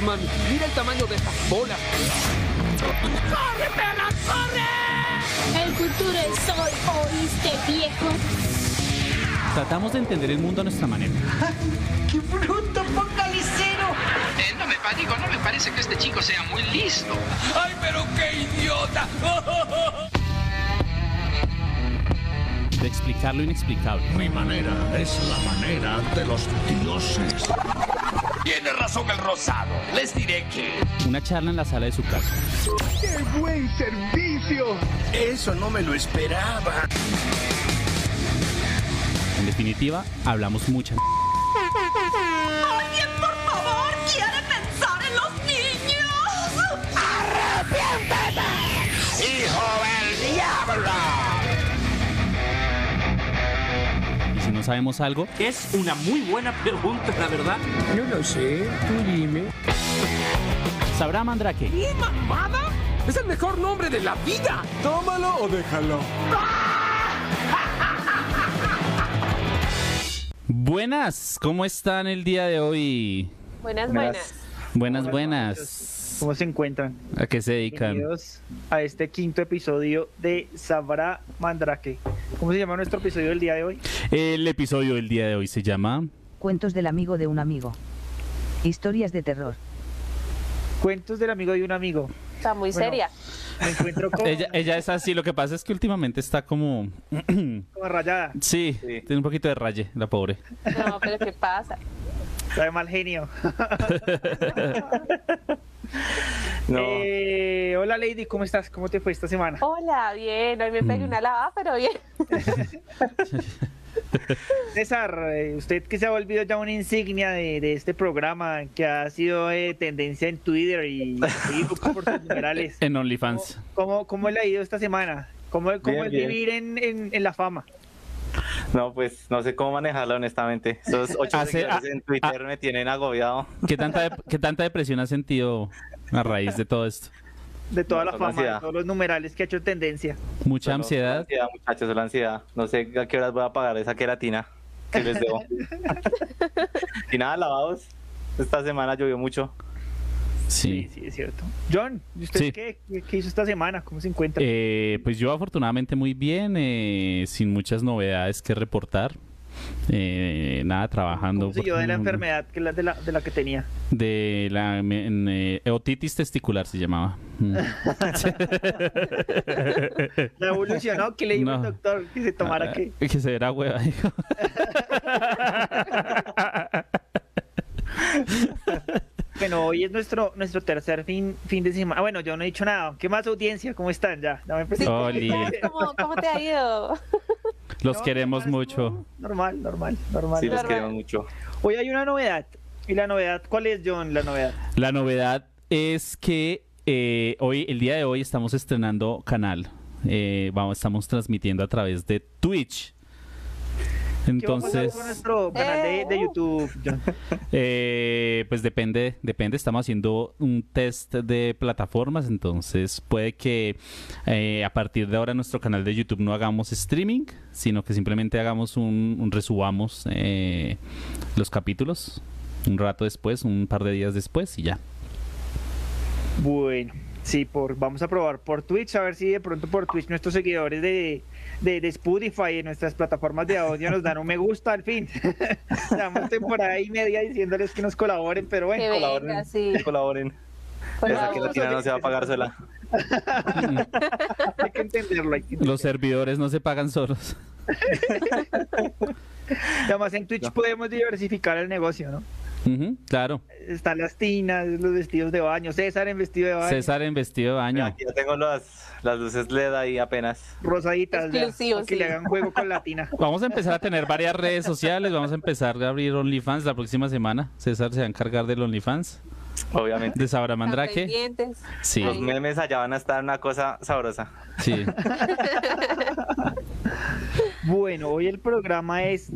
Batman. Mira el tamaño de estas bolas. ¡Corre, perra, corre! El futuro es hoy, ¿oíste, viejo? Tratamos de entender el mundo a nuestra manera. ¡Qué bruto focalicero! Eh, no me pa- digo, no me parece que este chico sea muy listo. ¡Ay, pero qué idiota! De explicar lo inexplicable. Mi manera es la manera de los dioses. Tiene razón el rosado. Les diré que. Una charla en la sala de su casa. ¡Qué buen servicio! Eso no me lo esperaba. En definitiva, hablamos mucha. ¡Alguien, sabemos algo, Es una muy buena pregunta, la verdad. No lo sé, tú dime. sabrá Mandrake. ¿Qué mamada? Es el mejor nombre de la vida. Tómalo o déjalo. Buenas, ¿cómo están el día de hoy? Buenas, buenas. Buenas, buenas. ¿Cómo se encuentran? ¿A qué se dedican? Bienvenidos a este quinto episodio de Sabra Mandrake. ¿Cómo se llama nuestro episodio del día de hoy? El episodio del día de hoy se llama Cuentos del amigo de un amigo. Historias de terror. Cuentos del amigo de un amigo. Está muy Bueno. seria. Me encuentro con, ella, ella es así, lo que pasa es que últimamente está como... con rayada. sí, tiene un poquito de raye, la pobre. No, pero ¿qué pasa? Está de mal genio. No. Eh, hola Lady, ¿cómo estás? ¿Cómo te fue esta semana? Hola, bien. Hoy me Mm. pegué una lavada, pero bien. César, eh, usted que se ha volvido ya una insignia de, de este programa, que ha sido eh, tendencia en Twitter y Facebook por sus numerales. En OnlyFans. ¿Cómo, cómo le ha ido esta semana? ¿Cómo, cómo Bien, es bien. vivir en, en- en la fama? No, pues no sé cómo manejarlo honestamente. Esos ocho Hace- seguidores ah, en Twitter me tienen agobiado. ¿Qué tanta, ¿Qué tanta depresión has sentido a raíz de todo esto? De toda la No, fama, de todos los numerales que ha hecho tendencia. ¿Mucha solo ansiedad? ansiedad, muchachos, solo ansiedad. No sé a qué horas voy a pagar esa queratina que les debo. y nada, lavados. Esta semana llovió mucho. Sí. Sí, es cierto. John, ¿y usted Sí. qué, qué- hizo esta semana? ¿Cómo se encuentra? Eh, pues yo afortunadamente muy bien, eh, sin muchas novedades que reportar. Eh, nada, trabajando. ¿Cómo siguió de la enfermedad que la, de, la, de la que tenía? De la en, eh, otitis testicular se llamaba. Mm. ¿La evolucionó? ¿Qué le dijo No. el doctor? Que se tomara qué? Que se verá hueva. Bueno, hoy es nuestro nuestro tercer fin, fin de semana. Ah, bueno, yo no he dicho nada. ¿Qué más audiencia? ¿Cómo están ya? Dame. ¿Cómo, cómo te ha ido? Los No, queremos normal, mucho. Normal, normal, normal. Sí, los queremos mucho. Hoy hay una novedad. ¿Y la novedad? ¿Cuál es, John, la novedad? La novedad es que eh, hoy, el día de hoy, estamos estrenando canal. Eh, vamos, estamos transmitiendo a través de Twitch. ¿Qué va a pasar Entonces, con nuestro canal de, de Eh. YouTube, John? eh, pues depende, depende. Estamos haciendo un test de plataformas, entonces puede que eh, a partir de ahora nuestro canal de YouTube no hagamos streaming, sino que simplemente hagamos un, un resubamos eh, los capítulos un rato después, un par de días después y ya. Bueno, sí, por, vamos a probar por Twitch, a ver si de pronto por Twitch nuestros seguidores de, de, de Spotify y nuestras plataformas de audio nos dan un me gusta al fin. Llevamos temporada y media diciéndoles que nos colaboren, pero bueno, Que venga, Colaboren. sí. Colaboren. Esa queratina no se va a pagar sola. hay que entenderlo. Hay que entenderlo. Los servidores no se pagan solos. Además en Twitch podemos diversificar el negocio, ¿no? Claro. Están las tinas, los vestidos de baño, César en vestido de baño, César en vestido de baño. Aquí ya tengo las, las luces LED ahí apenas. rosaditas, para que sí. le hagan juego con la tina. Vamos a empezar a tener varias redes sociales, vamos a empezar a abrir OnlyFans la próxima semana. César se va a encargar del OnlyFans, Obviamente. de Sabra Mandrake. Sí, Los memes allá van a estar una cosa sabrosa. sí. Bueno, hoy el programa es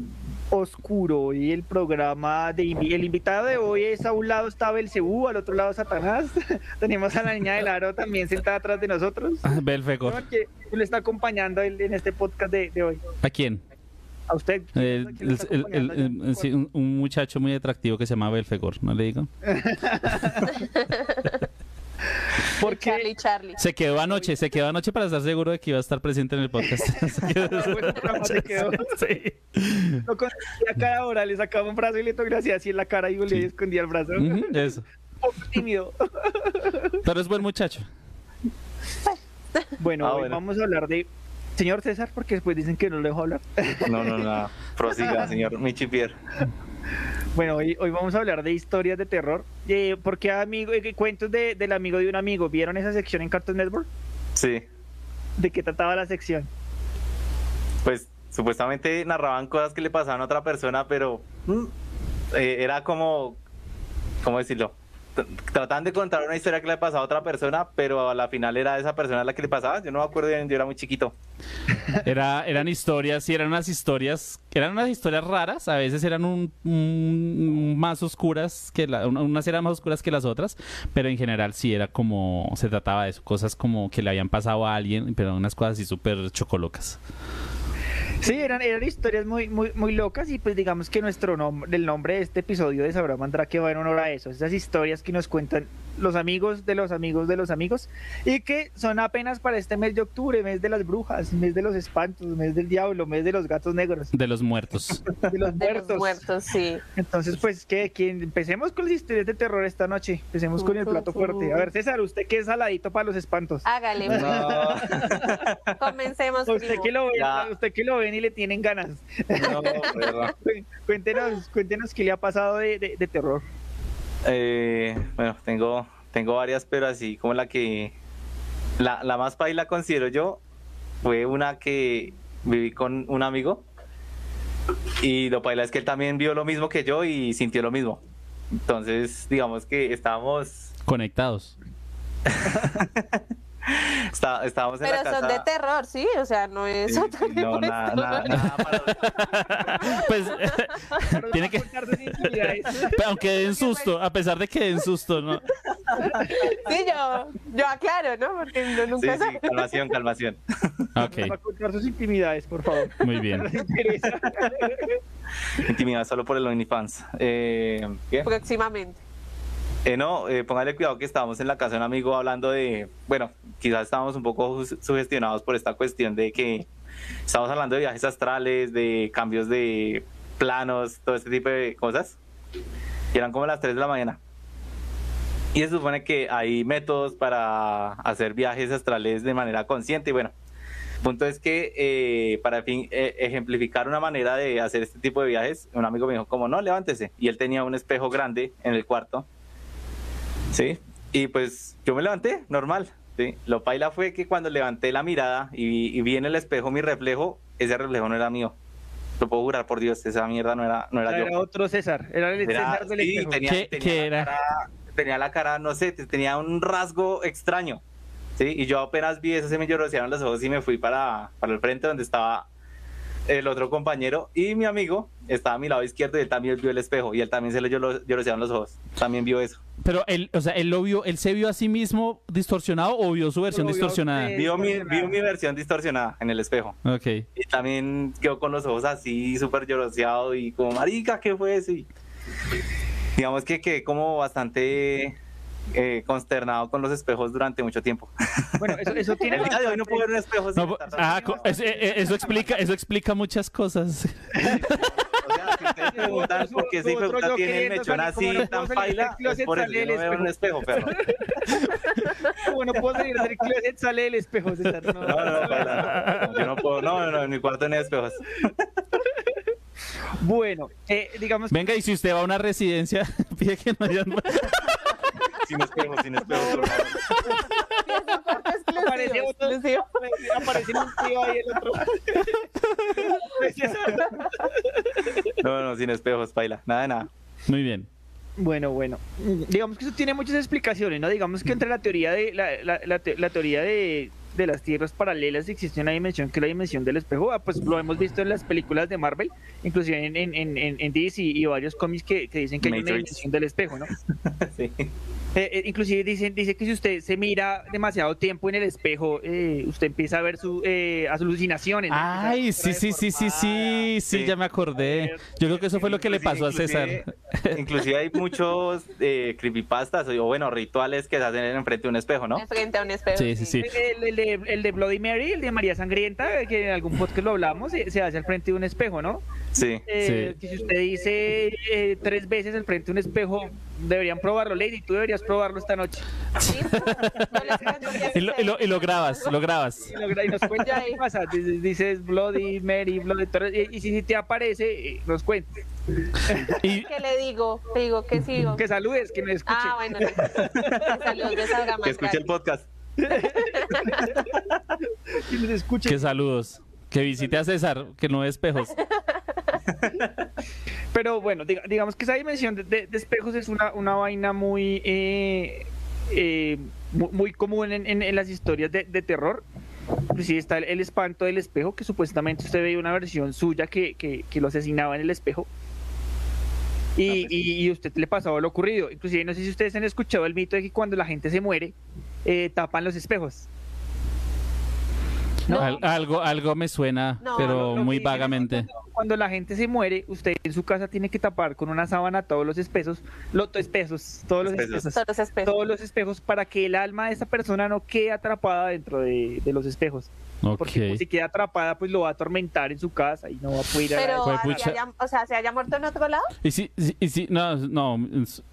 oscuro, hoy el programa de el invitado de hoy es a un lado está Belcebú, al otro lado Satanás. Tenemos a la niña del aro también sentada atrás de nosotros. Belfegor. ¿no? que le está acompañando él en este podcast de, de hoy. ¿A quién? A usted. El- un muchacho muy atractivo que se llama Belfegor, ¿no le digo? ¿Por qué? Charlie, Charlie. Se quedó anoche, se quedó anoche para estar seguro de que iba a estar presente en el podcast. Se quedó-. Sí. Lo conocía cada hora, le sacaba un brazo y le tocaba así en la cara y volvía y escondía el brazo. Ujú, eso. Un poco tímido. Pero es buen muchacho. Bueno, Ah, hoy bueno. vamos a hablar de. Señor César, porque después dicen que no lo dejo hablar. No, no, no. Prosiga, señor Michi Pierre. Bueno, hoy, hoy vamos a hablar de historias de terror. Eh, porque amigo, eh, cuentos de, del amigo de un amigo. ¿Vieron esa sección en Cartoon Network? Sí. ¿De qué trataba la sección? Pues supuestamente narraban cosas que le pasaban a otra persona, pero mm, eh, era como, ¿cómo decirlo? Trataban de contar una historia que le pasaba a otra persona, pero a la final era esa persona la que le pasaba. Yo no me acuerdo bien, yo era muy chiquito. Era, eran historias, sí, eran unas historias, eran unas historias raras, a veces eran más oscuras que unas eran más oscuras que las otras, pero en general sí era como, se trataba de cosas como que le habían pasado a alguien, pero unas cosas así súper chocolocas. Sí, eran, eran historias muy, muy, muy locas y pues digamos que nuestro nombre, el nombre de este episodio de Sabrá Mandrake va en honor a eso, esas historias que nos cuentan los amigos de los amigos de los amigos y que son apenas para este mes de octubre, mes de las brujas, mes de los espantos, mes del diablo, mes de los gatos negros, De los muertos. de los De los muertos. sí. Entonces, pues, que empecemos con las historias de terror esta noche, empecemos con el plato fuerte. A ver, César, usted que es saladito para los espantos. Hágale, comencemos. Usted primo. que lo ven, Ya. usted que lo ven y le tienen ganas. No. Cuéntenos, cuéntenos qué le ha pasado de, de- de terror. Eh, bueno, tengo, tengo varias, pero así como la que... La, la más paila considero yo fue una que viví con un amigo y lo paila es que él también vio lo mismo que yo y sintió lo mismo. Entonces, digamos que estábamos, Conectados. está- estábamos en Pero la casa... son de terror, sí, o sea, no es Sí, otra no, nada, nada, nada para- Pues tiene que, aunque den susto, a pesar de que den susto, ¿no? Sí, yo, yo aclaro, ¿no? Porque Sí, nunca sí, sabe. calmación, calmación. Ok, Va a contar sus intimidades, por favor. muy bien. Intimidad solo por el OnlyFans. Eh, ¿qué? Próximamente. Eh, no, eh, póngale cuidado que estábamos en la casa de un amigo hablando de, bueno, quizás estábamos un poco su- sugestionados por esta cuestión de que estamos hablando de viajes astrales, de cambios de planos, todo este tipo de cosas. Y eran como las 3 de la mañana. Y se supone que hay métodos para hacer viajes astrales de manera consciente. Y bueno, el punto es que eh, para fin, eh, ejemplificar una manera de hacer este tipo de viajes, un amigo me dijo, como no, levántese. Y él tenía un espejo grande en el cuarto. Sí, y pues yo me levanté, normal. Sí, lo paila fue que cuando levanté la mirada y, y vi en el espejo mi reflejo, ese reflejo no era mío. Lo puedo jurar por Dios, esa mierda no era, no era yo. Era otro César. Era el Era- César del sí, espejo. tenía, ¿Qué- tenía qué la era? cara- tenía la cara, no sé, tenía un rasgo extraño. Sí, y yo apenas vi eso, se me llorosearon los ojos y me fui para, para el frente donde estaba el otro compañero y mi amigo estaba a mi lado izquierdo y él también vio el espejo y él también se le lloro- llorosearon los ojos. También vio eso. Pero él, o sea, él lo vio, él se vio a sí mismo distorsionado o vio su versión vio distorsionada. Vio mi, vio mi versión distorsionada en el espejo. Ok. Y también quedó con los ojos así, súper lloroseado y como, marica, ¿qué fue eso? Y digamos que quedé como bastante eh, consternado con los espejos durante mucho tiempo. Bueno, eso, eso tiene El día de hoy no puedo ver un espejo No, estar ah, eh, eh, eso explica, eso explica muchas cosas. O sea, si ustedes preguntan por qué ese hijo tiene el mechón así no puedo tan paila, es por eso yo no veo un espejo, perro. Bueno, puedo salir del closet, sale el espejo, César. No, No, no, no. Yo no puedo, no, no, en mi cuarto no hay espejos. Bueno, eh, digamos Venga, y si usted va a una residencia, pide que no hayan... Sin espejos, sin otro, un tío ahí el otro. No, no, sin espejos, paila. Nada de nada. Muy bien. Bueno, bueno. Digamos que eso tiene muchas explicaciones, ¿no? Digamos que entre la teoría de la, la- la te- la teoría de de las tierras paralelas existe una dimensión que es la dimensión del espejo. Ah, pues lo hemos visto en las películas de Marvel, inclusive en, en, en, en DC y varios cómics que, que dicen que hay una Matrix. dimensión del espejo, ¿no? Sí. Eh, eh, inclusive dicen, dice que si usted se mira demasiado tiempo en el espejo, eh, usted empieza a ver sus alucinaciones. ¿no? Ay, sí, sí, sí, sí, sí, sí, ya me acordé. Yo creo que eso fue lo que le pasó a César. Inclusive- hay muchos eh, creepypastas o bueno, rituales que se hacen en frente de un espejo, ¿no? Frente a un espejo. Sí, sí, sí. El, el de, el de Bloody Mary, el de María Sangrienta, que en algún podcast lo hablamos, se, hace al frente de un espejo, ¿no? Sí. Eh, que si usted dice eh, tres veces al frente de un espejo, deberían probarlo, Lady. Tú deberías probarlo esta noche. Y lo, y lo- y lo grabas, lo grabas. Y, lo- y nos cuenta qué pasa. Dices, dices Bloody Mary, Bloody. y, y si te aparece, eh, nos cuentes. Y, ¿Qué le digo? Digo que sigo. Que saludes, que nos escuche. Ah, bueno. Saludos de Salga Que escuche el podcast. Que nos escuche. que saludos. Que visite a César, que no ve espejos. Pero bueno, diga- digamos que esa dimensión de, de- de espejos es una, una vaina muy, eh, eh, mu- muy común en, en- en las historias de, de terror. Inclusive está el, el espanto del espejo, que supuestamente usted veía una versión suya que, que- que lo asesinaba en el espejo. Y, y- y usted le pasaba lo ocurrido. Inclusive no sé si ustedes han escuchado el mito de que cuando la gente se muere, eh, tapan los espejos. No. Al- algo, algo me suena, No, pero muy vagamente. Cuando, cuando la gente se muere, usted en su casa tiene que tapar con una sábana todos los espejos, los espejos, todos los Espejos. Todos los espejos. todos los espejos para que el alma de esa persona no quede atrapada dentro de, de los espejos. Porque pues, Ok. si queda atrapada, pues lo va a atormentar en su casa y no va a poder ir a- Pero, Fue así pucha. haya- o sea, ¿se haya muerto en otro lado? Y si, y si- y si- no, no.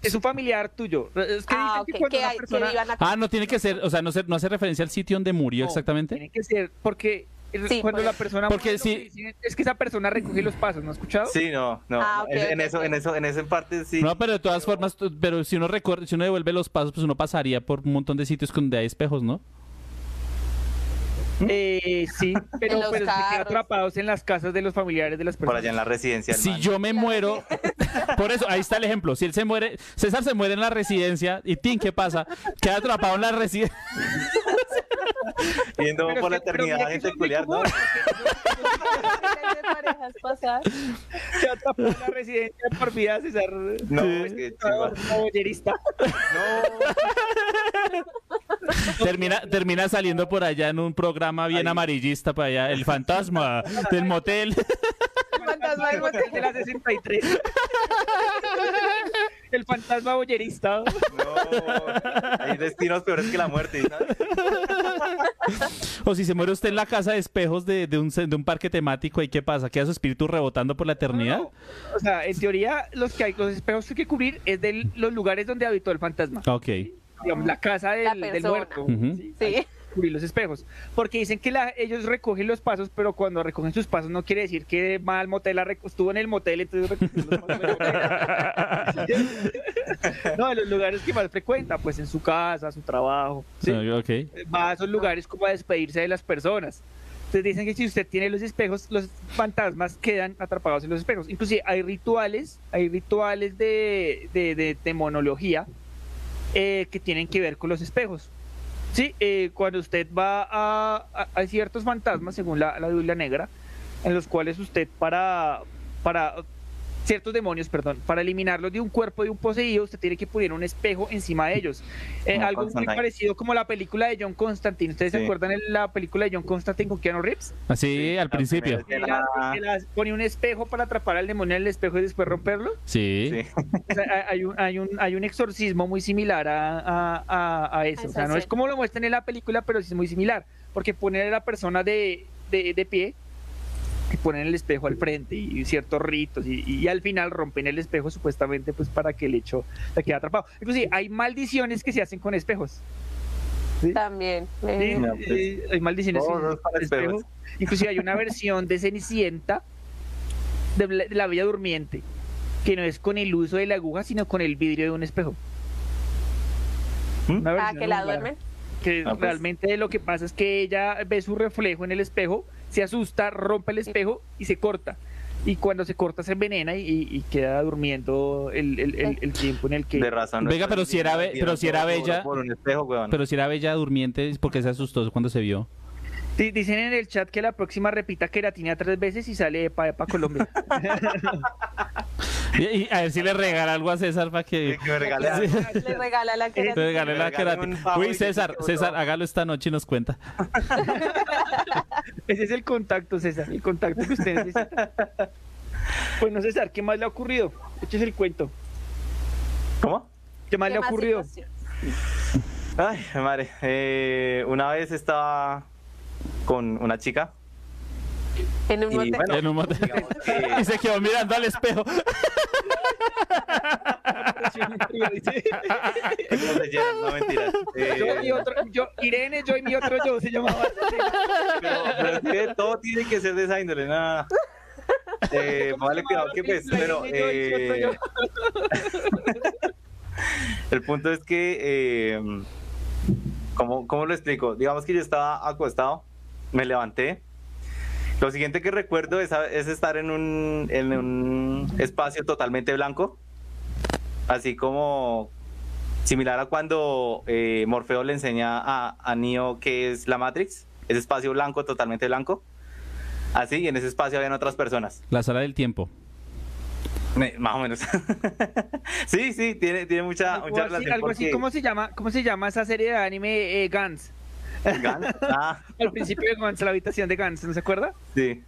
es- un familiar tuyo. Es que Ah, dicen que ok. cuando Que, una hay- que persona- vivan a... Ah, no tiene que ser, o sea, no, se- no hace referencia al sitio donde murió No, exactamente. Tiene que ser, porque el- Sí, cuando pues. la persona Porque muere, lo sí. que dicen es que esa persona recoge los pasos, ¿no has escuchado? Sí, no, no. Ah, en, en ok, eso, en eso, en esa parte sí. No, pero de todas formas, tú- pero si uno recorre, si uno devuelve los pasos, pues uno pasaría por un montón de sitios donde hay espejos, ¿no? Eh, sí, pero, pero se quedan atrapados en las casas de los familiares de las por personas. allá en la residencia. Si man. yo me muero, por eso, ahí está el ejemplo. Si él se muere, César se muere en la residencia, y Tim, ¿qué pasa? Queda atrapado en la residencia. Yendo Pero por la eternidad, que gente peculiar, ¿no? Se atrapó en la residencia por vida, César. No, es que. No. Termina, termina saliendo por allá en un programa bien amarillista para allá, el fantasma del motel. El fantasma del motel de la 63. El fantasma bollerista. No, hay destinos peores que la muerte, ¿sabes? O si se muere usted en la casa de espejos de, de un, de un parque temático, ¿y qué pasa? ¿Queda su espíritu rebotando por la eternidad? O sea, en teoría, los que hay, los espejos que hay que cubrir es de los lugares donde habitó el fantasma. Ok. Digamos, la casa del, La del persona. muerto. Sí. Hay que cubrir los espejos. Porque dicen que la- ellos recogen los pasos, pero cuando recogen sus pasos no quiere decir que va al motel, estuvo en el motel, entonces recogió los pasos. no, en los lugares que más frecuenta, pues en su casa, su trabajo. ¿sí? Ah, Ok. va a esos lugares como a despedirse de las personas. Entonces dicen que si usted tiene los espejos, los fantasmas quedan atrapados en los espejos. Inclusive hay rituales, hay rituales de, de, de demonología eh, que tienen que ver con los espejos. Sí, eh, cuando usted va a, a- ciertos fantasmas, según la, la Biblia negra, en los cuales usted para... para ciertos demonios, perdón, para eliminarlos de un cuerpo de un poseído, usted tiene que poner un espejo encima de ellos. Eh, algo muy parecido como la película de John Constantine. ¿Ustedes se acuerdan de la película de John Constantine con Keanu Reeves? Así Sí, al la principio. primera Que la- que la- pone un espejo para atrapar al demonio en el espejo y después romperlo. Sí. Sí. O sea, hay- un, hay, un, hay un exorcismo muy similar a, a, a- a eso. O sea, no es como lo muestran en la película, pero sí es muy similar. Porque ponen a la persona de, de, de pie y ponen el espejo al frente y ciertos ritos y, y al final rompen el espejo supuestamente pues para que el hecho se quede atrapado. Inclusive hay maldiciones que se hacen con espejos. También. Sí, eh, No, pues, eh, hay maldiciones con los para espejo. espejos. Inclusive hay una versión de Cenicienta de la, de la Bella Durmiente que no es con el uso de la aguja sino con el vidrio de un espejo. Una Ah, que la duermen. Que Ah, pues. realmente lo que pasa es que ella ve su reflejo en el espejo, se asusta, rompe el espejo y se corta. y cuando se corta se envenena y, y queda durmiendo el, el, el, el tiempo en el que... De razón. no Venga, pero si era, be- pero si era bella, Por un espejo, weón. pero si era bella durmiente, ¿por qué se asustó cuando se vio? Di- Dicen en el chat que la próxima repita queratina tres veces y sale Epa Epa Colombia. Y, y a ver si le regala algo a César para que... Que me regale algo. Le regala la Le queratina. regale la regale un queratina. Uy, César, César, hágalo esta noche y nos cuenta. Ese es el contacto, César, el contacto que usted necesita. Bueno, César, ¿qué más le ha ocurrido? Échese el cuento. ¿Cómo? ¿Qué más ¿Qué le ha ocurrido? situación? Ay, madre. Eh, una vez estaba con una chica En un y motel. bueno, En un motel. digamos que- Y se quedó mirando al espejo. No, mentiras. Eh, Yo y otro, yo, Irene, yo y mi otro yo se llamaba. pero, pero es que todo tiene que ser de esa índole, nada. Eh, vale, cuidado que pues, pero eh, el punto es que, eh, ¿cómo, ¿cómo lo explico? Digamos que yo estaba acostado, me levanté. Lo siguiente que recuerdo es, es estar en un, en un espacio totalmente blanco, así como similar a cuando eh, Morfeo le enseña a, a Neo qué es la Matrix, ese espacio blanco, totalmente blanco. Así, y en ese espacio habían otras personas. La sala del tiempo. Me- Más o menos. sí, sí, tiene, tiene mucha, Algo mucha así, relación. así, ¿cómo se llama? ¿Cómo se llama esa serie de anime eh, Gans? Gans, Ah, Al principio de Gans, la habitación de Gans, ¿no se acuerda? sí.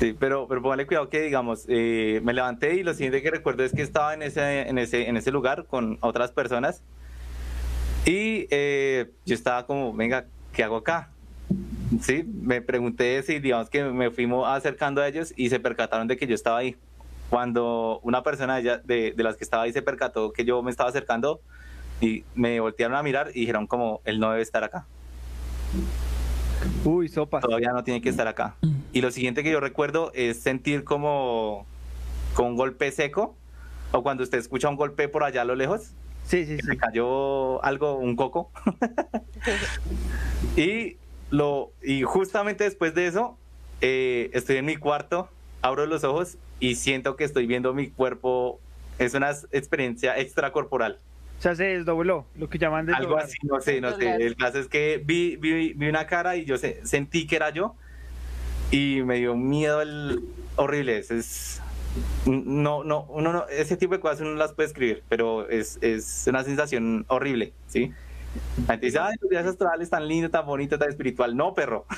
Sí, pero, pero póngale cuidado que, digamos, eh, me levanté y lo siguiente que recuerdo es que estaba en ese, en ese, en ese lugar con otras personas y eh, yo estaba como, venga, ¿qué hago acá? Sí, me pregunté si, digamos, que me fuimos acercando a ellos y se percataron de que yo estaba ahí. Cuando una persona de, de, de las que estaba ahí se percató que yo me estaba acercando y me voltearon a mirar y dijeron como, él no debe estar acá. Uy, sopa. todavía no tiene que estar acá. Y lo siguiente que yo recuerdo es sentir como con un golpe seco o cuando usted escucha un golpe por allá a lo lejos, Sí, sí, que sí. me cayó algo, un coco. y lo y justamente después de eso eh, estoy en mi cuarto, abro los ojos y siento que estoy viendo mi cuerpo. Es una experiencia extracorporal. O sea, se desdobló, lo que llaman Algo desdoblar. así, no sé, no sé. El caso es que vi, vi, vi una cara y yo se- sentí que era yo y me dio miedo el horrible. Es, es- no, no, uno no, ese tipo de cosas uno no las puede escribir, pero es, es una sensación horrible, ¿sí? La gente dice, ay, los días astrales tan lindo, tan bonito, tan espiritual. No, perro.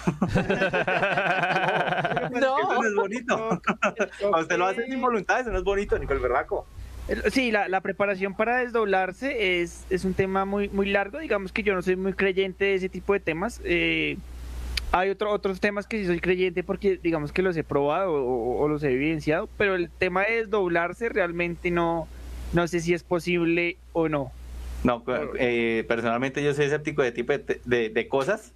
No. Eso no es bonito. Cuando usted lo hace sin voluntad, eso no es bonito, Nicole Berraco. Sí, la, la preparación para desdoblarse es, es un tema muy, muy largo. Digamos que yo no soy muy creyente de ese tipo de temas. Eh, hay otro, otros temas que sí soy creyente porque digamos que los he probado o, o los he evidenciado, pero el tema de desdoblarse realmente no, no sé si es posible o no. No, eh, personalmente yo soy escéptico de tipo de, de- de cosas,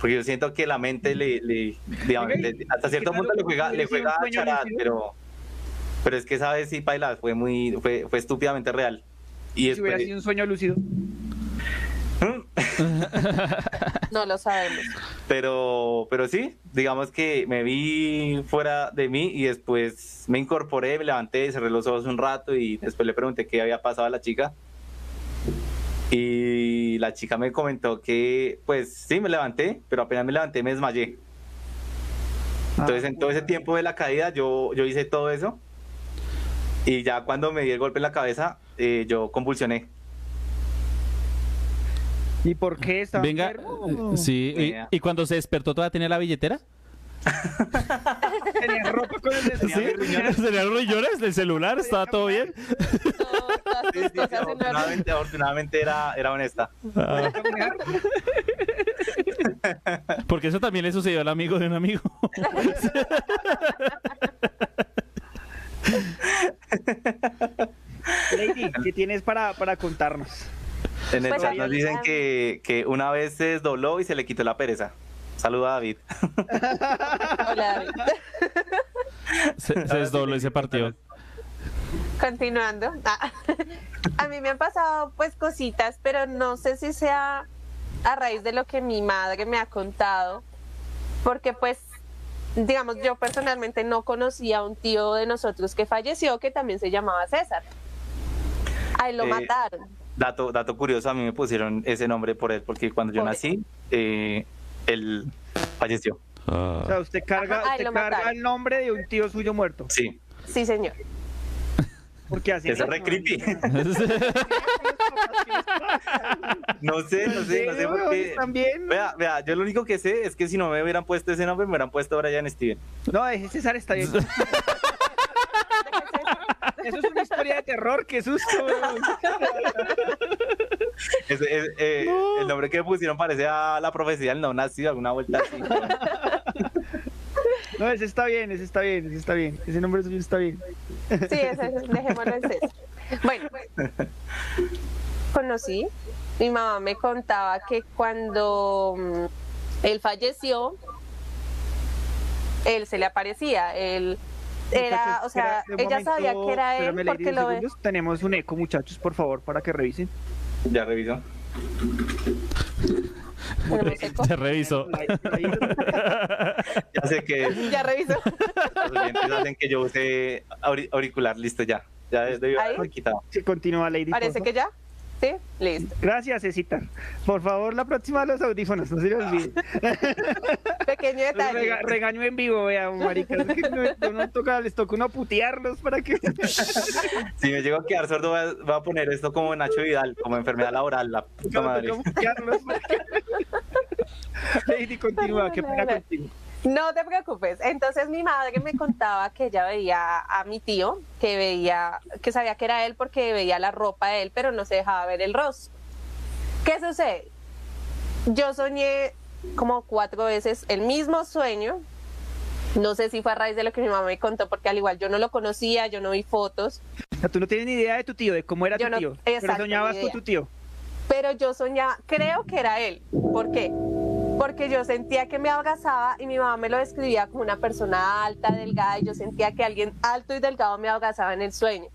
porque yo siento que la mente le, le- digamos, le- hasta cierto punto le juega, le juega a charada, pero, pero es que esa vez sí, Paila, fue muy, fue, fue estúpidamente real. Y si hubiera sido un sueño lúcido. No lo sabemos. pero, pero sí, digamos que me vi fuera de mí y después me incorporé, me levanté, cerré los ojos un rato y después le pregunté qué había pasado a la chica. Y la chica me comentó que, pues sí, me levanté, pero apenas me levanté me desmayé. Entonces, en todo ese tiempo de la caída, yo, yo hice todo eso. Y ya cuando me di el golpe en la cabeza, eh, yo convulsioné. ¿Y por qué estaba Venga, enfermo? eh, sí. y- cuando se despertó, ¿todavía tenía la billetera? Tenía ropa con el ¿Sí? ¿Tenía los riñones del celular? ¿Estaba todo bien? Sí, sí, afortunadamente, afortunadamente era, era honesta. Ah, porque eso también le sucedió al amigo de un amigo. Lady, ¿qué tienes para, para contarnos? En el Pues chat nos dicen que, que una vez se desdobló y se le quitó la pereza. Saluda a David. Hola, David. Se, se desdobló y se partió. Continuando. Ah, A mí me han pasado pues cositas, pero no sé si sea a raíz de lo que mi madre me ha contado, porque pues digamos, yo personalmente no conocía a un tío de nosotros que falleció que también se llamaba César. A él lo Eh, mataron. Dato, dato curioso, a mí me pusieron ese nombre por él, porque cuando yo nací, eh, él falleció. O sea, usted carga, Ajá, usted carga mataron. el nombre de un tío suyo muerto. Sí, Sí, señor. Porque así eso es re creepy. No sé, no sé, no sé por qué. También. Vea, vea, yo lo único que sé es que si no me hubieran puesto ese nombre, me hubieran puesto Brian Steven. No, ese César está bien. Eso es una historia de terror, qué susto. Eh, El nombre que me pusieron parece a la profecía del no nacido, alguna vuelta así. No, ese está bien, ese está bien, ese está bien. Ese nombre suyo está bien. Sí, ese, ese, dejémoslo en César. Bueno, conocí. Mi mamá me contaba que cuando mm, él falleció, él se le aparecía. Él era, o sea, ella sabía que era él porque lo ve. Tenemos un eco, muchachos, por favor, para que revisen. Ya revisó. Eco. Te reviso. Ya sé que Ya revisó. los oyentes hacen que yo use auri- auricular, listo ya. Ya debió Ahí. haber quitado. Sí, continúa, Lady. Parece que ya. Sí, listo. Gracias, Cecita. Por favor, la próxima los audífonos, no se les olvide. Pequeño detalle. Rega- regaño en vivo, vea, maricas. Es que no, no toca, les toca uno putearlos para que. Si me llego a quedar sordo, voy a, voy a poner esto como Nacho Vidal, como enfermedad laboral, la puta madre. Lady, continúa, qué pena contigo. No te preocupes. Entonces mi madre me contaba que ella veía a mi tío, que veía, que sabía que era él porque veía la ropa de él, pero no se dejaba ver el rostro. ¿Qué sucede? Yo soñé como cuatro veces el mismo sueño. No sé si fue a raíz de lo que mi mamá me contó, porque al igual yo no lo conocía, yo no vi fotos, O sea, tú no tienes ni idea de tu tío, de cómo era Yo tu no- tío. pero exacto, soñabas ni con tu tío. pero yo soñaba, creo que era él. ¿Por qué? Porque yo sentía que me abrazaba y mi mamá me lo describía como una persona alta, delgada, y yo sentía que alguien alto y delgado me abrazaba en el sueño.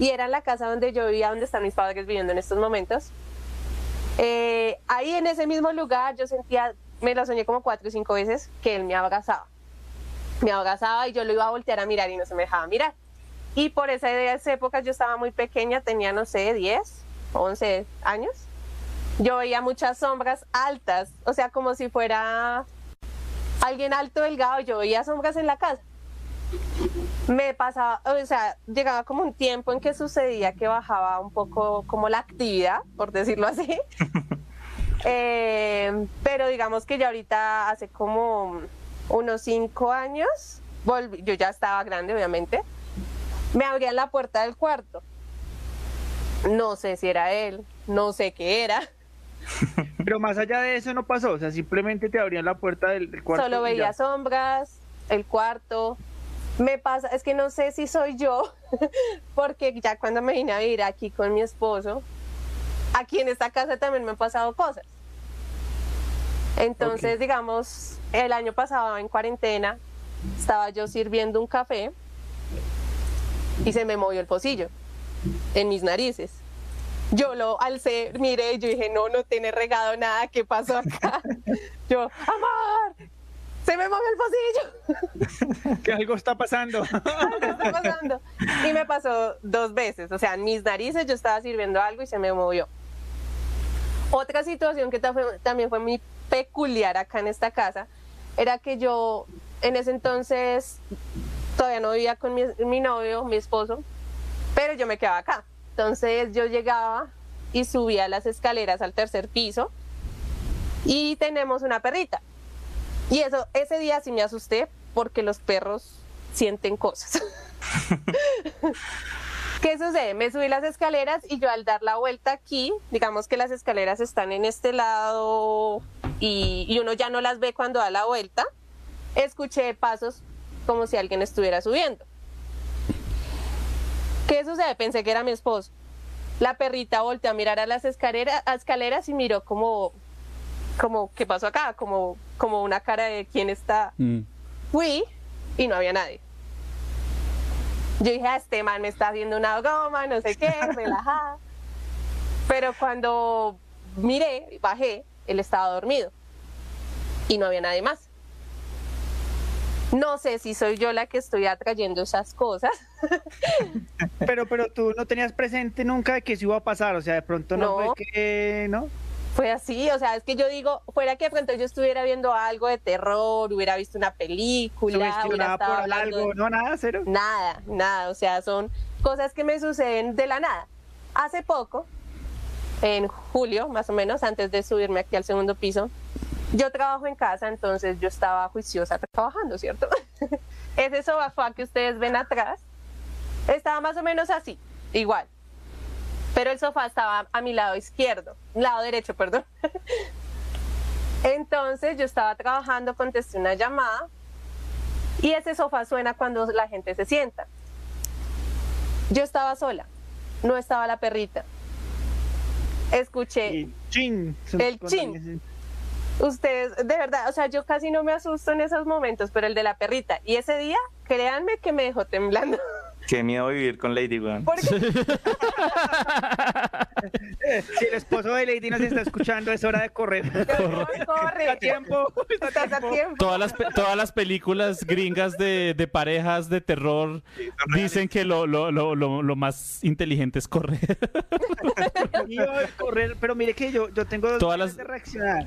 Y era en la casa donde yo vivía, donde están mis padres viviendo en estos momentos. Eh, ahí en ese mismo lugar yo sentía, me lo soñé como cuatro o cinco veces, que él me abrazaba. Me abrazaba y yo lo iba a voltear a mirar y no se me dejaba mirar. Y por esa, esa época yo estaba muy pequeña, tenía, no sé, 10, 11 años. Yo veía muchas sombras altas, o sea, como si fuera alguien alto, delgado, yo veía sombras en la casa. Me pasaba, o sea, llegaba como un tiempo en que sucedía que bajaba un poco como la actividad, por decirlo así. Eh, pero digamos que ya ahorita hace como unos cinco años, volví- yo ya estaba grande, obviamente, me abrían la puerta del cuarto. No sé si era él, no sé qué era. Pero más allá de eso no pasó, o sea, simplemente te abrían la puerta del, del cuarto. Solo veía sombras, el cuarto. Me pasa, es que no sé si soy yo, porque ya cuando me vine a vivir aquí con mi esposo, aquí en esta casa también me han pasado cosas. Entonces, digamos, el año pasado en cuarentena, estaba yo sirviendo un café y se me movió el pocillo en mis narices. Yo lo alcé, miré yo dije, no, no tiene regado nada, ¿qué pasó acá? Yo, amor, se me movió el pocillo. Que algo está pasando. Algo está pasando. Y me pasó dos veces, o sea, en mis narices yo estaba sirviendo algo y se me movió. Otra situación que también fue muy peculiar acá en esta casa era que yo en ese entonces todavía no vivía con mi, mi novio, mi esposo, pero yo me quedaba acá. Entonces yo llegaba y subía las escaleras al tercer piso y tenemos una perrita. Y eso, ese día sí me asusté porque los perros sienten cosas. ¿Qué sucede? Me subí las escaleras y yo al dar la vuelta aquí, digamos que las escaleras están en este lado y, uno ya no las ve cuando da la vuelta, escuché pasos como si alguien estuviera subiendo. ¿Qué sucede? Pensé que era mi esposo. La perrita volteó a mirar a las escaleras y miró como, como, ¿qué pasó acá? Como, como una cara de quién está. Mm. Fui y no había nadie. Yo dije, "Ah, este man me está haciendo una goma, no sé qué, relajada. Pero cuando miré, bajé, él estaba dormido y no había nadie más. No sé si soy yo la que estoy atrayendo esas cosas. Pero, pero tú no tenías presente nunca de que eso iba a pasar, o sea, de pronto no, No. fue que, ¿no? Fue así, o sea, es que yo digo, fuera que de pronto yo estuviera viendo algo de terror, hubiera visto una película, hubiera estado por hablando algo, de- no, nada, cero. Nada, nada, o sea, son cosas que me suceden de la nada. Hace poco, en julio más o menos, antes de subirme aquí al segundo piso, yo trabajo en casa, entonces yo estaba juiciosa trabajando, ¿cierto? Ese sofá que ustedes ven atrás estaba más o menos así, igual. Pero el sofá estaba a mi lado izquierdo, lado derecho, perdón. Entonces yo estaba trabajando, contesté una llamada y ese sofá suena cuando la gente se sienta. Yo estaba sola, no estaba la perrita. Escuché chin. El chin. ustedes, de verdad, o sea, yo casi no me asusto en esos momentos, pero el de la perrita. Y ese día, créanme que me dejó temblando. Qué miedo vivir con Lady, weón. Si el esposo de Lady nos está escuchando, es hora de correr. corre, corre. Está a tiempo. Está tiempo. tiempo. Todas las, pe- todas las películas gringas de, de parejas de terror dicen que lo, lo, lo, lo, lo más inteligente es correr. Correr, pero mire que yo, yo tengo dos Todas las- de reaccionar.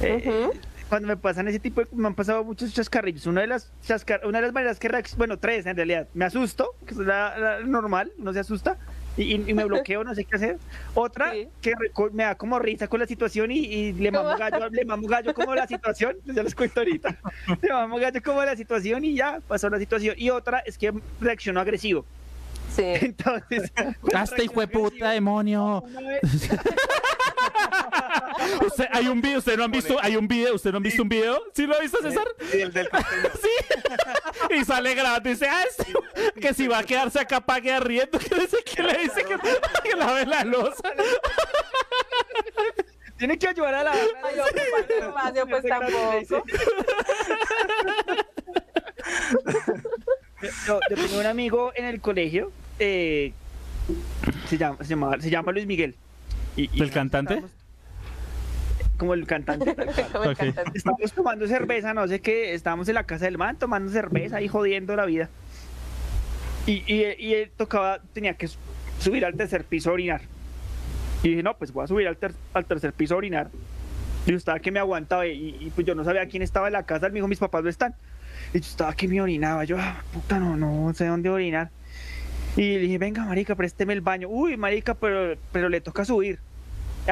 Eh, Cuando me pasan ese tipo de, me han pasado muchos chascarrillos. Una de las chascar, una de las maneras que bueno, tres en realidad. Me asusto, que es la, la normal, uno se asusta. Y, y- me bloqueo, no sé qué hacer. Otra, Sí. que me da como risa con la situación y, y le mamo gallo, le mamo gallo como la situación, ya les cuento ahorita. Le mamo gallo como la situación y ya pasó la situación. Y otra es que reacciono agresivo. Sí. Entonces, ¡Hasta hijo de puta, demonio! Usted, hay un video, ¿ustedes no han visto? Hay un video, ¿ustedes no han visto un video? ¿Sí lo ha visto, César? Sí, el del Sí. Y sale grabando y dice, ah, este, que si va a quedarse acá pague riendo, que dice que le dice que, que lave la losa. Tiene que ayudar a la. Ay, espacio, pues tampoco. Yo, yo tenía un amigo en el colegio, eh, se, llama, se, llama, se llama Luis Miguel. Y, y ¿El cantante? estábamos- Como el cantante. tal cual. Estábamos tomando cerveza, no sé qué, estábamos en la casa del man tomando cerveza y jodiendo la vida. Y, y, y él tocaba, tenía que su- subir al tercer piso a orinar. Y dije, no, pues voy a subir al, ter- al tercer piso a orinar. Y yo estaba que me aguantaba y, y, pues yo no sabía quién estaba en la casa, él me dijo, mis papás no están. Y yo estaba que me orinaba, yo, ah, puta, no, no sé dónde orinar. Y le dije, venga, marica, présteme el baño. Uy, marica, pero, pero le toca subir.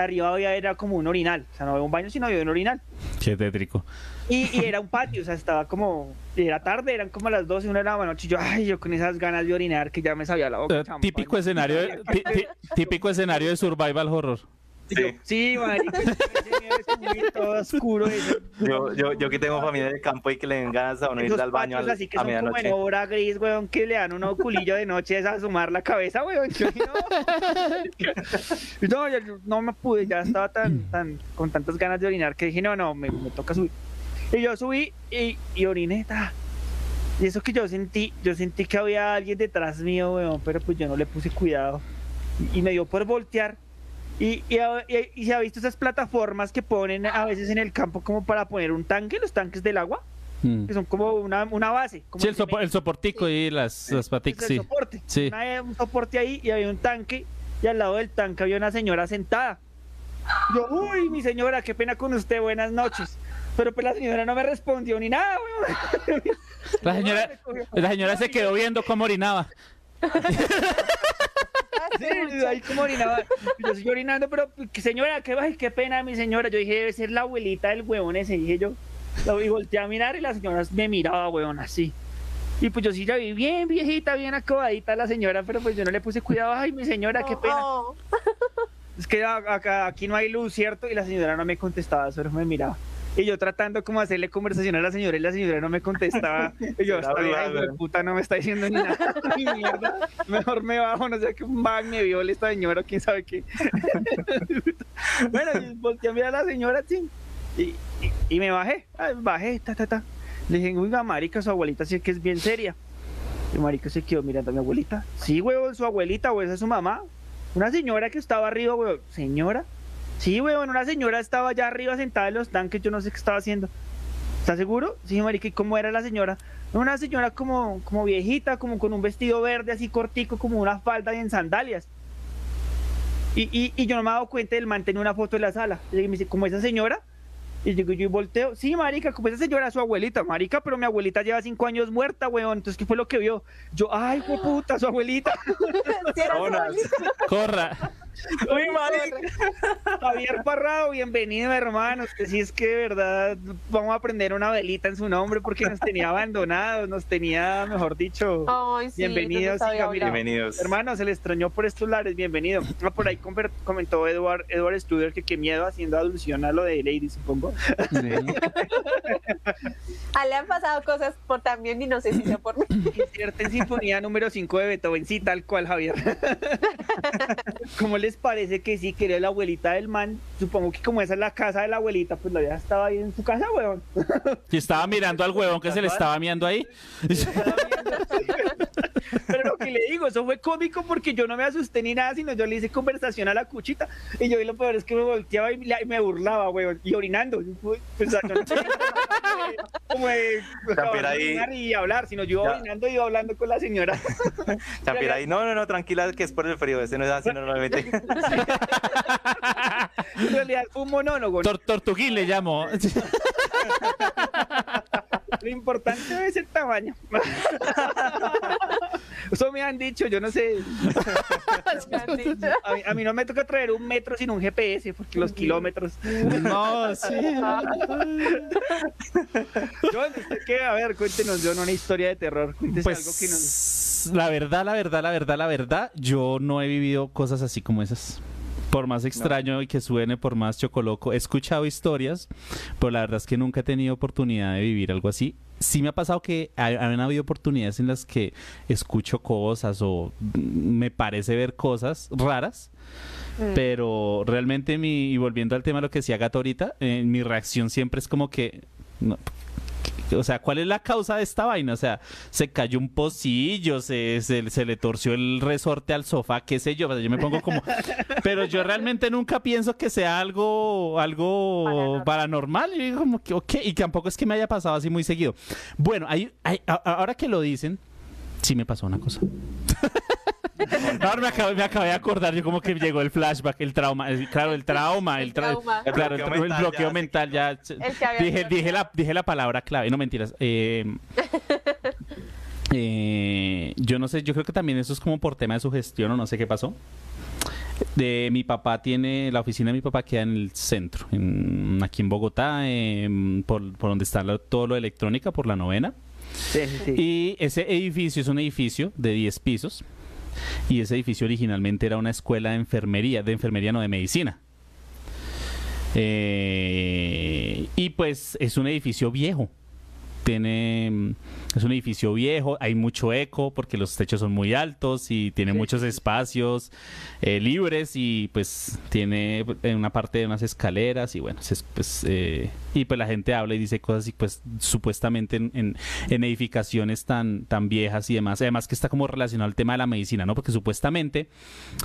Arriba había, era como un orinal, o sea, no había un baño, sino había un orinal. Qué tétrico. Y, y era un patio, o sea, estaba como, era tarde, eran como las 12, una de la noche, y yo, ay, yo con esas ganas de orinar que ya me sabía la boca. Eh, típico escenario, de- ti- ti- típico escenario de survival horror. Yo, Sí. sí, marica, es todo oscuro. Yo, yo, yo que tengo familia de campo y que le den ganas a uno ir al baño al- así que a son como en medianoche. obra gris, weón, que le dan un oculillo de noche es a asomar la cabeza, weón. Yo, no. no, yo no me pude, ya estaba tan, tan, con tantas ganas de orinar que dije, no, no, me, me toca subir. Y yo subí y, y oriné, ta. Y eso que yo sentí, yo sentí que había alguien detrás mío, weón, pero pues yo no le puse cuidado. Y, y me dio por voltear. Y, y, y- y se ha visto esas plataformas que ponen a veces en el campo como para poner un tanque, los tanques del agua Mm. que son como una, una base. Como Sí, el, cemento, sopo- el soportico y las, las el sí. soporte. Sí. Una- un soporte ahí y había un tanque y al lado del tanque había una señora sentada. Yo, uy, mi señora, qué pena con usted, buenas noches. Pero pues la señora no me respondió ni nada, weón. La señora, la señora se quedó viendo cómo orinaba. Sí, ahí como orinaba. Yo estoy orinando, pero que señora, qué, ay, qué pena, mi señora. Yo dije, debe ser la abuelita del huevón ese, dije yo. Y volteé a mirar y la señora me miraba, huevón, así. Y pues yo sí la vi bien viejita, bien acabadita la señora, pero pues yo no le puse cuidado. Ay, mi señora, qué pena. Oh, Es que acá, aquí no hay luz, ¿cierto? Y la señora no me contestaba, solo me miraba. Y yo tratando como hacerle conversación a la señora y la señora no me contestaba. Y yo, Era esta vieja de puta no me está diciendo ni nada. Ni mierda. Mejor me bajo, no sé qué bag me viole esta señora, quién sabe qué. bueno, y volteé a mirar a la señora, sí. Y, y, y me bajé, Ay, bajé, ta, ta, ta. Le dije, oiga, marica, su abuelita sí que es bien seria. Y marica se quedó mirando a mi abuelita. Sí, huevón, su abuelita, o esa es su mamá. Una señora que estaba arriba, huevón. ¿Señora? Sí, huevón, una señora estaba allá arriba sentada en los tanques, yo no sé qué estaba haciendo. ¿Estás seguro? Sí, marica, ¿y cómo era la señora? Una señora como, como viejita, como con un vestido verde así cortico, como una falda y en sandalias. Y, y, y yo no me he dado cuenta del man tenía una foto en la sala. Y me dice, ¿como esa señora? Y digo, yo volteo, sí, marica, como esa señora, su abuelita, marica, pero mi abuelita lleva cinco años muerta, weón. Entonces, ¿qué fue lo que vio? Yo, ay, fue puta, su abuelita. Sí, era su abuelita. Corra. Uy, marica. Javier Parrado, bienvenido, hermano. Usted sí es que de verdad vamos a prender una velita en su nombre porque nos tenía abandonados, nos tenía, mejor dicho. Ay, sí, Bienvenidos, siga, mira. Bienvenidos. Hermano, se le extrañó por estos lares, bienvenido. Ah, por ahí comentó Edward, Edward Studer que qué miedo haciendo alusión a lo de Lady, supongo. A le han pasado cosas por también y no sé si sea por mí. Cierta en Sinfonía número 5 de Beethoven, sí, tal cual, Javier. ¿Cómo les parece que sí, que era la abuelita del man? Supongo que como esa es la casa de la abuelita, pues la ya estaba ahí en su casa, weón. Y estaba mirando al huevón que se le estaba miando ahí. Pero lo que le digo, eso fue cómico porque yo no me asusté ni nada, sino yo le hice conversación a la cuchita. Y yo y lo peor es que me volteaba y me burlaba, weón. Y orinando. Pues, yo no como de ahí- y hablar, sino yo Ya. orinando y iba hablando con la señora. Champira ahí, no, no, no, tranquila, que es por el frío, ese no es así normalmente. En realidad fue un monólogo. ¿no? Tor- Tortuguín le llamo. Lo importante es el tamaño. Eso me han dicho, yo no sé. A mí, a mí no me toca traer un metro sin un GPS, porque los kilómetros. No, sí. John, ¿usted qué? A ver, cuéntenos, John, una historia de terror. Cuéntese algo que nos. La verdad, la verdad, la verdad, la verdad, yo no he vivido cosas así como esas. Por más extraño y que suene, por más chocoloco, he escuchado historias, pero la verdad es que nunca he tenido oportunidad de vivir algo así. Sí me ha pasado que han habido oportunidades en las que escucho cosas o mm, me parece ver cosas raras, pero realmente mi, y volviendo al tema de lo que decía Gato ahorita, eh, mi reacción siempre es como que, no, o sea, ¿cuál es la causa de esta vaina? O sea, se cayó un pocillo, se, se, se le torció el resorte al sofá, qué sé yo, o sea, yo me pongo como... Pero yo realmente nunca pienso que sea algo, algo paranormal. Y digo como que, ok, y tampoco es que me haya pasado así muy seguido. Bueno, hay, hay- ahora que lo dicen, sí me pasó una cosa. Ahora me acabé de acordar, yo como que llegó el flashback, el trauma, el- claro, el trauma, el, El tra- trauma. El claro, el, bloqueo tra- el mental bloqueo ya, mental ya. El que había Dije, la, dije la palabra clave, no mentiras. Eh, eh, yo no sé, yo creo que también eso es como por tema de sugestión o no sé qué pasó. De mi papá tiene, la oficina de mi papá queda en el centro, en- aquí en Bogotá, em, por, por donde está todo lo de electrónica, por la novena. Sí, sí, sí. Y ese edificio es un edificio de 10 pisos. Y ese edificio originalmente era una escuela de enfermería, de enfermería no de medicina. Eh, y pues es un edificio viejo. Tiene, mm, es un edificio viejo, hay mucho eco porque los techos son muy altos y tiene muchos espacios eh, libres y pues tiene en una parte de unas escaleras y bueno, se- pues, eh, y pues la gente habla y dice cosas y pues supuestamente en, en- en edificaciones tan, tan viejas y demás, además que está como relacionado al tema de la medicina, ¿no? Porque supuestamente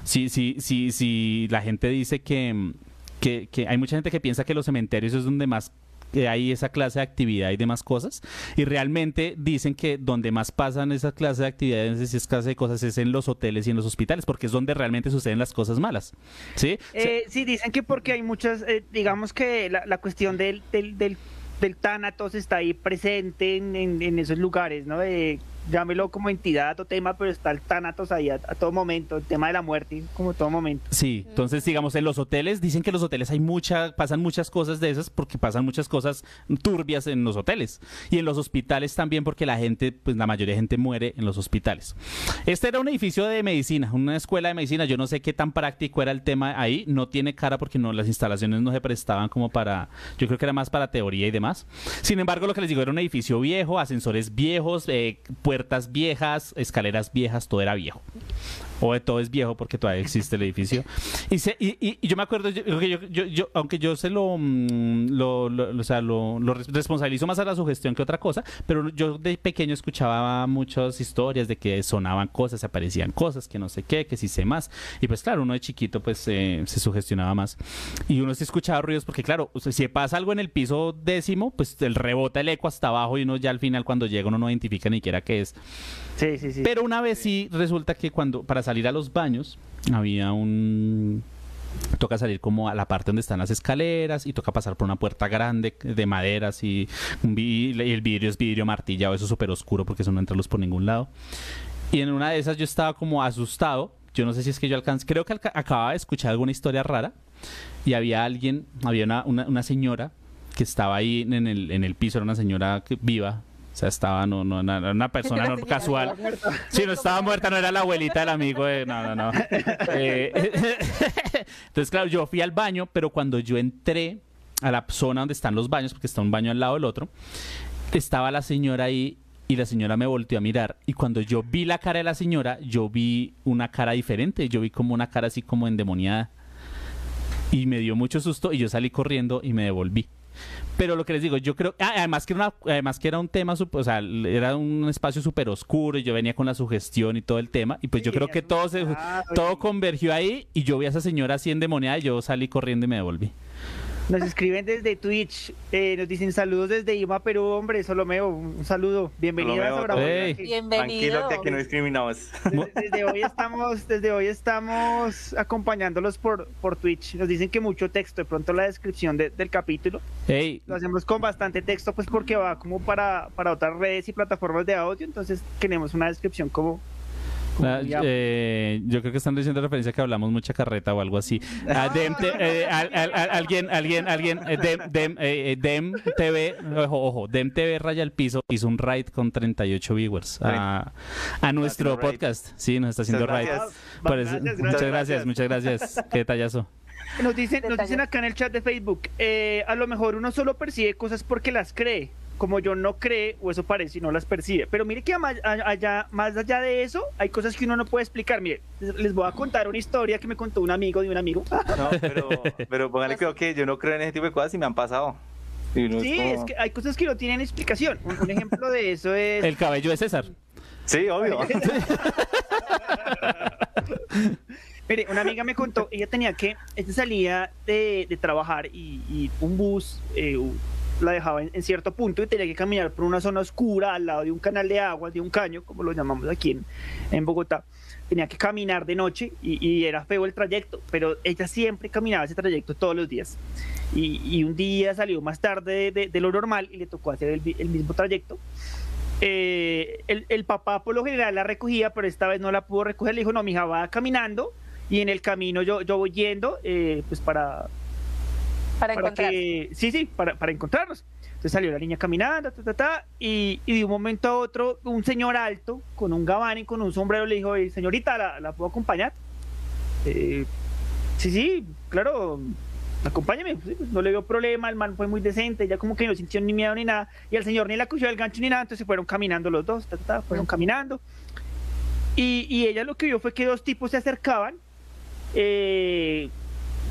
si, si, si, si la gente dice que, que, que hay mucha gente que piensa que los cementerios es donde más que hay esa clase de actividad y demás cosas y realmente dicen que donde más pasan esa clase de actividades esa clase de cosas es en los hoteles y en los hospitales porque es donde realmente suceden las cosas malas ¿sí? Eh, sí, dicen que porque hay muchas, eh, digamos que la, la cuestión del, del, del, del Thanatos está ahí presente en, en, en esos lugares, ¿no? De, llámelo como entidad o tema, pero está el Thanatos ahí a, a todo momento, el tema de la muerte, como todo momento. Sí, entonces digamos en los hoteles dicen que los hoteles hay mucha pasan muchas cosas de esas porque pasan muchas cosas turbias en los hoteles y en los hospitales también porque la gente pues la mayoría de gente muere en los hospitales. Este era un edificio de medicina, una escuela de medicina, yo no sé qué tan práctico era el tema ahí, no tiene cara porque no las instalaciones no se prestaban como para yo creo que era más para teoría y demás. Sin embargo, lo que les digo era un edificio viejo, aspuertas viejas, escaleras viejas, todo era viejo. O de todo es viejo porque todavía existe el edificio. Y, se- y, y- y yo me acuerdo, yo, yo- yo- aunque yo se lo, mm, lo, lo- o sea, lo, lo res- responsabilizo más a la sugestión que otra cosa, pero yo de pequeño escuchaba muchas historias de que sonaban cosas, aparecían cosas, que no sé qué, que sí sé más. Y pues claro, uno de chiquito pues eh, se sugestionaba más. Y uno se escuchaba ruidos porque claro, o sea, si pasa algo en el piso décimo, pues el rebota el eco hasta abajo y uno ya al final cuando llega uno no identifica ni siquiera qué es. Sí, sí, sí. Pero una vez sí resulta que cuando para salir a los baños había un toca salir como a la parte donde están las escaleras y toca pasar por una puerta grande de maderas y, y el vidrio es vidrio martillado, eso es súper oscuro porque eso no entra luz por ningún lado. Y en una de esas yo estaba como asustado. Yo no sé si es que yo alcancé, creo que alca- acababa de escuchar alguna historia rara y había alguien, había una, una, una señora que estaba ahí en el, en el piso, era una señora que- viva. O sea, estaba, no, no, no, era una persona no, casual. Sí, no estaba muerta, no era la abuelita del amigo de... No, no, no. Eh, entonces, claro, yo fui al baño, pero cuando yo entré a la zona donde están los baños, porque está un baño al lado del otro, estaba la señora ahí y la señora me volteó a mirar. Y cuando yo vi la cara de la señora, yo vi una cara diferente. Yo vi como una cara así como endemoniada. Y me dio mucho susto y yo salí corriendo y me devolví. Pero lo que les digo, yo creo, ah, además que era una, además que era un tema, o sea, era un espacio súper oscuro y yo venía con la sugestión y todo el tema y pues yo creo que todo se, todo convergió ahí y yo vi a esa señora así endemoniada y yo salí corriendo y me devolví. Nos escriben desde Twitch, eh, nos dicen saludos desde Ima, Perú, hombre, Solomeo, un saludo, bienvenidas Solomeo, a Bravo Hey. Bienvenido. Tranquilo que aquí no discriminamos. Desde, desde hoy estamos, desde hoy estamos acompañándolos por, por Twitch. Nos dicen que mucho texto, de pronto la descripción de- del capítulo. Hey, Lo hacemos con bastante texto, pues porque va como para, para otras redes y plataformas de audio, entonces queremos una descripción como... eh, yo creo que están diciendo referencia que hablamos mucha carreta o algo así. Ah, Dem, te- eh, al- al- al- alguien, alguien, alguien, eh, Dem, Dem, eh, eh, Dem TV, ojo, ojo, Dem TV Raya al Piso hizo un raid con 38 viewers a, a nuestro podcast. Sí, nos está haciendo Muchas raid. muchas gracias. muchas gracias. Qué detallazo. Nos dicen, nos dicen acá en el chat de Facebook, eh, a lo mejor uno solo percibe cosas porque las cree, como yo no cree, o eso parece y no las percibe. Pero mire que a- allá, más allá de eso, hay cosas que uno no puede explicar. Mire, les voy a contar una historia que me contó un amigo de un amigo. No, pero, pero póngale que yo no creo en ese tipo de cosas y me han pasado. Y uno es Sí, como- es que hay cosas que no tienen explicación. Un, un ejemplo de eso es... El cabello de César. Sí, obvio. Mire, una amiga me contó, ella tenía que, ella salía de, de trabajar y, y un bus eh, la dejaba en, cierto punto y tenía que caminar por una zona oscura al lado de un canal de agua, de un caño, como lo llamamos aquí en, Bogotá. Tenía que caminar de noche y, era feo el trayecto, pero ella siempre caminaba ese trayecto todos los días. Y, un día salió más tarde de, lo normal y le tocó hacer el, mismo trayecto. Eh, el, papá por lo general la recogía, pero esta vez no la pudo recoger. Le dijo, no, mija, va caminando y en el camino yo, yo voy yendo, eh, pues para, Para para que, sí, sí, para, para encontrarnos. Entonces salió la niña caminando, ta, ta, ta, y, y de un momento a otro, un señor alto, con un gabán y con un sombrero, le dijo, "Eh, señorita, ¿la, la puedo acompañar? Eh, sí, sí, claro, acompáñame, pues, no le veo problema, el man fue muy decente, ya como que no sintió ni miedo ni nada, y el señor ni la cogió del gancho ni nada, entonces fueron caminando los dos, ta, ta, ta, fueron caminando. Y, y ella lo que vio fue que dos tipos se acercaban, eh,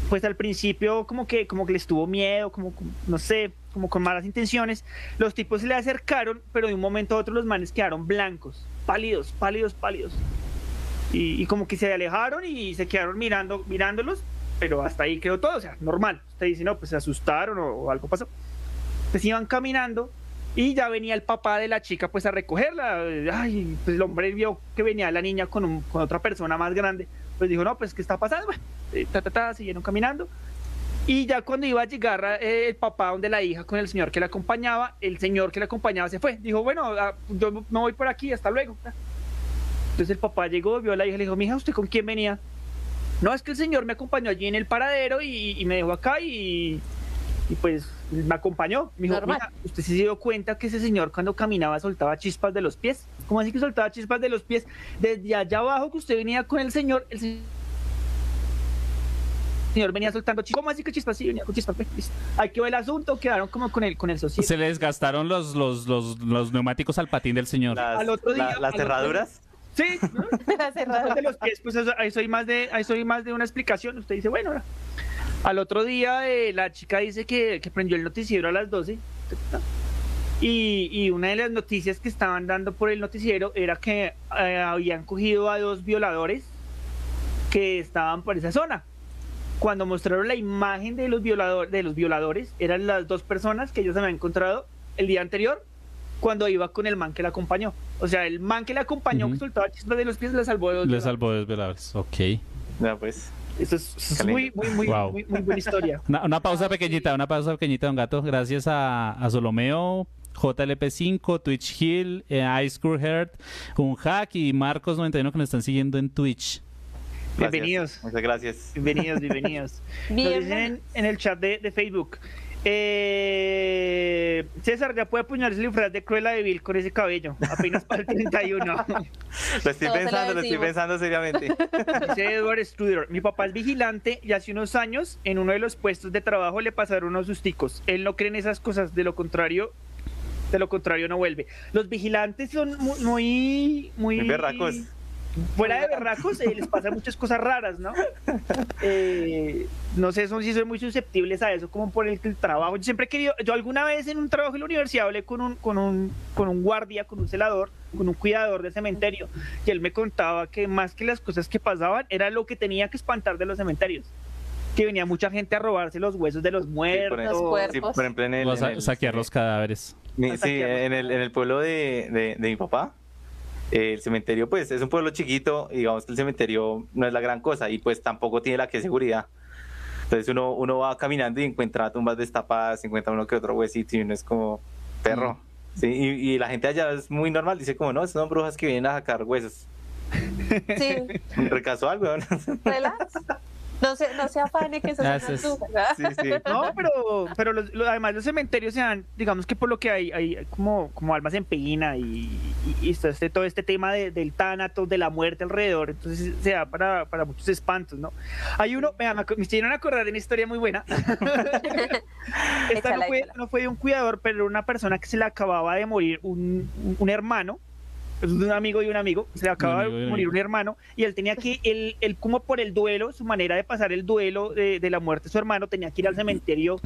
pues al principio como que como que les tuvo miedo, como, no sé, como con malas intenciones. Los tipos se le acercaron, pero de un momento a otro los manes quedaron blancos, pálidos, pálidos, pálidos. Y, como que se alejaron y se quedaron mirando, mirándolos, pero hasta ahí quedó todo, o sea, normal. Usted dice, no, pues se asustaron o, o algo pasó. Pues iban caminando y ya venía el papá de la chica pues a recogerla. Ay, pues el hombre vio que venía la niña con, con otra persona más grande. Pues dijo, no, pues ¿qué está pasando? Bueno, ta, ta, ta, siguieron caminando. Y ya cuando iba a llegar eh, el papá donde la hija con el señor que la acompañaba, el señor que la acompañaba se fue. Dijo, bueno, ah, yo me voy por aquí, hasta luego. Entonces el papá llegó, vio a la hija y le dijo, mija, ¿usted con quién venía? No, es que el señor me acompañó allí en el paradero y, y me dejó acá y, y pues me acompañó. Me dijo. "Mija, ¿usted sí se dio cuenta que ese señor cuando caminaba soltaba chispas de los pies? ¿Cómo así que soltaba chispas de los pies? Desde allá abajo que usted venía con el señor, el se- señor venía soltando chispas. ¿Cómo así que chispas? Sí, venía con chispas. Ahí quedó el asunto, quedaron como con el, con el socio. Se le desgastaron los, los, los, los neumáticos al patín del señor. Las, Al otro día- la- las cerraduras. Sí. Hace rato. de los pies, pues eso- ahí soy más de, ahí soy más de una explicación. Usted dice, bueno, ahora. al otro día eh, la chica dice que, que prendió el noticiero a las 12. Y, y una de las noticias que estaban dando por el noticiero era que eh, habían cogido a dos violadores que estaban por esa zona. Cuando mostraron la imagen de los, violador, de los violadores, eran las dos personas que ellos habían encontrado el día anterior cuando iba con el man que la acompañó. O sea, el man que la acompañó, Ujú. que soltaba chispas de los pies, le salvó de dos Le salvó de veladores. Ok. Ya, pues. Eso es, muy, muy, muy, Wow. muy, muy buena historia. Una, una pausa pequeñita, una pausa pequeñita, don Gato. Gracias a, a Solomeo, JLP5, Twitch Hill, eh, Ice Crew Heart, un hack y Marcos91 que nos están siguiendo en Twitch. Gracias. Bienvenidos. Muchas gracias. Bienvenidos, bienvenidos. Nos Bienvenidos. dicen en, en el chat de, de Facebook. Eh, César ya puede apuñalarse el disfraz de Cruella de Vil con ese cabello. Apenas para el 31. Lo estoy Todos pensando, lo estoy pensando seriamente. Dice Edward Struder. Mi papá es vigilante y hace unos años en uno de los puestos de trabajo le pasaron unos susticos. Él no cree en esas cosas. De lo contrario, de lo contrario no vuelve. Los vigilantes son mu- muy, muy, Muy berracos. Fuera de berracos, eh, les pasan muchas cosas raras, ¿no? Eh, no sé, son si son muy susceptibles a eso, como por el, el trabajo. Yo siempre he querido, yo alguna vez en un trabajo en la universidad hablé con un, con un, con un guardia, con un celador, con un cuidador de cementerio, y él me contaba que más que las cosas que pasaban, era lo que tenía que espantar de los cementerios. Que venía mucha gente a robarse los huesos de los Sí, muertos. por, sí, por ejemplo, en el, en el- saquear los cadáveres. Sí, en el, en el pueblo de, de- de mi papá, el cementerio pues es un pueblo chiquito, y digamos que el cementerio no es la gran cosa y pues tampoco tiene la que seguridad. Entonces uno, uno va caminando y encuentra tumbas destapadas, encuentra uno que otro huesito y uno es como perro. Sí, y, y la gente allá es muy normal, dice como no, son brujas que vienen a sacar huesos. Sí, Recasual, weón. relax. No se, no se afane que eso Ah, es sí, sí. una Sí, sí. No, pero, pero los- lo- además los cementerios se dan, digamos que por lo que hay, hay como, como almas en pena y, y- y está este, todo este tema de- del tánatos, de la muerte alrededor, entonces se da para, para muchos espantos, ¿no? Hay uno, vean, me, me hicieron acordar de una historia muy buena. Esta no fue, no fue de un cuidador, pero era una persona que se le acababa de morir un, un- un hermano, es de un amigo y un amigo, se le y de morir amigo. un hermano y él tenía que, él, él como por el duelo, su manera de pasar el duelo de, de la muerte de su hermano, tenía que ir al cementerio,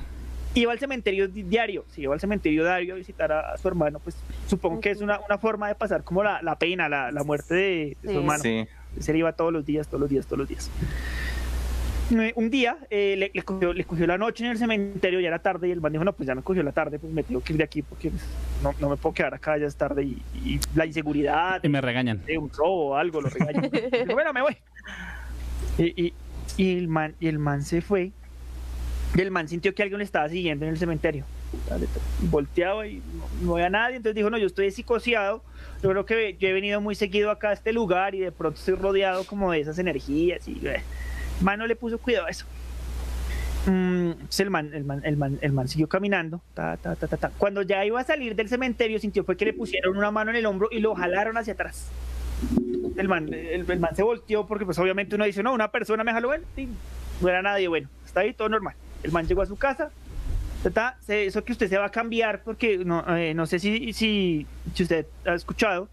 iba al cementerio di- diario, si iba al cementerio diario a visitar a, a su hermano, pues supongo que es una, una forma de pasar como la, la pena, la, la muerte de, de Sí. su hermano. Sí. Se iba todos los días, todos los días, todos los días. Eh, Un día eh, le, le cogió, le cogió la noche en el cementerio, ya era tarde, y el man dijo, no, pues ya me cogió la tarde, pues me tengo que ir de aquí porque pues, no, no me puedo quedar acá, ya es tarde, y, y la inseguridad, Y me regañan. de un robo o algo, lo regañan. Dijo, bueno, me voy. Y, y- y el man, y el man se fue, y el man sintió que alguien le estaba siguiendo en el cementerio. Y volteaba y no, no había nadie, entonces dijo, no, yo estoy psicoseado, yo creo que yo he venido muy seguido acá a este lugar y de pronto estoy rodeado como de esas energías y eh, man no le puso cuidado a eso. Mm, entonces el man, el, man, el, man, el man siguió caminando. ta, ta, ta. Cuando ya iba a salir del cementerio, sintió fue que le pusieron una mano en el hombro y lo jalaron hacia atrás. El man, el, man se volteó porque pues obviamente uno dice, no, una persona me jaló, sí, no era nadie, bueno, está ahí todo normal. El man llegó a su casa, se- eso que usted se va a cambiar porque no, eh, no sé si, si, usted ha escuchado.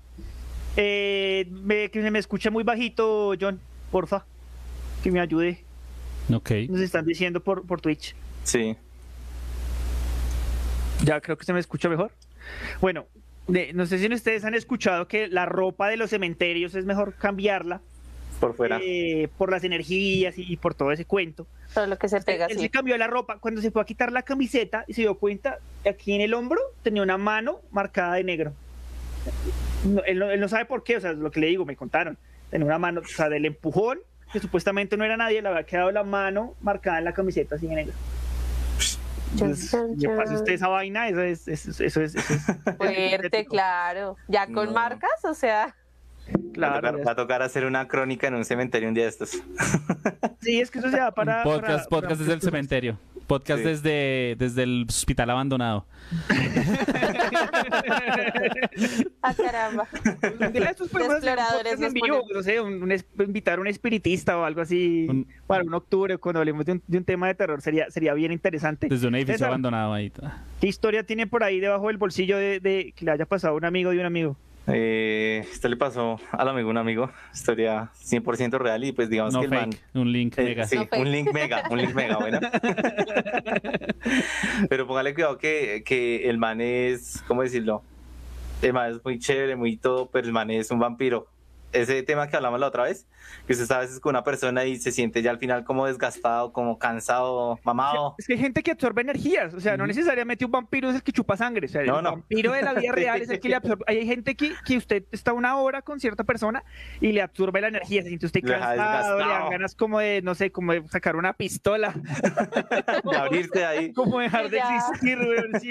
Eh, me- me escucha muy bajito, John, porfa, que me ayude. Ok. Nos están diciendo por, por Twitch. Sí. Ya creo que se me escucha mejor. Bueno, de- no sé si ustedes han escuchado que la ropa de los cementerios es mejor cambiarla Por fuera. eh, por las energías y, y por todo ese cuento. Todo lo que se pega Él se cambió la ropa cuando se fue a quitar la camiseta y se dio cuenta aquí en el hombro tenía una mano marcada de negro. No, él, no, él no sabe por qué, o sea, lo que le digo, me contaron. Tenía una mano, o sea, del empujón, que supuestamente no era nadie, le había quedado la mano marcada en la camiseta así de negro. Entonces, pasa a usted esa vaina, eso es, eso es, eso es, eso es- Fuerte, claro. Ya con No. marcas, o sea. va, a claro. tocar, va a tocar hacer una crónica en un cementerio un día de estos. Sí, es que eso se da para. podcast para- para podcast desde el cementerio. Podcast Sí. desde, desde el hospital abandonado. Ah, caramba. De estos exploradores en vivo, ponen. no sé, un- invitar a un espiritista o algo así Un- para un octubre cuando hablemos de un, de un tema de terror sería sería bien interesante. Desde un edificio César, abandonado ahí. ¿Qué historia tiene por ahí debajo del bolsillo de, de que le haya pasado a un amigo de un amigo? Eh, esto le pasó al amigo, un amigo, historia 100% real y pues digamos No que el man... un link Eh, mega. sí, No fake. un link mega, un link mega, bueno. Pero póngale cuidado que, que el man es, ¿cómo decirlo? El man es muy chévere, muy todo, pero el man es un vampiro. Ese tema que hablamos la otra vez, que usted está a veces con una persona y se siente ya al final como desgastado, como cansado, mamado. Es que hay gente que absorbe energías, o sea, no necesariamente un vampiro es el que chupa sangre, o sea, No, el no. vampiro de la vida real es el que le absorbe. Hay gente que, que usted está una hora con cierta persona y le absorbe la energía, se siente usted cansado, le dan ganas como de, no sé, como de sacar una pistola, De abrirte ahí. como dejar de existir, weón, sí,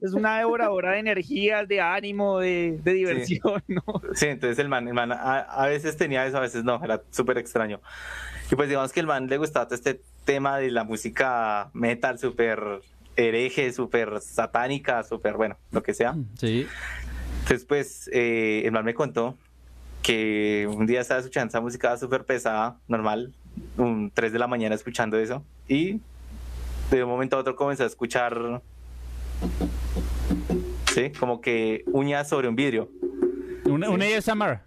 es una devoradora de energías, de ánimo, de, de diversión, ¿no? Sí, entonces el man, el man a, a veces tenía eso, a veces no, era súper extraño. Y pues digamos que el man le gustaba todo este tema de la música metal, súper hereje, súper satánica, súper, bueno, lo que sea. Sí. Entonces pues eh, el man me contó que un día estaba escuchando esa música súper pesada, normal, un 3 de la mañana escuchando eso, y de un momento a otro comenzó a escuchar, sí, como que uñas sobre un vidrio. Un, un ASMR.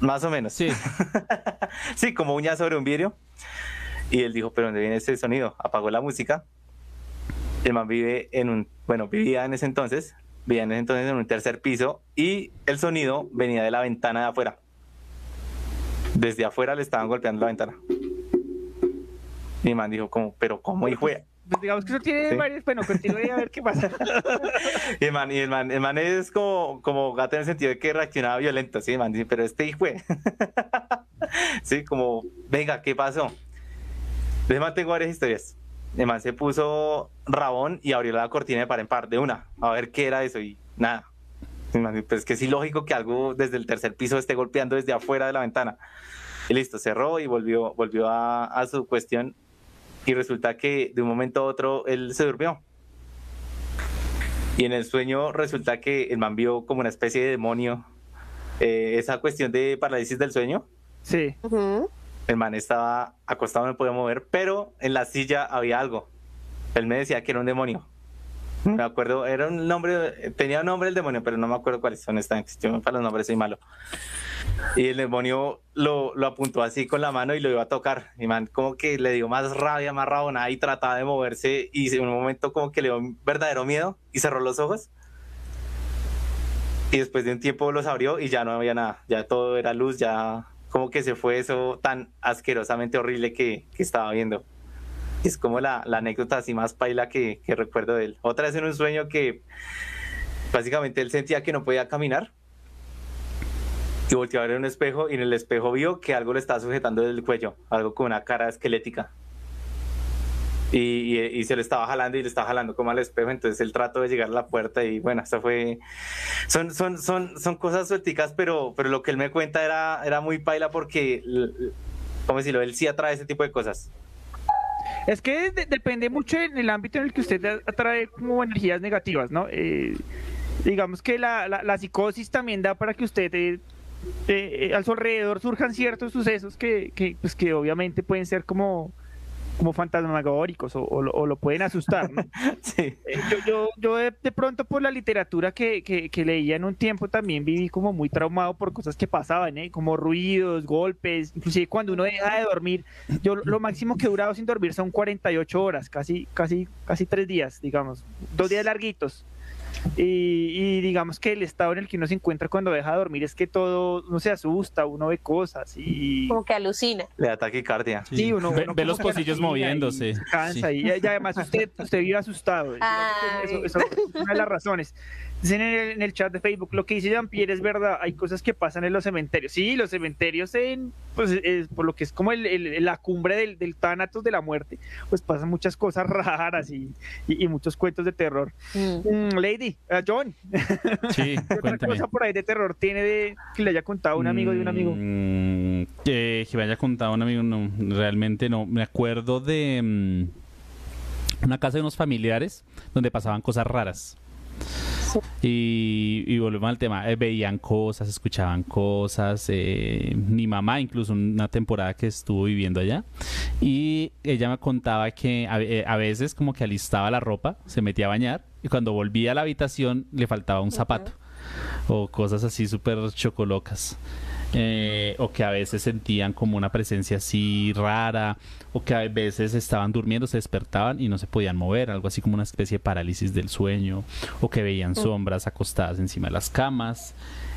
Más o menos. Sí. sí, como uñas sobre un vidrio. Y él dijo, ¿pero dónde viene ese sonido? Apagó la música. El man vive en un, bueno, vivía en ese entonces, vivía en ese entonces en un tercer piso y el sonido venía de la ventana de afuera. Desde afuera le estaban golpeando la ventana. Y el man dijo, como, ¿pero cómo hijo de-?" Pues digamos que eso tiene Sí. varios, bueno, continúe a ver qué pasa. Y el man, y el man, el man es como, como gato en el sentido de que reaccionaba violento, ¿sí? El man pero este hijo de-". Sí, como, venga, ¿qué pasó? De man tengo varias historias. El man se puso rabón y abrió la cortina de par en par de una, a ver qué era eso y nada. El Pues es que es ilógico que algo desde el tercer piso esté golpeando desde afuera de la ventana. Y listo, cerró y volvió, volvió a, a su cuestión. Y resulta que de un momento a otro él se durmió. Y en el sueño resulta que el man vio como una especie de demonio. Eh, esa cuestión de parálisis del sueño. Sí. El man estaba acostado, no podía mover, pero en la silla había algo. Él me decía que era un demonio. Me acuerdo, era un nombre, tenía un nombre el demonio, pero no me acuerdo cuáles son honestamente. Yo para los nombres soy malo. Y el demonio lo, lo apuntó así con la mano y lo iba a tocar. Y man, como que le dio más rabia, más rabonada y trataba de moverse. Y en un momento, como que le dio verdadero miedo y cerró los ojos. Y después de un tiempo los abrió y ya no había nada. Ya todo era luz, ya como que se fue eso tan asquerosamente horrible que, que estaba viendo. Es como la, la anécdota así más paila que, que recuerdo de él. Otra vez en un sueño que básicamente él sentía que no podía caminar y volteó a ver un espejo y en el espejo vio que algo le estaba sujetando del cuello, algo con una cara esquelética. Y, y- y se le estaba jalando y le estaba jalando como al espejo, entonces él trató de llegar a la puerta y bueno, eso fue... Son, son, son, son cosas suelticas, pero, pero lo que él me cuenta era, era muy paila porque, ¿cómo decirlo? Él sí atrae ese tipo de cosas. Es que de- depende mucho en el ámbito en el que usted atrae como energías negativas, ¿no? Eh, digamos que la, la- la psicosis también da para que usted eh, eh, eh, a su alrededor surjan ciertos sucesos que, que, pues, que obviamente pueden ser como, como fantasmagóricos o, o lo, o lo pueden asustar, ¿no? Sí. Eh, yo, yo, yo de, de pronto por la literatura que, que, que leía en un tiempo también viví como muy traumado por cosas que pasaban, ¿eh? como ruidos, golpes, inclusive cuando uno deja de dormir, yo lo máximo que he durado sin dormir son 48 horas, casi, casi, casi tres días, digamos, dos días larguitos. Y, y digamos que el estado en el que uno se encuentra cuando deja de dormir es que todo, uno se asusta, uno ve cosas y... Como que alucina. Le da taquicardia. Sí, uno, Ve- uno ve como los pocillos y moviéndose. se cansa Sí. y, y además usted, usted vive asustado. Ay. Eso, eso es una de las razones. Dicen en el, en el chat de Facebook, lo que dice Jean-Pierre es verdad, hay cosas que pasan en los cementerios. Sí, los cementerios, en, pues, es por lo que es como el- el- la cumbre del, del Thanatos de la muerte, pues pasan muchas cosas raras y, y- y muchos cuentos de terror. Mm, Lady, eh, John, Sí, ¿qué otra cosa por ahí de terror tiene de que le haya contado un amigo de un amigo? Mm, que, que me haya contado un amigo, no, realmente no. Me acuerdo de mm, una casa de unos familiares donde pasaban cosas raras. Y, y volvemos al tema, eh, veían cosas, escuchaban cosas, eh, mi mamá incluso una temporada que estuvo viviendo allá y ella me contaba que a, eh, a veces como que alistaba la ropa, se metía a bañar y cuando volvía a la habitación le faltaba un zapato. o cosas así súper chocolocas. Eh, o que a veces sentían como una presencia así rara, o que a veces estaban durmiendo, se despertaban y no se podían mover, algo así como una especie de parálisis del sueño, o que veían sombras acostadas encima de las camas.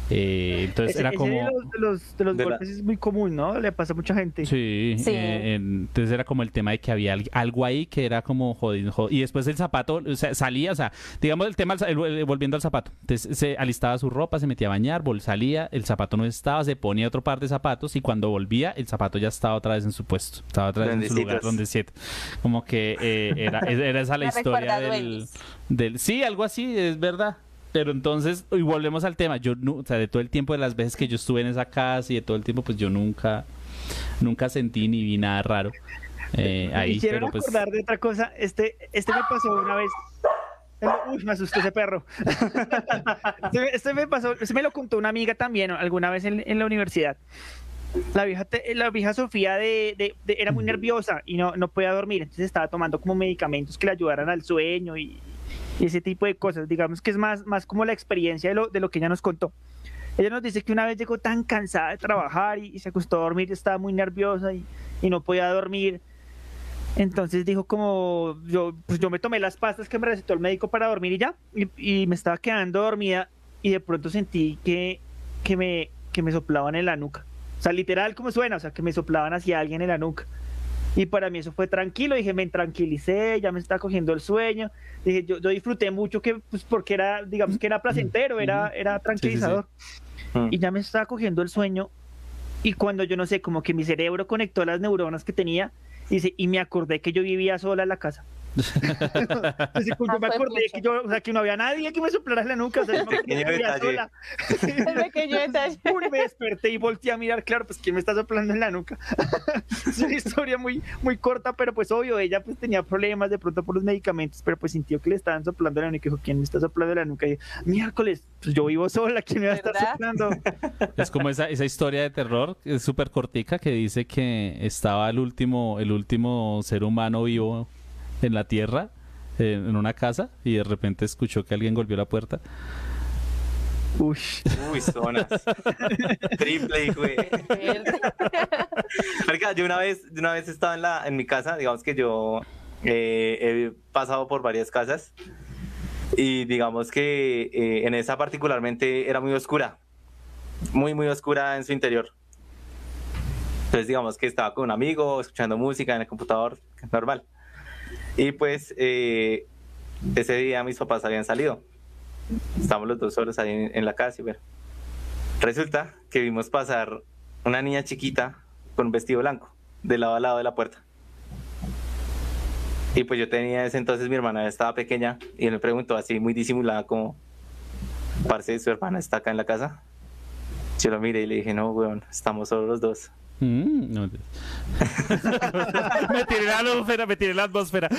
Eh, entonces Ese- era ese como... de los, de los, de los de la- golpes es muy común, ¿no? Le pasa a mucha gente. Sí, Sí. eh, entonces era como el tema de que había al- algo ahí que era como jodido, jod- Y después el zapato o sea, salía, o sea, digamos el tema, el- el- volviendo al zapato. Entonces se alistaba su ropa, se metía a bañar, vol- salía, el zapato no estaba, se ponía otro par de zapatos y cuando volvía el zapato ya estaba otra vez en su puesto, estaba otra vez en su lugar donde siete. Como que eh, era, era esa la historia del, del... Sí, algo así, es verdad. Pero entonces, y volvemos al tema, yo, o sea, de todo el tiempo de las veces que yo estuve en esa casa y de todo el tiempo, pues yo nunca, nunca sentí ni vi nada raro eh, ahí, hicieron pero pues... acordar de otra cosa. Este, este me pasó una vez. Uy, me asustó ese perro. este, me- este me pasó, este me lo contó una amiga también alguna vez en, en la universidad. La vieja, la vieja Sofía de, de- de- era muy nerviosa y no, no podía dormir, entonces estaba tomando como medicamentos que le ayudaran al sueño y, y ese tipo de cosas. Digamos que es más, más como la experiencia de lo, de lo que ella nos contó. Ella nos dice que una vez llegó tan cansada de trabajar y, se acostó a dormir, estaba muy nerviosa y, y no podía dormir. Entonces dijo como, yo, pues yo me tomé las pastas que me recetó el médico para dormir y ya, y, y me estaba quedando dormida y de pronto sentí que, que, me, que me soplaban en la nuca. O sea, literal como suena, o sea, que me soplaban hacia alguien en la nuca. Y para mí eso fue tranquilo, dije, me tranquilicé, ya me está cogiendo el sueño. Dije, yo, yo disfruté mucho que, pues porque era, digamos que era placentero, era, era tranquilizador. Mm. Y ya me estaba cogiendo el sueño. Y cuando yo no sé, como que mi cerebro conectó las neuronas que tenía, dice, y me acordé que yo vivía sola en la casa. Yo me Ah, acordé que yo, o sea, que no había nadie que me soplara en la nuca, o sea, yo que Pequeño vivía detalle. sola. El pequeño detalle. Me desperté y volteé a mirar, claro, pues quién me está soplando en la nuca. es una historia muy, muy corta, pero pues obvio, ella pues tenía problemas de pronto por los medicamentos, pero pues sintió que le estaban soplando en la nuca y dijo, ¿quién me está soplando en la nuca? Y dije, miércoles, pues yo vivo sola, ¿quién me va a estar soplando? Es como esa, esa historia de terror, es súper cortica, que dice que estaba el último, el último ser humano vivo en la Tierra, en una casa, y de repente escuchó que alguien golpeó la puerta. Uy, Uy, zonas. Triple, güey. Marica, yo una vez, yo una vez estaba en la, en mi casa, digamos que yo eh, he pasado por varias casas y digamos que eh, en esa particularmente era muy oscura, muy muy oscura en su interior. Entonces digamos que estaba con un amigo escuchando música en el computador, normal. Y pues eh, ese día mis papás habían salido. Estamos los dos solos ahí en, la casa y bueno. Resulta que vimos pasar una niña chiquita con un vestido blanco de lado a lado de la puerta. Y pues yo tenía ese entonces, mi hermana estaba pequeña y él me preguntó así muy disimulada como, parce, su hermana está acá en la casa. Yo lo miré y le dije, no, weón, estamos solo los dos. Mm, no. me tiré la atmósfera, me tiré la atmósfera.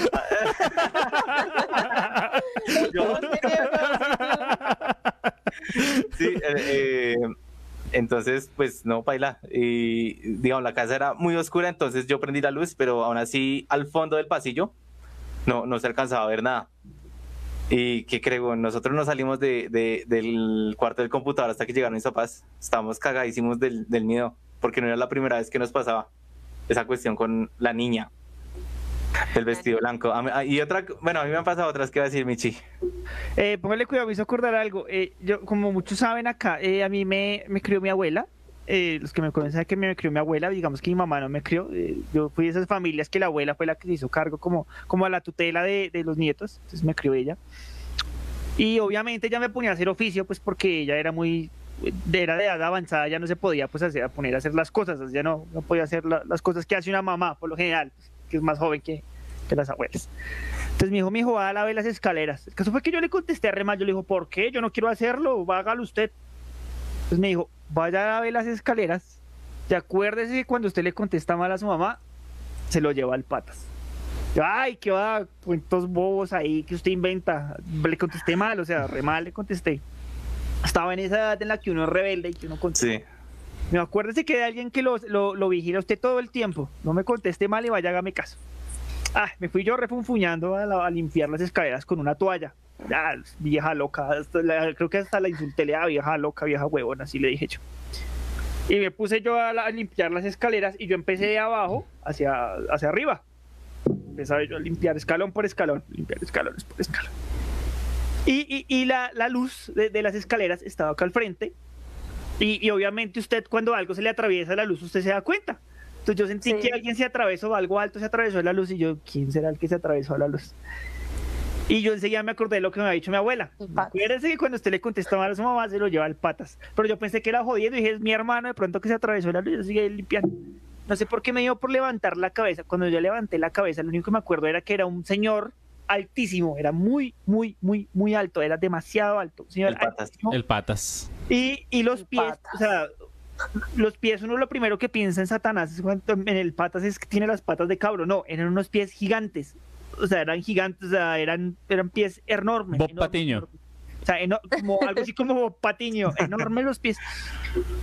Sí, eh, eh, entonces, pues no, baila. Y digamos, la casa era muy oscura, entonces yo prendí la luz, pero aún así al fondo del pasillo no, no se alcanzaba a ver nada. Y qué creo, nosotros nos salimos de, de- del cuarto del computador hasta que llegaron mis papás. Estábamos cagadísimos del, del miedo, porque no era la primera vez que nos pasaba esa cuestión con la niña. El vestido blanco. Ah, y otra, bueno, a mí me han pasado otras que va a decir Michi. Eh, póngale cuidado, me hizo acordar algo. Eh, yo, como muchos saben acá, eh, a mí me, me crió mi abuela. Eh, los que me conocen saben que me crió mi abuela, digamos que mi mamá no me crió. eh, yo fui de esas familias que la abuela fue la que se hizo cargo como, como a la tutela de, de los nietos, entonces me crió ella. Y obviamente ella me ponía a hacer oficio, pues porque ella era muy, era de edad avanzada, ya no se podía pues hacer, poner a hacer las cosas, ya no, no podía hacer la- las cosas que hace una mamá, por lo general, que es más joven que, las abuelas. Entonces me dijo, mi hijo, va a lavar las escaleras. El caso fue que yo le contesté a Remar, yo le digo, ¿por qué? Yo no quiero hacerlo, hágalo usted. Entonces me dijo, vaya a ver las escaleras y acuérdese que cuando usted le contesta mal a su mamá, se lo lleva al patas. Yo, Ay, qué va, cuentos bobos ahí que usted inventa. Le contesté mal, o sea, re mal le contesté. Estaba en esa edad en la que uno es rebelde y que uno contesta. Sí. Me acuérdese que hay alguien que lo, lo, lo vigila a usted todo el tiempo. No me conteste mal y vaya, hágame caso. Ah, me fui yo refunfuñando a, la- a limpiar las escaleras con una toalla. ah, vieja loca, hasta la- creo que hasta la insulté, le da vieja loca, vieja huevona, así le dije yo. Y me puse yo a, la- a limpiar las escaleras y yo empecé de abajo hacia, hacia arriba. Empezaba yo a limpiar escalón por escalón, limpiar escalones por escalón. Y, y- y la, la luz de, de las escaleras estaba acá al frente. Y, y obviamente usted cuando algo se le atraviesa la luz, usted se da cuenta. Entonces yo sentí Sí. que alguien se atravesó, algo alto se atravesó la luz y yo, ¿quién será el que se atravesó la luz? Y yo enseguida me acordé de lo que me había dicho mi abuela. Acuérdese que cuando usted le contestaba a su mamá se lo lleva al patas. Pero yo pensé que era jodiendo y dije, es mi hermano de pronto que se atravesó la luz y yo seguí limpiando. No sé por qué me dio por levantar la cabeza. Cuando yo levanté la cabeza, lo único que me acuerdo era que era un señor altísimo, era muy, muy, muy, muy alto, era demasiado alto. un señor El patas. altísimo. El patas. Y, y los El pies, patas. o sea, los pies, uno lo primero que piensa en Satanás es cuando en el patas es que tiene las patas de cabro. No, eran unos pies gigantes. O sea, eran gigantes, o sea, eran, eran pies enormes. Bob enormes, Patiño. enormes. O sea, eno- como algo así como Bob Patiño, enormes los pies.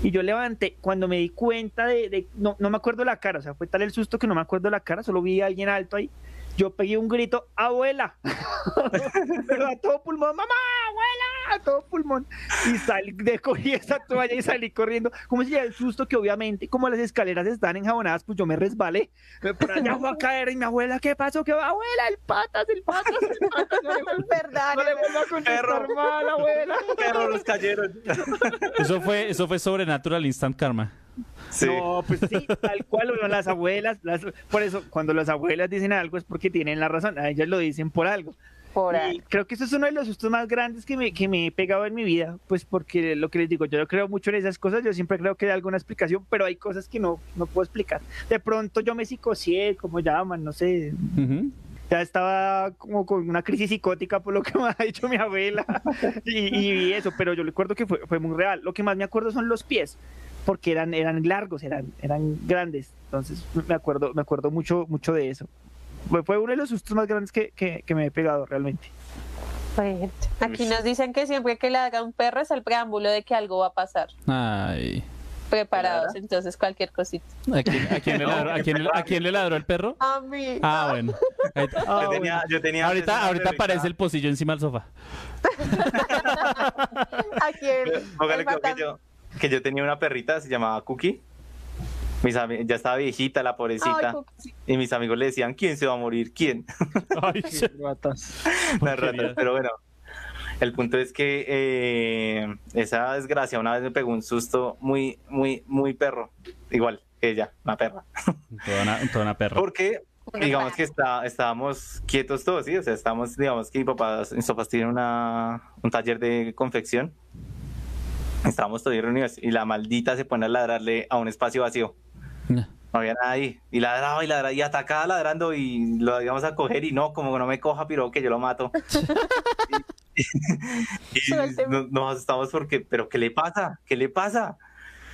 Y yo levanté, cuando me di cuenta de, de- no, no me acuerdo la cara, o sea, fue tal el susto que no me acuerdo la cara, solo vi a alguien alto ahí. Yo pegué un grito, abuela, pero a todo pulmón, mamá, abuela, a todo pulmón. Y salí, de- cogí esa toalla y salí corriendo, como si el susto que obviamente, como las escaleras están enjabonadas, pues yo me resbalé. Me- Por allá fue a caer y mi abuela, ¿qué pasó? ¿Qué va? Abuela, el patas, el patas, el patas. No le vuelvo, ¿Verdad? no le vuelvo a contestar mal, abuela. Perro, los cayeron. Eso fue, eso fue Sobrenatural Instant Karma. Sí. No, pues sí, tal cual, bueno, las abuelas, las- por eso, cuando las abuelas dicen algo es porque tienen la razón, a ellas lo dicen por algo. Por Y ahí. creo que eso es uno de los sustos más grandes que me, que me he pegado en mi vida, pues porque lo que les digo, yo no creo mucho en esas cosas, yo siempre creo que hay alguna explicación, pero hay cosas que no, no puedo explicar. De pronto yo me psicocié, como llaman, no sé, Ujú. ya estaba como con una crisis psicótica por lo que me ha dicho mi abuela y, y eso, pero yo recuerdo que fue, fue muy real. Lo que más me acuerdo son los pies, porque eran, eran largos, eran, eran grandes, entonces me acuerdo, me acuerdo mucho, mucho de eso. Fue, uno de los sustos más grandes que, que, que me he pegado realmente. Bueno, Aquí nos dicen que siempre que le haga un perro es el preámbulo de que algo va a pasar. Ay. Preparados, entonces cualquier cosita. ¿A quién, a quién le, ladró, a quién le- a quién le ladró el perro? A mí. Ah, bueno. Yo tenía, yo tenía Ahorita, ahorita aparece el pocillo encima del sofá. Que fantasma- yo, que yo tenía una perrita, se llamaba Cookie. Mis ya estaba viejita la pobrecita. Ay, y mis amigos le decían, ¿quién se va a morir? ¿Quién? Ay, Ratas. Las ratas, Porquería. pero bueno. El punto es que eh, esa desgracia una vez me pegó un susto muy, muy, muy perro. Igual que ella, una perra. toda, una, toda una perra. Porque, digamos que está, estábamos quietos todos, ¿sí? O sea, estábamos, digamos que mi papá, mis papás tienen una, un taller de confección. Estábamos todos reunidos y la maldita se pone a ladrarle a un espacio vacío. No había nada ahí. Y ladraba y ladraba y atacaba ladrando y lo íbamos a coger y no, como que no me coja, pero que yo lo mato. y y nos, nos asustamos porque, pero ¿qué le pasa? ¿Qué le pasa?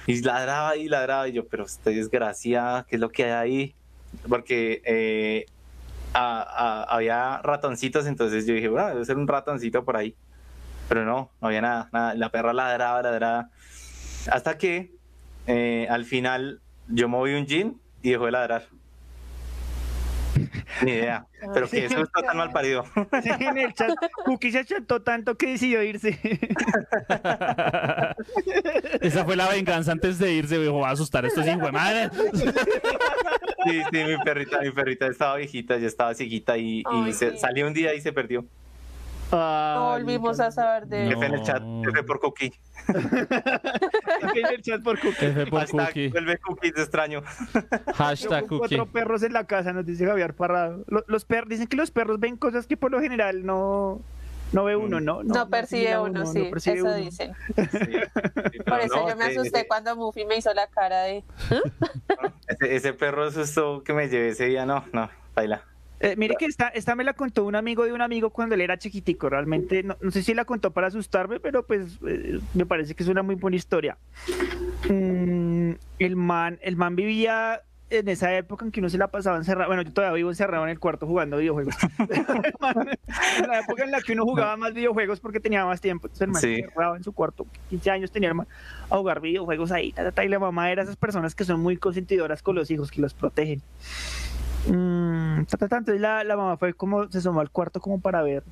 Y ladraba y ladraba y yo, pero estoy desgraciada, ¿qué es lo que hay ahí? Porque eh, a- a- había ratoncitos, entonces yo dije, bueno, debe ser un ratoncito por ahí. Pero no, no había nada, nada. La perra ladraba, ladraba. Hasta que eh, al final yo moví un jean y dejó de ladrar. Ni idea. Pero que eso está tan mal parido. Sí, en el chat, Cookie se achantó tanto que decidió irse. Esa fue la venganza antes de irse. Dijo, voy a asustar a estos hijos de madre. Sí, sí, mi perrita, mi perrita estaba viejita, ya estaba cieguita y, y Ay, se, salió un día y se perdió. No Ay, volvimos a saber de No. F en el chat, F por Cookie. en el chat por Cookie. F por Hashtag, cookie. vuelve Cookie, te extraño. Hashtag Yo con cookie. cuatro perros en la casa, nos dice Javier Parrado. Lo- Los, perros dicen que los perros ven cosas que por lo general no, no ve uno, ¿no? No, percibe mira uno, no sí, percibe eso uno. dicen. Sí, sí, Por eso no, yo me asusté cuando Muffy me hizo la cara de... Ese, ese perro susto que me llevé ese día, no, no, baila. Eh, mire que esta, esta me la contó un amigo de un amigo cuando él era chiquitico. Realmente, no, no sé si la contó para asustarme, pero pues eh, me parece que es una muy buena historia. Mm, el, man, el man vivía en esa época en que uno se la pasaba encerrado. Bueno, yo todavía vivo encerrado en el cuarto jugando videojuegos. En la época en la que uno jugaba más videojuegos porque tenía más tiempo. Entonces el man Sí. se encerraba en su cuarto. 15 años tenía el man a jugar videojuegos ahí. ta, ta, ta, y la mamá era esas personas que son muy consentidoras con los hijos, que los protegen. Mm, ta, ta, ta, entonces la, la mamá fue como, se asomó al cuarto como para ver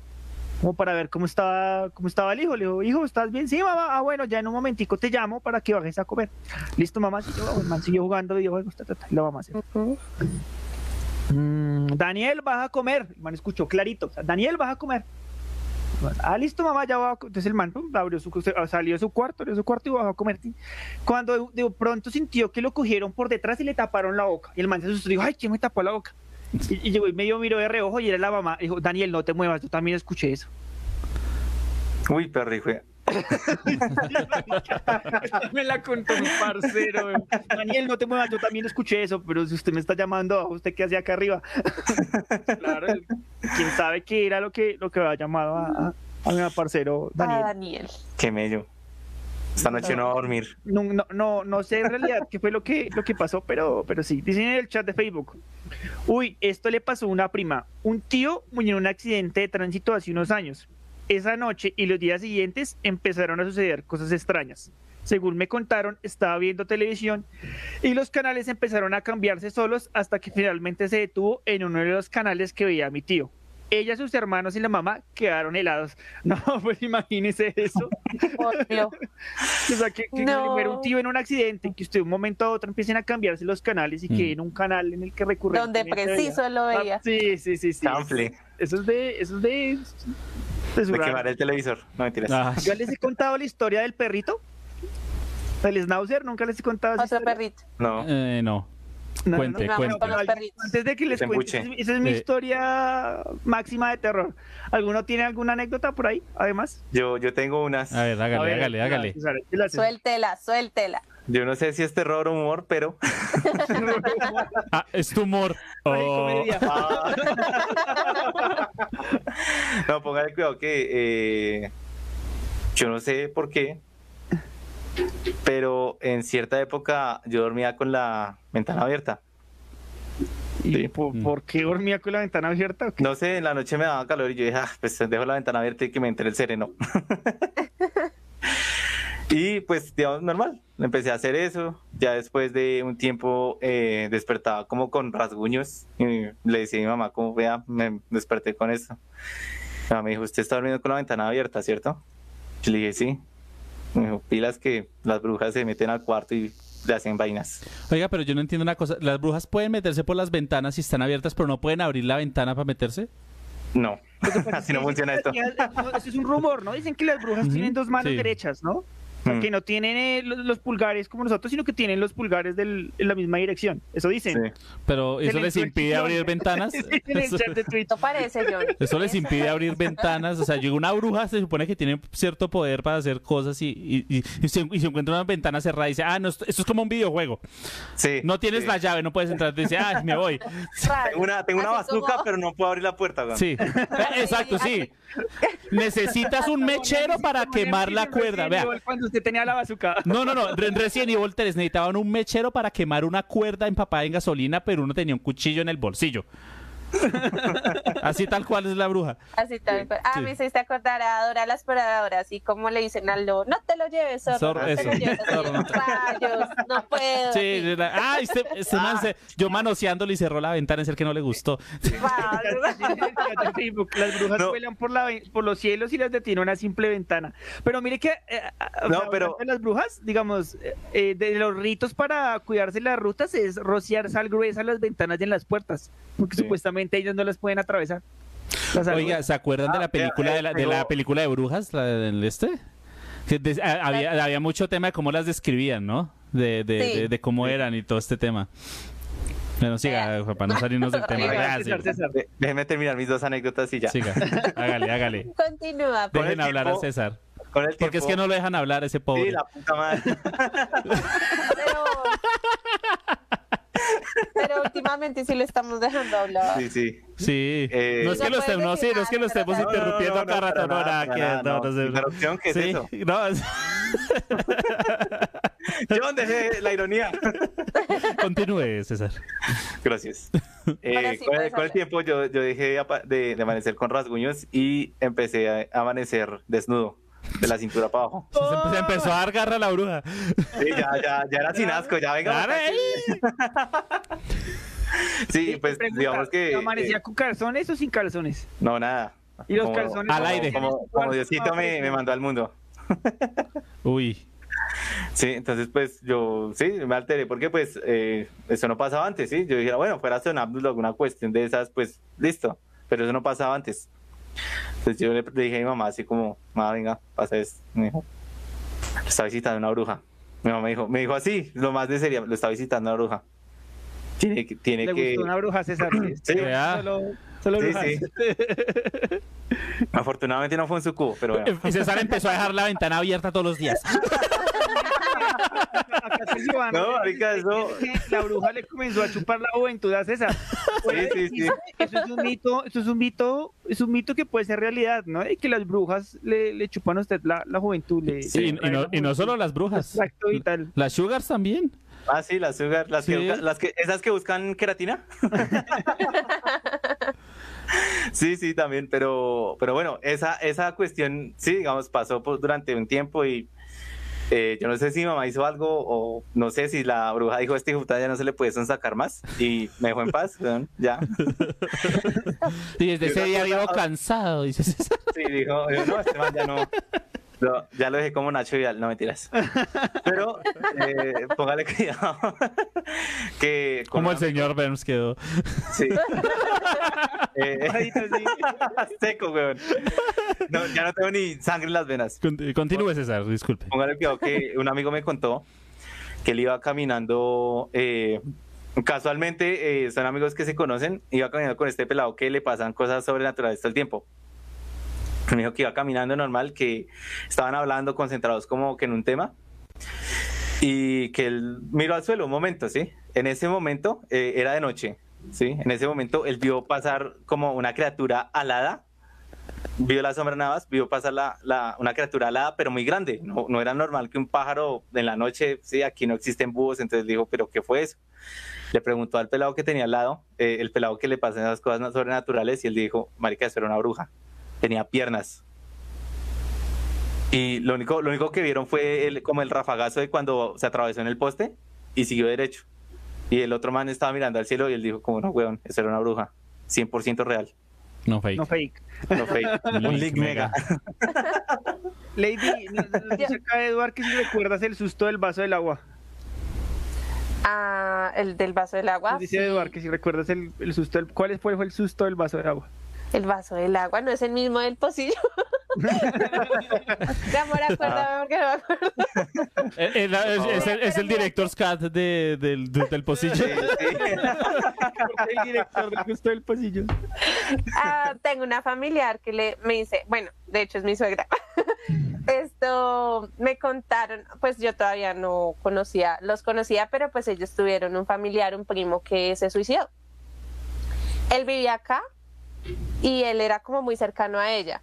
como para ver cómo estaba, cómo estaba el hijo. Le dijo, hijo, ¿estás bien? Sí, mamá. Ah, bueno, ya en un momentico te llamo para que bajes a comer. Listo, mamá. Sí, yo, el man siguió jugando videojuegos. Y la mamá se. Mm, Daniel, vas a comer. El man escuchó clarito. o sea, Daniel, vas a comer. Ah, listo, mamá, ya va. a co-". Entonces el man abrió su, salió de su cuarto, abrió su cuarto y bajó a comer. Cuando de, pronto sintió que lo cogieron por detrás y le taparon la boca. Y el man se asustó dijo, ay, ¿quién me tapó la boca? Y, y llegó y medio miró de reojo y era la mamá. Dijo, Daniel, no te muevas, yo también escuché eso. Uy, de- me la contó un parcero. Daniel, no te muevas, yo también escuché eso, pero si usted me está llamando, ¿usted qué hacía acá arriba? claro, quién sabe qué era lo que, lo que había llamado a, a, a mi parcero Daniel. Daniel. Qué mello. Esta noche no va a dormir. No, no, no, no sé en realidad qué fue lo que, lo que pasó, pero, pero sí. Dicen en el chat de Facebook. Uy, esto le pasó a una prima. Un tío murió en un accidente de tránsito hace unos años. Esa noche y los días siguientes empezaron a suceder cosas extrañas. Según me contaron, estaba viendo televisión y los canales empezaron a cambiarse solos hasta que finalmente se detuvo en uno de los canales que veía mi tío. Ella, sus hermanos y la mamá quedaron helados. No, pues imagínese eso. Obvio. O sea, que, que No. un tío en un accidente, que usted de un momento a otro empiecen a cambiarse los canales y que Mm. en un canal en el que recurre. Donde preciso lo veía. Sí, sí, sí, sí. Chanfle. Eso es de. Eso es de. De, De su quemar raro. el televisor. No mentiras. Ah, Yo les he contado la historia del perrito. El Schnauzer, nunca les he contado esa Otro historia. perrito. No. eh, no. No, no, Cuente, no, cuente. Con los al- perritos. Antes de que les cuente, esa es mi Eh. historia máxima de terror. ¿Alguno tiene alguna anécdota por ahí, además? Yo, yo tengo unas. A ver, A hágale, ver, hágale, hágale. César. Suéltela, suéltela. Yo no sé si es terror o humor, pero. Ah, es tu humor. Oh. comedia. No, póngale cuidado que. eh, yo no sé por qué. Pero en cierta época yo dormía con la ventana abierta. ¿Y Sí. por, Mm. por qué dormía con la ventana abierta? o qué? No sé, en la noche me daba calor y yo dije, ah, pues dejo la ventana abierta y que me entre el sereno. y pues, digamos, normal. Empecé a hacer eso. Ya después de un tiempo eh, despertaba como con rasguños. Y le decía a mi mamá, como vea, me desperté con eso. Mi mamá me dijo, usted está durmiendo con la ventana abierta, ¿cierto? Yo le dije, sí. Me dijo, pilas que las brujas se meten al cuarto y le hacen vainas. Oiga, pero yo no entiendo una cosa. ¿Las brujas pueden meterse por las ventanas si están abiertas, pero no pueden abrir la ventana para meterse? No, así no funciona esto. Eso es un rumor, ¿no? Dicen que las brujas tienen dos manos sí. derechas, ¿no? Sea, Mm. Que no tienen eh, los, los pulgares como nosotros, sino que tienen los pulgares del, en la misma dirección. Eso dicen. Sí. Pero eso le les impide abrir ventanas. Eso les impide abrir ventanas. O sea, llega una bruja, se supone que tiene cierto poder para hacer cosas y, y, y- y se, y se encuentra una ventana cerrada y dice, ah, no, esto, esto es como un videojuego. Sí, No tienes sí. la llave, no puedes entrar. Dice, ah, me voy. Tengo una, tengo una como- pero no puedo abrir la puerta. Sí, exacto, sí. Necesitas un mechero para quemar la cuerda. Vea, Igual Cuando usted tenía la bazooka. No, no, no. En Resident Evil 3 necesitaban un mechero para quemar una cuerda empapada en gasolina, pero uno tenía un cuchillo en el bolsillo. Así tal cual es la bruja. Así tal cual. Ah, Sí. me hiciste acordar a Dora la exploradora, así como le dicen al lobo, no te lo lleves, zorro, Zorro, no te eso. lo lleves. Zorro, no te- Rayos, no puedo. Sí, así. era- ah, este, este man se- yo manoseándole y cerró la ventana, es el que no le gustó. Las brujas No. vuelan por, la, los cielos y las detiene una simple ventana. Pero mire que eh, a- No, hablando pero- de las brujas, digamos, eh, eh, de los ritos para cuidarse las rutas es rociar sal gruesa en las ventanas y en las puertas, porque Sí. supuestamente ellos no las pueden atravesar. Oiga. ¿se acuerdan de Ah, la película vea, de la, eh, de la película de brujas, la del este? Que de- a- había, había mucho tema de cómo las describían, ¿no? De, de, Sí. de- de cómo eran y todo este tema. Bueno, siga, para no salirnos del tema. César, César. De- Déjeme terminar mis dos anécdotas y ya. Siga, hágale, hágale. Continúa. Con el Dejen hablar a tiempo- César. Con el Porque es que tiempo- no lo dejan hablar ese pobre. Sí, la puta madre. Pero, pero últimamente sí lo estamos dejando hablar. Sí, sí. Sí. Eh, no es que No lo estemos, no, sí, no es que lo estemos interrumpiendo cada rato, no, nada, no, no. Interrupción, ¿qué es Sí, eso? no, es- John, dejé la ironía. continúe, César. Gracias. Eh, sí con, con el tiempo yo, yo dejé de amanecer con rasguños y empecé a amanecer desnudo, de la cintura para abajo. Se, empe- se empezó a dar garra a la bruja. Sí, ya, ya, ya era sin asco, ya venga. Sí, pues Pregunta, digamos que... ¿Amanecía eh, con calzones o sin calzones? no, nada. Y los Como- calzones Al aire. Como, como Diosito me, me mandó al mundo. Uy. Sí, entonces pues yo, sí, me alteré porque pues eh, eso no pasaba antes, ¿sí? Yo dijera, bueno, fuera sonámbulo, alguna cuestión de esas, pues listo, pero eso no pasaba antes. Entonces yo le dije a mi mamá así como, mamá, venga, pasa esto. Me dijo, lo está visitando una bruja. Mi mamá me dijo, me dijo así, lo más de serio, lo está visitando una bruja. Tiene que, tiene Le que, gustó una bruja César. Sí. Vea. Solo, solo Sí, brujas. sí. afortunadamente no fue en su cubo, pero bueno. Y César empezó a dejar la ventana abierta todos los días. No, marica, eso- La bruja le comenzó a chupar la juventud a César. Sí, sí, sí. Eso es un mito, eso es un mito, es un mito que puede ser realidad, ¿no? Y que las brujas le, le chupan a usted la, la juventud. Le, Sí, y, y no, y no solo las brujas. Exacto, y tal. Las sugars también. Ah, sí, las sugar, las, Sí. que, las que, esas que buscan queratina. sí, sí, también, pero, pero bueno, esa, esa cuestión, sí, digamos, pasó por, durante un tiempo y eh, yo no sé si mi mamá hizo algo o no sé si la bruja dijo, este puta ya no se le puede sacar más y me dejó en paz, ya. Y desde Y ese día vivo cansado, dice César. Sí, dijo, no, este man ya no. No, ya lo dejé como Nacho Vidal, no mentiras. Pero eh, póngale cuidado. que Como el una- señor Burns quedó. Sí. Eh, seco, weón. No, ya no tengo ni sangre en las venas. Conti- Continúe, César, disculpe. Póngale cuidado que un amigo me contó que él iba caminando. eh, casualmente, eh, son amigos que se conocen. Iba caminando con este pelado que le pasan cosas sobrenaturales todo el tiempo. Me dijo que iba caminando normal, que estaban hablando concentrados como que en un tema. Y que él miró al suelo un momento, ¿sí? En ese momento eh, era de noche, ¿sí? En ese momento él vio pasar como una criatura alada, vio la sombra nada más, vio pasar la, la- una criatura alada, pero muy grande. No, no era normal que un pájaro en la noche, sí, aquí no existen búhos, entonces dijo, ¿pero qué fue eso? Le preguntó al pelado que tenía al lado, eh, el pelado que le pasan esas cosas sobrenaturales, y él dijo, marica, eso era una bruja. Tenía piernas. Y lo único, lo único que vieron fue el- como el rafagazo de cuando se atravesó en el poste y siguió derecho. Y el otro man estaba mirando al cielo y él dijo, como no, weón, eso era una bruja. 100% real. No fake. No fake. No fake. Un link mega. Lady, nos nos dice acá Eduard que si recuerdas el susto del vaso del agua. Ah, el del vaso del agua. Nos dice sí. Eduard que si recuerdas el, el susto del... ¿Cuál fue, fue el susto del vaso del agua? El vaso del agua no es el mismo del pocillo. De amor, acuérdame porque no me acuerdo. Eh, eh, la- es, es el, es el director's cut de, del, de- del pocillo. Sí, sí. el director del del pasillo. Ah, tengo una familiar que le me dice, bueno, de hecho es mi suegra. Esto me contaron, pues yo todavía no conocía, los conocía, pero pues ellos tuvieron un familiar, un primo que se suicidó. Él vivía acá y él era como muy cercano a ella.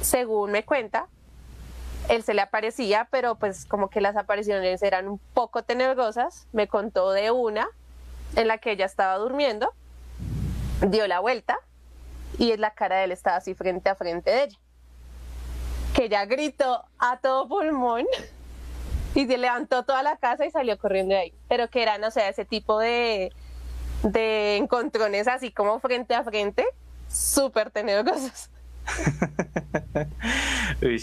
Según me cuenta, él se le aparecía, pero pues como que las apariciones eran un poco tenebrosas. Me contó de una en la que ella estaba durmiendo, dio la vuelta y la cara de él estaba así frente a frente de ella. Que ella gritó a todo pulmón y se levantó toda la casa y salió corriendo de ahí. Pero que eran, o sea, ese tipo de, de encontrones así como frente a frente, súper tenebrosos. Uy,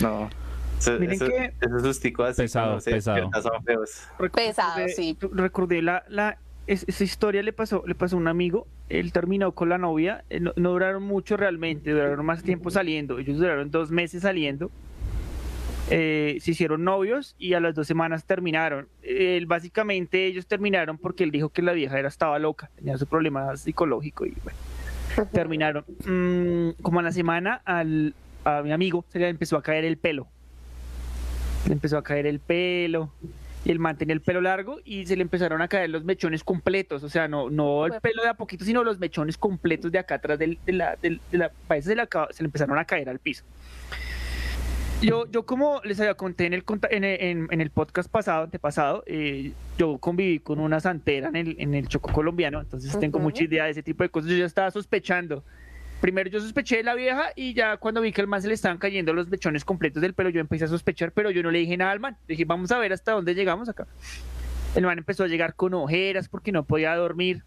no. Eso, Miren eso, que- esos susticos así Pesado, se pesado. despierta son feos. Pesado, Recordé- sí. Recordé la, la es- esa historia le pasó, le pasó a un amigo. Él terminó con la novia. eh, No, no duraron mucho realmente, duraron más tiempo saliendo. Ellos duraron dos meses saliendo. Eh, se hicieron novios y a las dos semanas terminaron. Él, básicamente ellos terminaron porque él dijo que la vieja era estaba loca, tenía su problema psicológico y bueno, terminaron. Mm, como a la semana al, a mi amigo se le empezó a caer el pelo. Le empezó a caer el pelo y el man tenía el pelo largo y se le empezaron a caer los mechones completos, o sea, no, no el pelo de a poquito, sino los mechones completos de acá atrás del- de la, del- de la, se, le se le empezaron a caer al piso. Yo, yo como les había conté en el, en, el- en- en el podcast pasado, antepasado, eh, yo conviví con una santera en el, en el Choco colombiano, entonces tengo mucha idea de ese tipo de cosas. Yo ya estaba sospechando. Primero yo sospeché de la vieja y ya cuando vi que al man se le estaban cayendo los mechones completos del pelo, yo empecé a sospechar, pero yo no le dije nada al man. Le dije, vamos a ver hasta dónde llegamos acá. El man empezó a llegar con ojeras porque no podía dormir.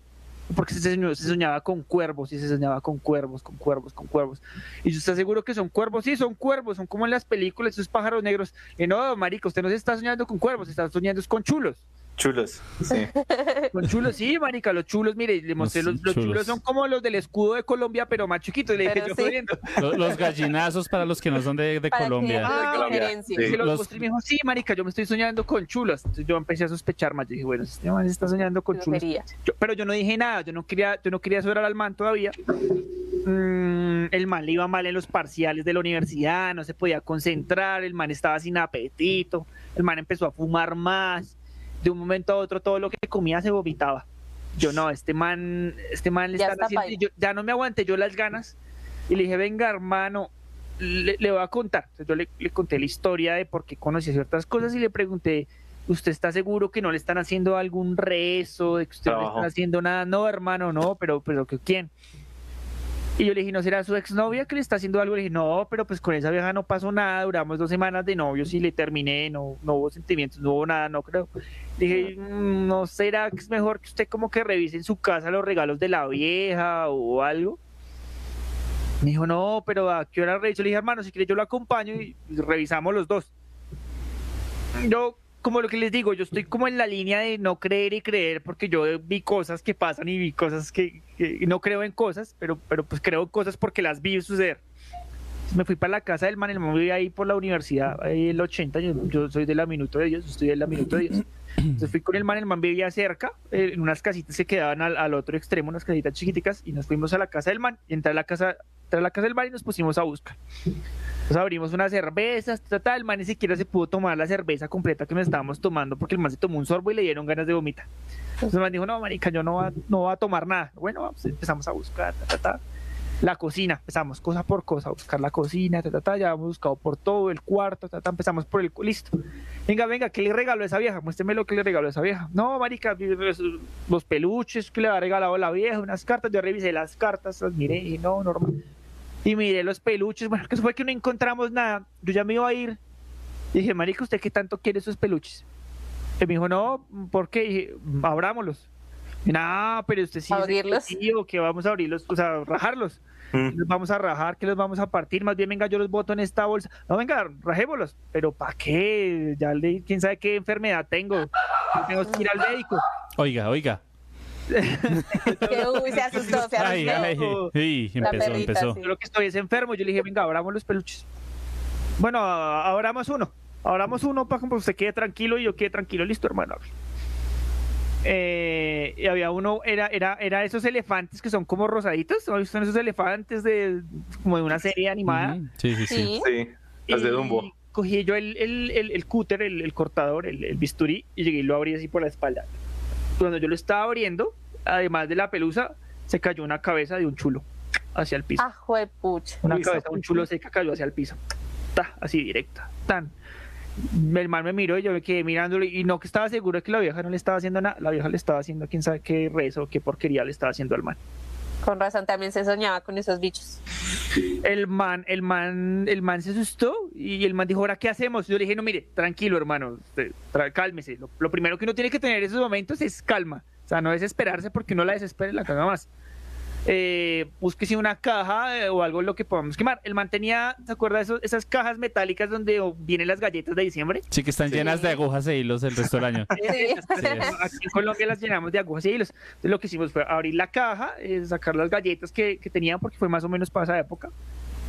Porque se se soñaba con cuervos y se soñaba con cuervos, con cuervos, con cuervos. Y yo está seguro que son cuervos, sí, son cuervos, son como en las películas, esos pájaros negros. Y no, marica, usted no se está soñando con cuervos, se está soñando con chulos. Chulos, sí. Con chulos, sí, marica, los chulos, mire, le mostré, los, los chulos. chulos. son como los del escudo de Colombia, pero más chiquitos. Y le dije, Pero yo sí. jodiendo. Los gallinazos para los que no son de, de Colombia. Ah, diferencia. Y se los Los- mostré y me dijo, sí, marica, yo me estoy soñando con chulos. Entonces yo empecé a sospechar más. Yo dije, bueno, este man se está soñando con chulos. Yo- pero yo no dije nada, yo no quería, yo no quería sobrar al man todavía. Mm, el man le iba mal en los parciales de la universidad, no se podía concentrar, el man estaba sin apetito, el man empezó a fumar más, de un momento a otro todo lo que comía se vomitaba. Yo no, este man, este man le Ya está haciendo, y yo ya no me aguanté yo las ganas y le dije, venga hermano, le, le voy a contar. Entonces yo le, le conté la historia de por qué conocía ciertas cosas y le pregunté, ¿usted está seguro que no le están haciendo algún rezo, de que usted no le están haciendo nada? No, hermano, no, pero, pero ¿que ¿quién? Y yo le dije, ¿no será su exnovia que le está haciendo algo? Le dije, no, pero pues con esa vieja no pasó nada, duramos dos semanas de novios y le terminé, no, no hubo sentimientos, no hubo nada, no creo. Le dije, "Mm, ¿no será que es mejor que usted como que revise en su casa los regalos de la vieja o algo? Me dijo, no, pero ¿a qué hora reviso? Le dije, hermano, si quiere yo lo acompaño y revisamos los dos. Yo, como lo que les digo, yo estoy como en la línea de no creer y creer, porque yo vi cosas que pasan y vi cosas que, no creo en cosas, pero, pero pues creo en cosas porque las vi suceder. Me fui para la casa del man, el man vivía ahí por la universidad, ahí el 80, yo, yo soy de la Minuto de Dios, estoy de la Minuto de Dios. Entonces fui con el man, el man vivía cerca, eh, en unas casitas que quedaban al, al otro extremo, unas casitas chiquiticas, y nos fuimos a la casa del man, y entré a la casa, entré a la casa del man y nos pusimos a buscar. Entonces abrimos unas cervezas, ta, ta, el man ni siquiera se pudo tomar la cerveza completa que nos estábamos tomando porque el man se tomó un sorbo y le dieron ganas de vomitar. Entonces el man dijo, no, marica, yo no voy a, no voy a tomar nada. Bueno, vamos, empezamos a buscar, ta, ta, ta. La cocina, empezamos cosa por cosa, a buscar la cocina, ta, ta, ta, ya hemos buscado por todo, el cuarto, ta, ta, empezamos por el, listo. Venga, venga, ¿qué le regaló esa vieja? Muéstrame lo que le regaló esa vieja. No, marica, los peluches que le ha regalado la vieja, unas cartas, yo revisé las cartas, las miré y no, normal. Y miré los peluches, bueno, que eso fue que no encontramos nada. Yo ya me iba a ir. Y dije, marica, ¿usted qué tanto quiere esos peluches? Y me dijo, no, ¿por qué? Y dije, abrámoslos. Y, no, pero usted sí ¿Abrirlos? tío, que vamos a abrirlos, o sea, rajarlos. Mm. Los vamos a rajar, que los vamos a partir. Más bien, venga, yo los boto en esta bolsa. No, venga, rajémoslos. Pero ¿para qué? Ya le, quién sabe qué enfermedad tengo. Tengo que ir al médico. Oiga, oiga. Que, uy, se asustó, se asustó. Ay, ay, ay, La empezó, perrita, empezó. sí. Yo lo que estoy es enfermo. Yo le dije, venga, abramos los peluches. Bueno, abramos uno. Abramos uno para que usted quede tranquilo y yo quede tranquilo. Listo, hermano. Eh, y había uno, era, era, era esos elefantes que son como rosaditos. ¿no? Son esos elefantes de como de una serie animada. Sí, sí, sí. Sí. Sí, las de Dumbo. Cogí yo el, el, el, el cúter, el, el cortador, el, el bisturí, y llegué y lo abrí así por la espalda. Cuando yo lo estaba abriendo, además de la pelusa, se cayó una cabeza de un chulo hacia el piso. Ah, juepucha. una cabeza de un chulo seca cayó hacia el piso. Ta, así directa. Tan. El man me miró y yo me quedé mirándolo y no que estaba seguro de que la vieja no le estaba haciendo nada. La vieja le estaba haciendo quién sabe qué rezo, qué porquería le estaba haciendo al man. Con razón también se soñaba con esos bichos. El man, el man, el man se asustó y el man dijo, ¿ahora qué hacemos? Yo le dije, no, mire, tranquilo, hermano, cálmese. Lo, lo primero que uno tiene que tener en esos momentos es calma. O sea, no desesperarse porque uno la desespera y la caga más. Eh, búsquese una caja eh, o algo en lo que podamos quemar. El man tenía, ¿se acuerda de esos- esas cajas metálicas donde vienen las galletas de diciembre? Sí, que están llenas de agujas e hilos el resto del año. Sí. Aquí en Colombia las llenamos de agujas y hilos. Entonces lo que hicimos fue abrir la caja, eh, sacar las galletas que, que tenían, porque fue más o menos para esa época.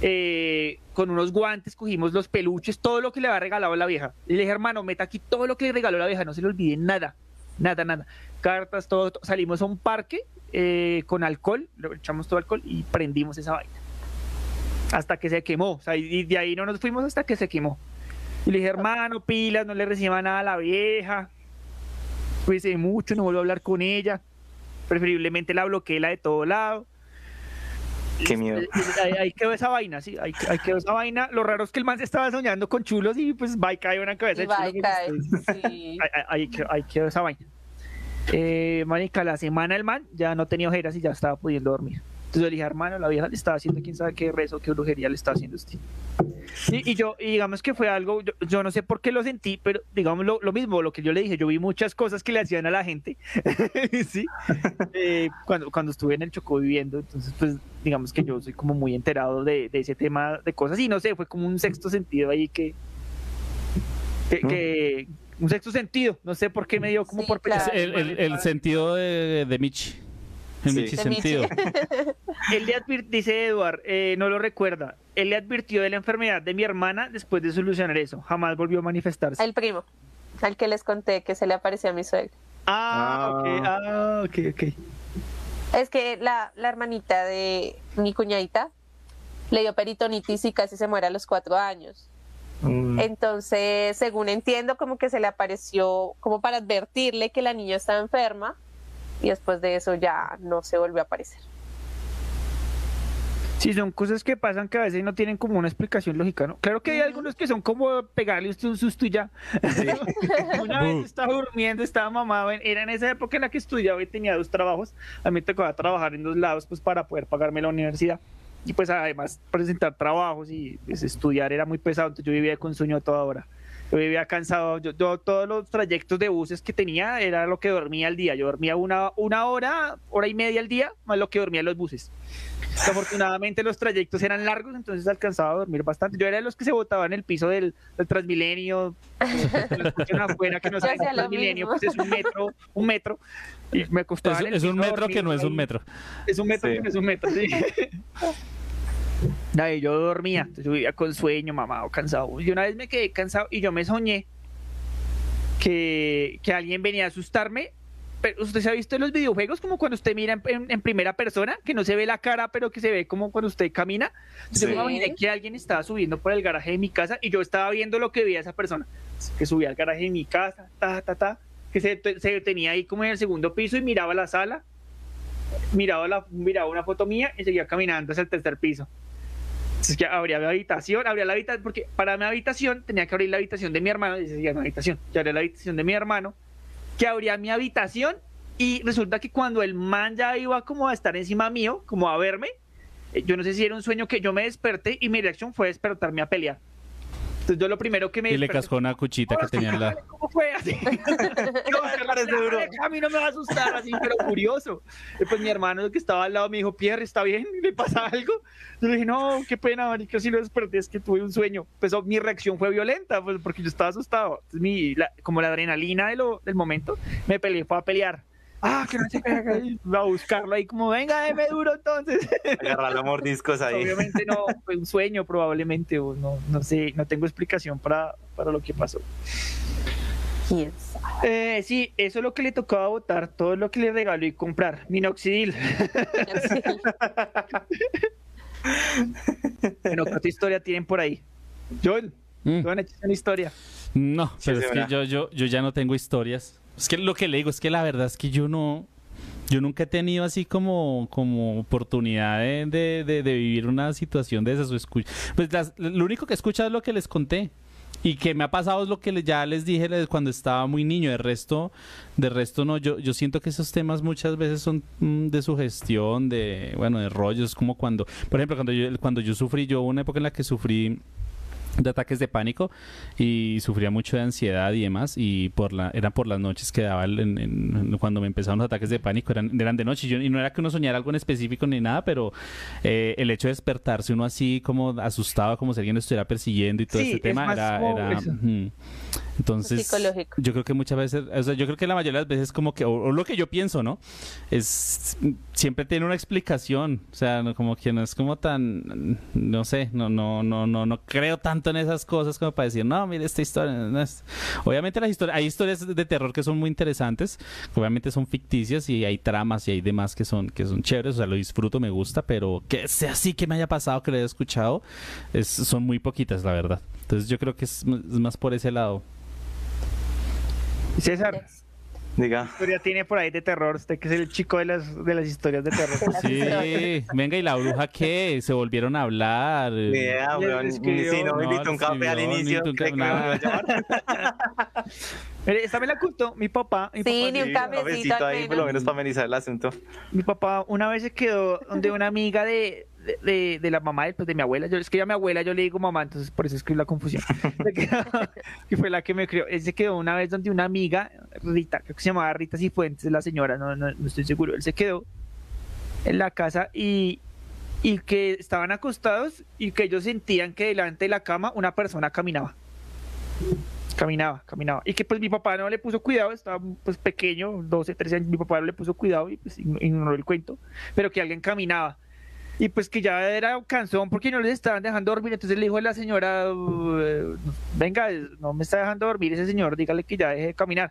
Eh, con unos guantes cogimos los peluches, todo lo que le había regalado la vieja. Y le dije, hermano, meta aquí todo lo que le regaló la vieja, no se le olvide nada, nada, nada. Cartas, todo. Salimos a un parque eh, con alcohol, le echamos todo alcohol y prendimos esa vaina. Hasta que se quemó. O sea, y de ahí no nos fuimos hasta que se quemó. Y le dije, hermano, pilas, no le reciba nada a la vieja. Cuídese mucho, no vuelvo a hablar con ella. Preferiblemente la bloqueé la de todo lado. Qué miedo. Ahí, ahí quedó esa vaina, sí, ahí, ahí quedó esa vaina. Lo raro es que el man se estaba soñando con chulos y pues va y cae una cabeza Y de va chulo. cae. se- Sí. Ahí, ahí- ahí quedó, ahí quedó esa vaina. Eh, marica, la semana el man ya no tenía ojeras y ya estaba pudiendo dormir. Entonces yo le dije, hermano, la vieja le estaba haciendo quién sabe qué rezo, qué brujería le estaba haciendo usted. Y, y yo, y digamos que fue algo, yo, yo no sé por qué lo sentí, pero digamos lo, lo mismo, lo que yo le dije, yo vi muchas cosas que le hacían a la gente, ¿sí? Eh, cuando, cuando estuve en el Chocó viviendo, entonces pues digamos que yo soy como muy enterado de, de ese tema de cosas y no sé, fue como un sexto sentido ahí que, que, que- un sexto sentido, no sé por qué me dio como Sí, por claro. pensar. El, el- el sentido de, de Michi. El Sí. Michi sentido. Él le dice Eduard, eh, no lo recuerda. Él le advirtió de la enfermedad de mi hermana después de solucionar eso. Jamás volvió a manifestarse. El primo, al que les conté que se le aparecía a mi suegra. Ah, ok, ah, ok, ok. Es que la, la hermanita de mi cuñadita le dio peritonitis y casi se muere a los cuatro años. Mm. Entonces, según entiendo, como que se le apareció como para advertirle que la niña estaba enferma y después de eso ya no se volvió a aparecer. Sí, son cosas que pasan que a veces no tienen como una explicación lógica, ¿no? Claro que hay algunos que son como pegarle usted un susto y ya. una vez estaba durmiendo, estaba mamado, era en esa época en la que estudiaba y tenía dos trabajos. A mí me tocaba trabajar en dos lados pues para poder pagarme la universidad. Y pues además presentar trabajos y pues, estudiar era muy pesado, entonces yo vivía con sueño a toda hora. Yo vivía cansado, yo, yo todos los trayectos de buses que tenía era lo que dormía al día. Yo dormía una, una hora, hora y media al día, más lo que dormía en los buses. Afortunadamente los trayectos eran largos, entonces alcanzaba a dormir bastante. Yo era de los que se botaba en el piso del, del Transmilenio, afuera, que no lo Transmilenio, pues es un metro, un metro, y me costaba Es, un metro que no es un metro. Es un metro Sí. que no es un metro, sí. Ahí yo dormía, yo vivía con sueño, mamado, cansado. Y una vez me quedé cansado y yo me soñé que, que alguien venía a asustarme. Pero usted se ha visto en los videojuegos como cuando usted mira en, en- en primera persona, que no se ve la cara, pero que se ve como cuando usted camina. Entonces Yo Sí. me imaginé que alguien estaba subiendo por el garaje de mi casa y yo estaba viendo lo que veía esa persona, que subía al garaje de mi casa, ta, ta, ta, que se, se detenía ahí como en el segundo piso y miraba la sala, miraba, la, miraba una foto mía y seguía caminando hacia el tercer piso. Entonces que abría mi habitación, abría la habitación, porque para mi habitación tenía que abrir la habitación de mi hermano, y decía mi habitación, yo abría la habitación de mi hermano, que abría mi habitación y resulta que cuando el man ya iba como a estar encima mío, como a verme, eh, yo no sé si era un sueño que yo me desperté y mi reacción fue despertarme a pelear. Entonces yo lo primero que me Y le cascó una cuchita que tenía en la. ¿Cómo fue así? Yo, parece duro. A mí no me va a asustar así, pero curioso. Y pues mi hermano que estaba al lado me dijo, Pierre, ¿está bien? ¿Le pasa algo? Yo le dije, no, qué pena, marica, si lo desperté, es que tuve un sueño. Pues oh, mi reacción fue violenta, pues porque yo estaba asustado. Entonces, mi, la- como la adrenalina de lo, del momento, me peleé, fue a pelear. Ah, que no se pega, y a buscarlo ahí como, venga, deme duro entonces. Agarrar a mordiscos ahí. Obviamente no, fue un sueño probablemente, o no, no sé, no tengo explicación para, para lo que pasó. Eh, sí, eso es lo que le tocaba votar, todo lo que le regaló y comprar. Minoxidil. bueno, ¿qué otra historia tienen por ahí? John, Mm. John, échate una historia. No, pero sí, es que yo, yo, yo ya no tengo historias. Es que lo que le digo es que la verdad es que yo no. Yo nunca he tenido así como, como oportunidad de, de- vivir una situación de esas. Pues lo único que he escuchado es lo que les conté. Y que me ha pasado es lo que ya les dije cuando estaba muy niño. De resto, de resto no. Yo, yo siento que esos temas muchas veces son mm, de sugestión, de, bueno, de rollos. Como cuando, por ejemplo, cuando yo, cuando yo sufrí, yo una época en la que sufrí de ataques de pánico y sufría mucho de ansiedad y demás y por la eran por las noches que daba el- en- en- cuando me empezaron los ataques de pánico eran, eran de noche y, yo- y no era que uno soñara algo en específico ni nada pero eh, el hecho de despertarse uno así como asustado como si alguien lo estuviera persiguiendo y todo Sí, este es tema era, era-. Entonces Psicológico. yo creo que muchas veces o sea, yo creo que la mayoría de las veces como que o, o lo que yo pienso no es siempre tiene una explicación o sea no, como que no es como tan no sé no no no no no creo tanto en esas cosas como para decir no mire esta historia no es-". obviamente las historias hay historias de terror que son muy interesantes obviamente son ficticias y hay tramas y hay demás que son que son chéveres o sea lo disfruto me gusta pero que sea así que me haya pasado que lo haya escuchado es, son muy poquitas la verdad entonces yo creo que es, es más por ese lado César, Diga. historia tiene por ahí de terror? Usted que es el chico de las, de las historias de terror. Sí, venga, ¿y la bruja qué? ¿Se volvieron a hablar? Ni Le weón. escribió- Si no me No, invitó un café al inicio, ni un ¿cree que me a? Mire, esta me la contó mi papá. Mi Sí, papá, ni un Sí, cafecito ahí, por lo menos. menos para amenizar el asunto. mi papá una vez se quedó donde una amiga de, de, de- de la mamá de, pues, de mi abuela. Yo es que a mi abuela yo le digo mamá, entonces por eso escribí la confusión. Y fue la que me crió. Él se quedó una vez donde una amiga, Rita, creo que se llamaba Rita Cifuentes, la señora, no, no, no estoy seguro. Él se quedó en la casa y, y que estaban acostados y que ellos sentían que delante de la cama una persona caminaba. Caminaba, caminaba. Y que pues mi papá no le puso cuidado, estaba pues pequeño, 12, 13 años, mi papá no le puso cuidado y pues ign- ignoró el cuento, pero que alguien caminaba. Y pues que ya era cansón porque no les estaban dejando dormir, entonces le dijo a la señora, "Uh, venga, no me está dejando dormir ese señor, dígale que ya deje de caminar.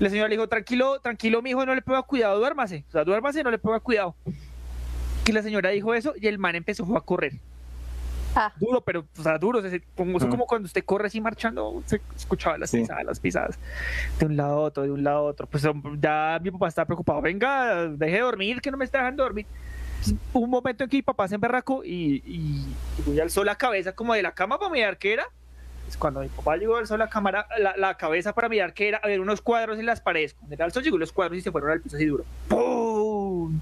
La señora le dijo, tranquilo, tranquilo, mijo, no le ponga cuidado, duérmase, o sea, duérmase, no le ponga cuidado. Y la señora dijo eso y el man empezó a correr. Ah. Duro, pero, o sea, duro, se- como, eso Mm. como cuando usted corre así marchando, se escuchaba las Sí. pisadas, las pisadas, de un lado a otro, de un lado a otro. Pues ya mi papá estaba preocupado, venga, deje de dormir, que no me está dejando dormir. Un momento en que mi papá se emberracó y, y, y alzó la cabeza como de la cama para mirar qué era. Pues cuando mi papá llegó, alzó la, cámara, la, la cabeza para mirar qué era, había unos cuadros en las paredes. Cuando él alzó, llegó los cuadros y se fueron al piso así duro. ¡Pum!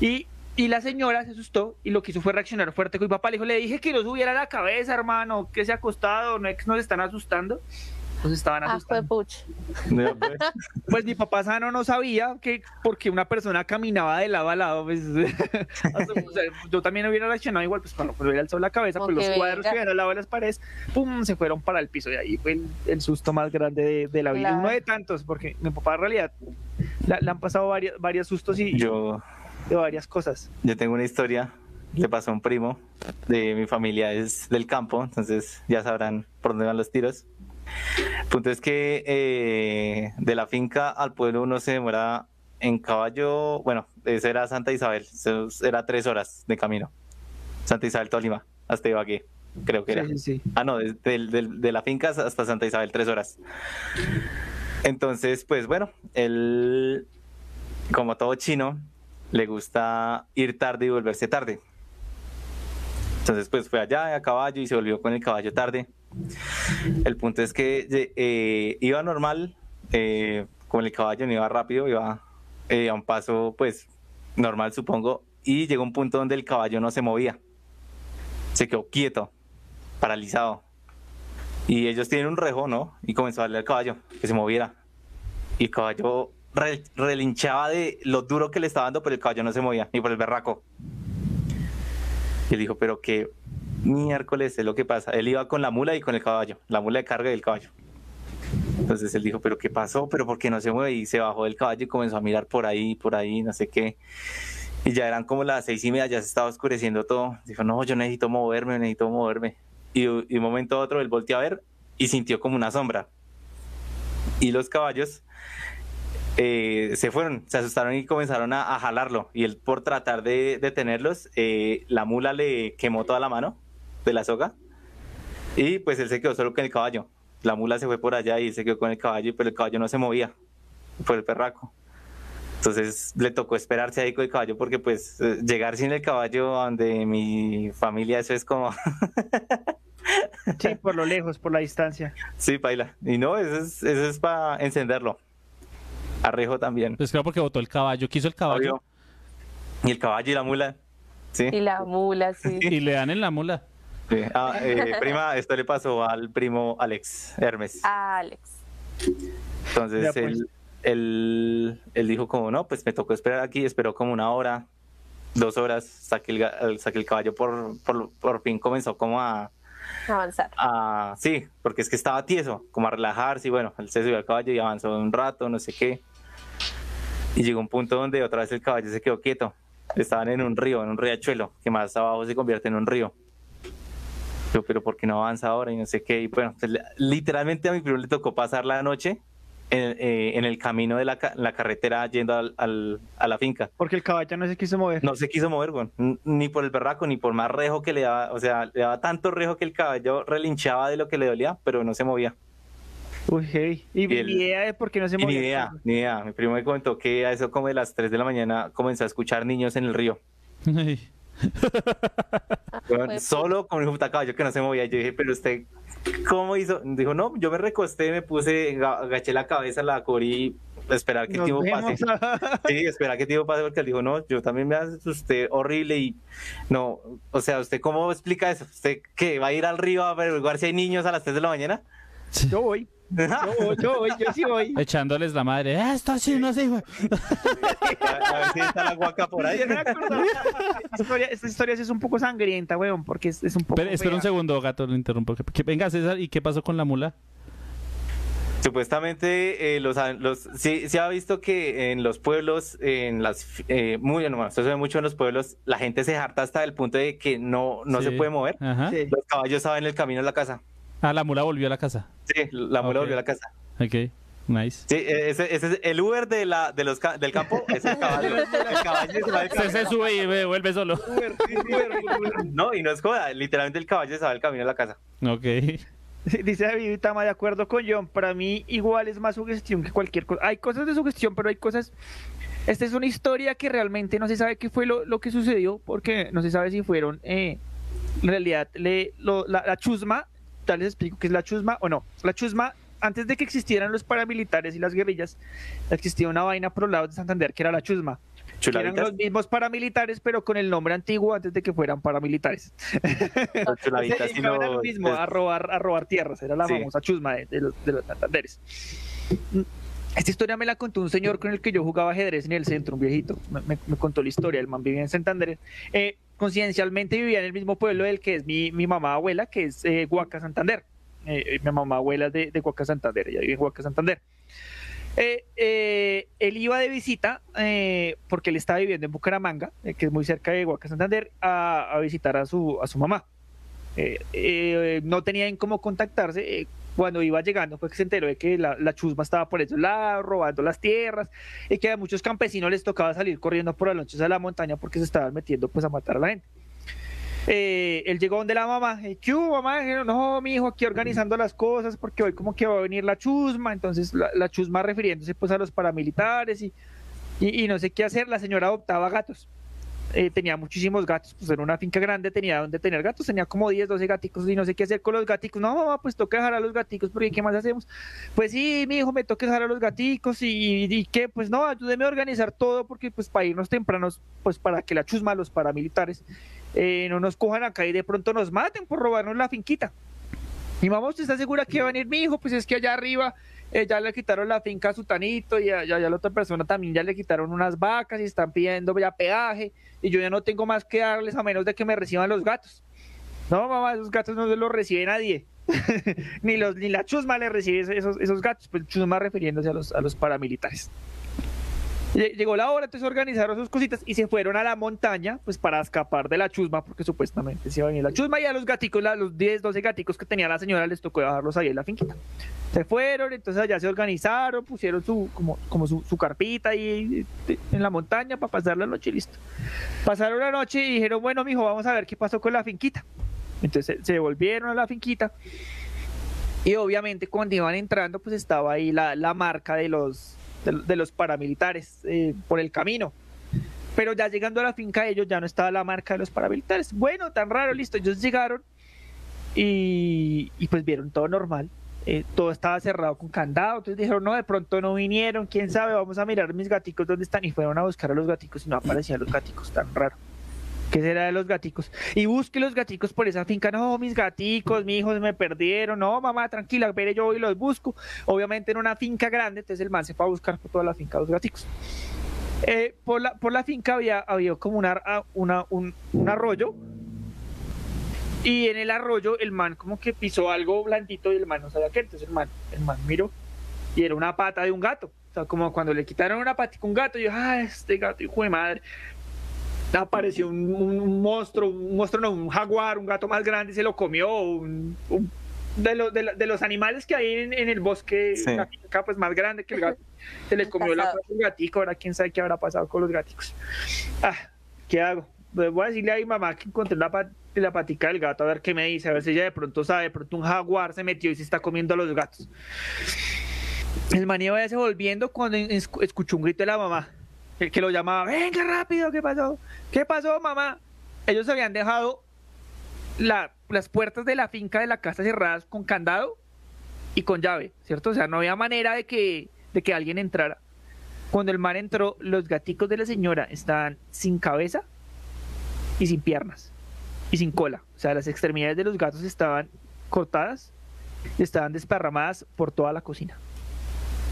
Y, y la señora se asustó y lo que hizo fue reaccionar fuerte con mi papá. Le dijo, le dije que no subiera la cabeza, hermano, que se ha acostado, no es que nos están asustando. Entonces estaban Ah, fue asustando. Ya, pues. Mi papá sano no sabía que porque una persona caminaba de lado a lado, pues, o sea, yo también hubiera reaccionado igual, pues cuando pues, alzó la cabeza, pues los cuadros venga. que habían al lado de las paredes, pum, se fueron para el piso. Y ahí fue el, el susto más grande de, de la vida. Claro. Uno de tantos, porque mi papá en realidad la- le han pasado varios, varios sustos y Yo, de varias cosas. yo tengo una historia. Le pasó a un primo de mi familia, es del campo, entonces ya sabrán por dónde van los tiros. Punto es que eh, de la finca al pueblo uno se demora en caballo, bueno, ese era Santa Isabel, era tres horas de camino. Santa Isabel, Tolima, hasta Ibagué, creo que era. Sí. Ah, no, de, de la finca hasta Santa Isabel, tres horas. Entonces, pues bueno, él, como todo chino, le gusta ir tarde y volverse tarde. Entonces, pues fue allá a caballo y se volvió con el caballo tarde. El punto es que eh, iba normal, eh, con el caballo no iba rápido, iba eh, a un paso, pues, normal, supongo, y llegó un punto donde el caballo no se movía. Se quedó quieto, paralizado. Y ellos tienen un rejo, ¿no? Y comenzó a darle al caballo que se moviera. Y el caballo re- relinchaba de lo duro que le estaba dando, pero el caballo no se movía, ni por el berraco. Y él dijo, pero qué miércoles es lo que pasa. Él iba con la mula y con el caballo, la mula de carga y el caballo. Entonces él dijo, pero qué pasó, pero por qué no se mueve. Y se bajó del caballo y comenzó a mirar por ahí, por ahí, no sé qué. Y ya eran como las seis y media, ya se estaba oscureciendo todo. Dijo, no, yo necesito moverme, necesito moverme. Y, y un momento a otro él volteó a ver y sintió como una sombra. Y los caballos eh, se fueron, se asustaron y comenzaron a, a jalarlo. Y él por tratar de detenerlos, eh, la mula le quemó toda la mano de la soga. Y pues él se quedó solo con el caballo. La mula se fue por allá y se quedó con el caballo, pero el caballo no se movía por el perraco. Entonces le tocó esperarse ahí con el caballo porque pues eh, llegar sin el caballo donde mi familia eso es como... Sí, por lo lejos, por la distancia. sí, baila. Y no, eso es, eso es para encenderlo. Arrejo también. Pues creo porque votó el caballo. Quiso el caballo. Y el caballo y la mula. Sí. Y la mula, sí. y le dan en la mula. Sí. Ah, eh, prima, esto le pasó al primo Alex Hermes. Alex. Entonces Ya, pues. él, él, él dijo como, no, pues me tocó esperar aquí, esperó como una hora, dos horas, hasta que el, que el caballo por, por, por fin comenzó como a, Avanzar. a, sí, porque es que estaba tieso, como a relajarse y bueno, él se subió al caballo y avanzó un rato, no sé qué. Y llegó un punto donde otra vez el caballo se quedó quieto. Estaban en un río, en un riachuelo, que más abajo se convierte en un río. Yo, pero ¿por qué no avanza ahora? Y no sé qué. Y bueno, pues, literalmente a mi primo le tocó pasar la noche en, eh, en el camino de la, ca- la carretera yendo al- al- a la finca. Porque el caballo no se quiso mover. No se quiso mover, güey. Ni por el berraco, ni por más rejo que le daba. O sea, le daba tanto rejo que el caballo relinchaba de lo que le dolía, pero no se movía. Uy, hey. Y, Y el- mi idea es por qué no se Y ni movía. idea, ni idea. Mi primo me comentó que a eso como de las 3 de la mañana comenzó a escuchar niños en el río. Solo con un puta caballo que no se movía. Yo dije, pero usted, ¿cómo hizo? Dijo, no, yo me recosté, me puse, ga- agaché la cabeza, la cubrí, esperar que el Nos tiempo vemos. pase. Sí, esperar que el tiempo pase, porque él dijo, no, yo también me asusté horrible y no, o sea, ¿usted cómo explica eso? ¿Usted qué? ¿Va a ir al río a averiguar si hay niños a las 3 de la mañana? Yo voy. Yo voy, yo voy, yo sí voy. echándoles la madre. "Ah, Esto sí no se güey". A, a ver si está la guaca por ahí. Esta historia, esta historia sí es un poco sangrienta, weón, porque es, es un poco. Espera, espera un segundo, gato, lo interrumpo. Que- que- venga, César, ¿y qué pasó con la mula? Supuestamente eh, los, los sí, se ha visto que en los pueblos, en las eh, muy bueno, esto se ve mucho en los pueblos, la gente se harta hasta el punto de que no, no se puede mover. Los caballos estaban en el camino a la casa. Ah, la mula volvió a la casa. Sí, la mula Ok. volvió a la casa. Ok, nice. Sí, eh, ese, ese es el Uber de la, de los, del campo, es el caballo. El caballo se va del Se, camino. se sube y ve- vuelve solo. No, y no es joda, literalmente el caballo se va del camino a la casa. Ok. Dice David Tama, de acuerdo con John, para mí igual es más sugestión que cualquier cosa. Hay cosas de sugestión, pero hay cosas... Esta es una historia que realmente no se sabe qué fue lo, lo que sucedió, porque no se sabe si fueron, eh, en realidad, le- lo- la, la chusma, les explico qué es la chusma o no. La chusma, antes de que existieran los paramilitares y las guerrillas, existía una vaina por los lados de Santander que era la chusma. Eran los mismos paramilitares, pero con el nombre antiguo antes de que fueran paramilitares. los Se chuladitas y dedicaban a lo mismo, a robar, a robar tierras, era la Sí. famosa chusma de, de los, de los Santanderes. Esta historia me la contó un señor con el que yo jugaba ajedrez en el centro, un viejito. Me, me- me contó la historia, el man vivía en Santander. Eh, coincidencialmente vivía en el mismo pueblo del que es mi, mamá abuela, que es eh, Huaca, Santander. Eh, mi mamá abuela es de, de Huaca, Santander, ella vive en Huaca, Santander. Eh, eh, él iba de visita eh, porque él estaba viviendo en Bucaramanga, eh, que es muy cerca de Huaca, Santander, a, a visitar a su, a su mamá. Eh, eh, no tenían cómo contactarse. Cuando iba llegando fue que se enteró de que la, chusma estaba por esos lados, robando las tierras, y que a muchos campesinos les tocaba salir corriendo por las noches a la montaña porque se estaban metiendo pues a matar a la gente. Eh, él llegó donde la mamá, ¿qué hubo, mamá? No, mi hijo, aquí organizando las cosas porque hoy como que va a venir la chusma, entonces la, chusma refiriéndose pues a los paramilitares y, y no sé qué hacer, la señora adoptaba gatos. Eh, tenía muchísimos gatos, pues era una finca grande, tenía donde tener gatos, tenía como 10, 12 gaticos y no sé qué hacer con los gaticos. No, mamá, pues toca dejar a los gaticos porque ¿qué más hacemos? Pues sí, mi hijo, me toca dejar a los gaticos y, y qué, pues no, ayúdeme a organizar todo porque pues para irnos tempranos, pues para que la chusma, los paramilitares, eh, no nos cojan acá y de pronto nos maten por robarnos la finquita. Mi mamá, ¿usted está segura que va a venir mi hijo? Pues es que allá arriba eh, ya le quitaron la finca a su tanito y a, y a la otra persona también ya le quitaron unas vacas y están pidiendo ya peaje y yo ya no tengo más que darles a menos de que me reciban los gatos. No, mamá, esos gatos no los recibe nadie. ni los ni la chusma le recibe esos, esos gatos, pues chusma refiriéndose a los, a los paramilitares. Lle- Llegó la hora, entonces organizaron sus cositas y se fueron a la montaña, pues para escapar de la chusma, porque supuestamente se iba a venir la chusma y a los gaticos, los 10, 12 gaticos que tenía la señora les tocó dejarlos ahí en la finquita. Se fueron, entonces allá se organizaron, pusieron su, como, su, carpita ahí en la montaña para pasar la noche y listo. Pasaron la noche y dijeron, bueno, mijo, vamos a ver qué pasó con la finquita. Entonces se, se volvieron a la finquita y obviamente cuando iban entrando, pues estaba ahí la, la marca de los, de, los paramilitares eh, por el camino. Pero ya llegando a la finca de ellos ya no estaba la marca de los paramilitares. Bueno, tan raro, listo. Ellos llegaron y, y pues vieron todo normal. eh, todo estaba cerrado con candado. Entonces dijeron, no, de pronto no vinieron. Quién sabe, vamos a mirar mis gaticos dónde están. Y fueron a buscar a los gaticos y no aparecían los gaticos, tan raro. ¿Qué será de los gaticos? Y busque los gaticos por esa finca. No, mis gaticos, mi hijo se me perdieron. No, mamá, tranquila, espere, yo y los busco. Obviamente en una finca grande, entonces el man se fue a buscar por toda la finca los gaticos. Eh, por, la, por la finca había, había como una, ah, una, un, un arroyo. Y en el arroyo el man como que pisó algo blandito y el man no sabía qué. Entonces el man, el man miró y era una pata de un gato. O sea, como cuando le quitaron una patica a un gato, yo, ah, este gato, hijo de madre apareció un, monstruo, un monstruo, no, un jaguar, un gato más grande, y se lo comió, un, un- de, los de, la- de los animales que hay en, en el bosque, Sí. la finca, pues más grande que el gato, se le comió la al gatico, ahora quién sabe qué habrá pasado con los gaticos. Ah, ¿qué hago? pues voy a decirle a mi mamá que encontré la, la patica del gato, a ver qué me dice, a ver si ella de pronto sabe, de pronto un jaguar se metió y se está comiendo a los gatos. El man iba ya se volviendo cuando es- escuchó un grito de la mamá, que, que lo llamaba, venga rápido, ¿qué pasó? ¿Qué pasó, mamá? Ellos habían dejado la- las puertas de la finca de la casa cerradas con candado y con llave, ¿cierto? O sea, no había manera de que, de que alguien entrara. Cuando el man entró, los gaticos de la señora estaban sin cabeza y sin piernas y sin cola. O sea, las extremidades de los gatos estaban cortadas y estaban desparramadas por toda la cocina.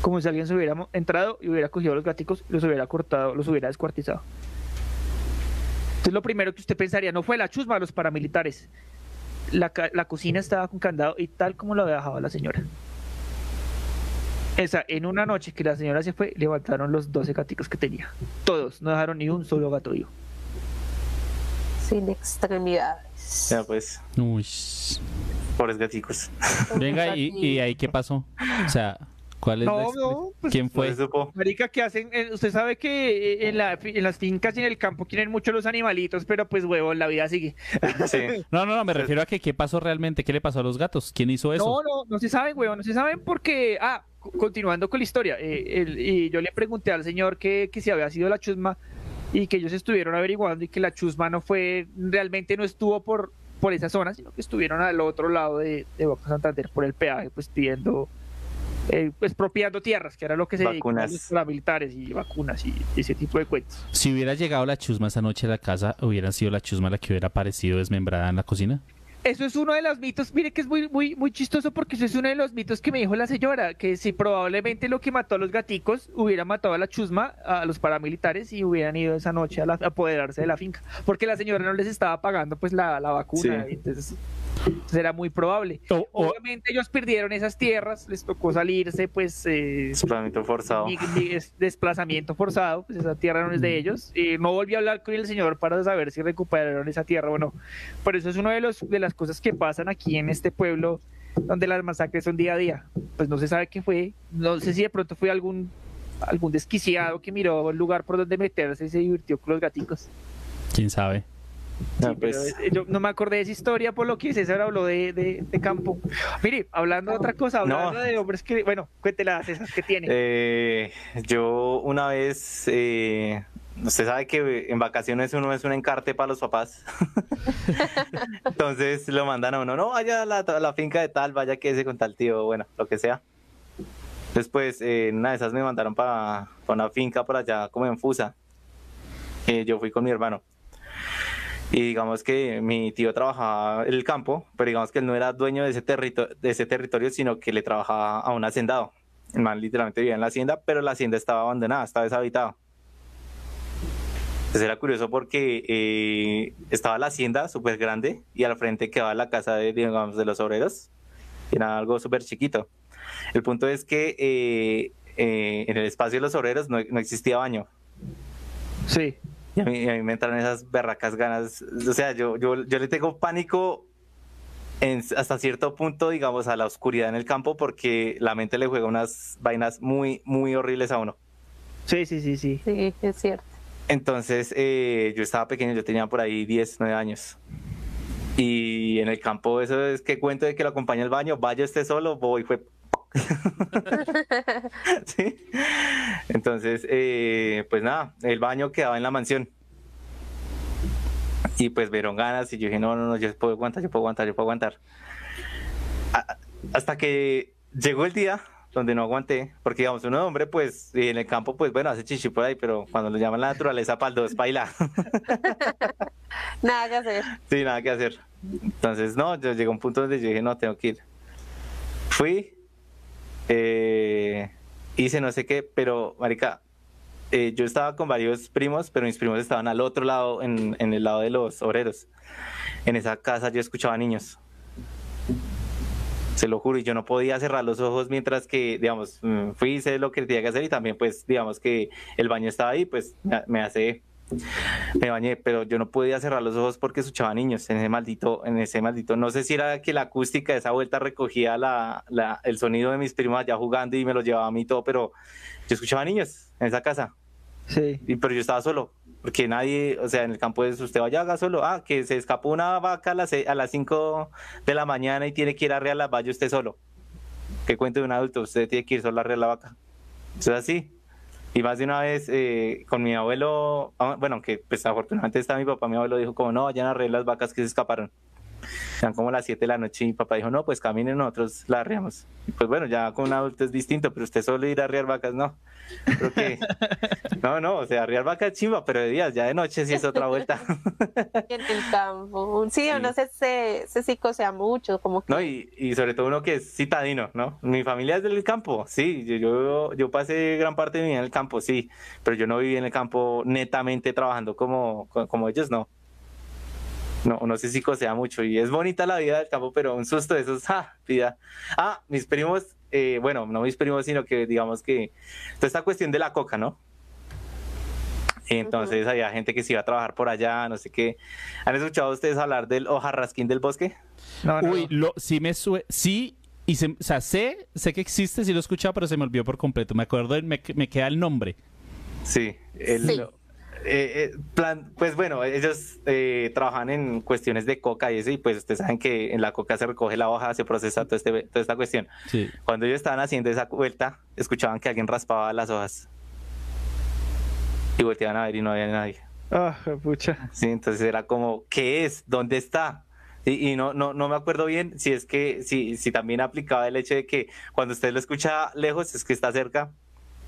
Como si alguien se hubiera entrado y hubiera cogido los gaticos, los hubiera cortado, los hubiera descuartizado. Entonces lo primero que usted pensaría no fue la chusma, los paramilitares. La, la cocina estaba con candado y tal como lo había dejado la señora. Esa, en una noche que la señora se fue, levantaron los 12 gaticos que tenía. Todos, no dejaron ni un solo gato vivo. Sin extremidades. Ya, pues, Uy. pobres gaticos. Venga, ¿y, y ahí qué pasó? O sea, ¿cuál es No, no, pues, ¿Quién fue? Marica, que hacen? Eh, Usted sabe que eh, en, la, en las fincas y en el campo quieren mucho los animalitos, pero pues huevo, la vida sigue. Sí. No, no, no, me refiero a que qué pasó realmente, qué le pasó a los gatos, quién hizo eso. No, no, no se saben, huevo, no se saben porque, ah, co- continuando con la historia, eh, el- y yo le pregunté al señor que, que si había sido la chusma y que ellos estuvieron averiguando y que la chusma no fue, realmente no estuvo por, por esa zona, sino que estuvieron al otro lado de, de Boca Santander por el peaje, pues pidiendo, eh, expropiando tierras, que era lo que se dedicaban Vacunas. los paramilitares y vacunas y ese tipo de cuentos. Si hubiera llegado la chusma esa noche a la casa, ¿hubiera sido la chusma la que hubiera aparecido desmembrada en la cocina? Eso es uno de los mitos, mire que es muy, muy, muy chistoso porque eso es uno de los mitos que me dijo la señora, que si probablemente lo que mató a los gaticos hubiera matado a la chusma, a los paramilitares y hubieran ido esa noche a, la- a apoderarse de la finca, porque la señora no les estaba pagando pues la, la vacuna, Sí. entonces era muy probable. O- o- Obviamente ellos perdieron esas tierras, les tocó salirse pues... eh, Desplazamiento forzado. mi- mi- es desplazamiento forzado, pues esa tierra no es de ellos. Y no volví a hablar con el señor para saber si recuperaron esa tierra o no. Pero eso es una de, los, de las cosas que pasan aquí en este pueblo, donde las masacres son día a día. Pues no se sabe qué fue. No sé si de pronto fue algún algún desquiciado que miró un lugar por donde meterse y se divirtió con los gaticos. ¿Quién sabe? Pero, pues, yo no me acordé de esa historia por lo que César habló de, de, de campo. Mire, hablando de otra cosa, hablando No. de hombres que, bueno, cuéntela, César, ¿qué tiene? eh, yo una vez, eh, usted sabe que en vacaciones uno es un encarte para los papás. Entonces lo mandan a uno, no, vaya a la, a la finca de tal, vaya quédese con tal tío, bueno, lo que sea. Después, eh, una de esas me mandaron para una finca por allá, como en Fusa. Eh, yo fui con mi hermano. Y digamos que mi tío trabajaba en el campo, pero digamos que él no era dueño de ese, de ese territorio, sino que le trabajaba a un hacendado. El man literalmente vivía en la hacienda, pero la hacienda estaba abandonada, estaba deshabitada. Entonces era curioso porque eh, estaba la hacienda súper grande y al frente quedaba la casa de, digamos, de los obreros. Era algo súper chiquito. El punto es que eh, eh, en el espacio de los obreros no, no existía baño. Sí. Y a mí, y a mí me entran esas berracas ganas. O sea, yo, yo, yo le tengo pánico en- hasta cierto punto, digamos, a la oscuridad en el campo porque la mente le juega unas vainas muy, muy horribles a uno. Sí, sí, sí, sí. Sí, es cierto. Entonces, eh, yo estaba pequeño, yo tenía por ahí 10, 9 años. Y en el campo, eso es que cuento de que lo acompaña al baño, vaya usted solo, voy, fue. ¿Sí? Entonces, eh, pues nada, el baño quedaba en la mansión. Y pues vieron ganas y yo dije, no, no, no, yo puedo aguantar, yo puedo aguantar, yo puedo aguantar. A- hasta que llegó el día donde no aguanté, porque digamos, uno hombre, pues y en el campo, pues bueno, hace chichi por ahí, pero cuando lo llaman la naturaleza para el dos, baila. Nada que hacer. Sí, nada que hacer. Entonces, no, yo llegué a un punto donde yo dije, no, tengo que ir. Fui, eh, hice no sé qué, pero, marica, eh, yo estaba con varios primos, pero mis primos estaban al otro lado, en, en el lado de los obreros. En esa casa yo escuchaba niños. Se lo juro, y yo no podía cerrar los ojos mientras que, digamos, mm, fui, hice lo que tenía que hacer y también, pues, digamos que el baño estaba ahí, pues, me- me hace me bañé, pero yo no podía cerrar los ojos porque escuchaba niños en ese maldito, en ese maldito, no sé si era que la acústica de esa vuelta recogía la, la- el sonido de mis primos allá jugando y me lo llevaba a mí todo, pero yo escuchaba niños en esa casa. Sí. Y, pero yo estaba solo, porque nadie, o sea, en el campo es usted vaya haga solo. Ah, que se escapó una vaca a las, a las 5 de la mañana y tiene que ir a arrearla, vaya usted solo. Que cuente de un adulto, usted tiene que ir solo a arrear la vaca. Eso es así. Y más de una vez eh, con mi abuelo, ah, bueno, que pues afortunadamente está mi papá, mi abuelo dijo como no, vayan a arrear las vacas que se escaparon. Eran como las 7 de la noche y mi papá dijo, no, pues caminen, nosotros la arreamos. Y pues bueno, ya con un adulto es distinto, pero usted solo ir a arrear vacas, no. Creo que... No, no, o sea, arrear vacas chimba, pero de días, ya de noche sí es otra vuelta. En el campo. Sí, uno se, se, se psicosea mucho, como que No, y, y sobre todo uno que es citadino, ¿no? Mi familia es del campo, sí, yo, yo, yo pasé gran parte de mi vida en el campo, sí, pero yo no viví en el campo netamente trabajando como, co- como ellos, no. No, no sé si cosea mucho y es bonita la vida del campo, pero un susto de esos, ¡ja! Vida. Ah, mis primos, eh, bueno, no mis primos, sino que digamos que toda esta cuestión de la coca, ¿no? Entonces había gente que se iba a trabajar por allá, no sé qué. ¿Han escuchado ustedes hablar del hojarrasquín del bosque? No, no. Uy, lo, sí me sue sí, y se, o sea, sé, sé que existe, sí lo he escuchado, pero se me olvidó por completo. Me acuerdo, me, me queda el nombre. Sí, el, Sí. Eh, eh, plan, pues bueno, ellos eh, trabajan en cuestiones de coca y eso, y pues ustedes saben que en la coca se recoge la hoja, se procesa todo este, toda esta cuestión. Sí. Cuando ellos estaban haciendo esa vuelta, escuchaban que alguien raspaba las hojas. Y volteaban a ver y no había nadie. Ah, pucha. Sí, entonces era como, ¿qué es? ¿Dónde está? Y, y no, no, no me acuerdo bien si es que, si, si también aplicaba el hecho de que cuando usted lo escucha lejos es que está cerca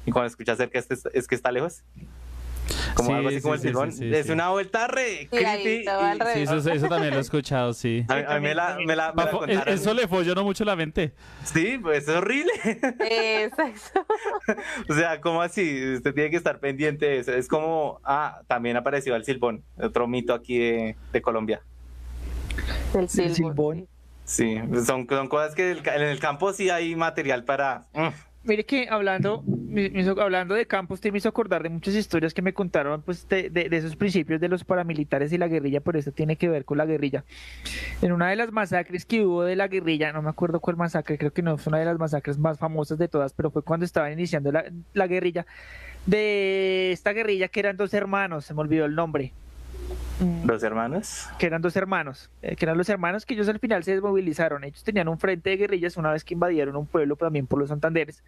y cuando escucha cerca es, es que está lejos. Como Sí, algo así sí, como el sí, silbón. sí, sí, es sí. una vuelta re creepy. Sí, eso, eso también lo he escuchado, sí. a, a mí me la, me la, me la Bafo- es- contaron. eso le folló mucho la mente. Sí, pues es horrible. Exacto. o sea, ¿cómo así? Usted tiene que estar pendiente de eso. Es como, ah, también apareció el silbón, otro mito aquí de, de Colombia. El silbón. silbón. Sí, son, son cosas que el en el campo sí hay material para... mm, Mire que hablando, me- hizo- hablando de campo, usted me hizo acordar de muchas historias que me contaron pues, de, de- de esos principios de los paramilitares y la guerrilla, pero esto tiene que ver con la guerrilla. En una de las masacres que hubo de la guerrilla, no me acuerdo cuál masacre, creo que no fue una de las masacres más famosas de todas, pero fue cuando estaban iniciando la, la guerrilla, de esta guerrilla que eran dos hermanos, se me olvidó el nombre. Mm, Los hermanos. que eran dos hermanos, eh, que eran los hermanos que ellos al final se desmovilizaron. Ellos tenían un frente de guerrillas una vez que invadieron un pueblo también por los Santanderes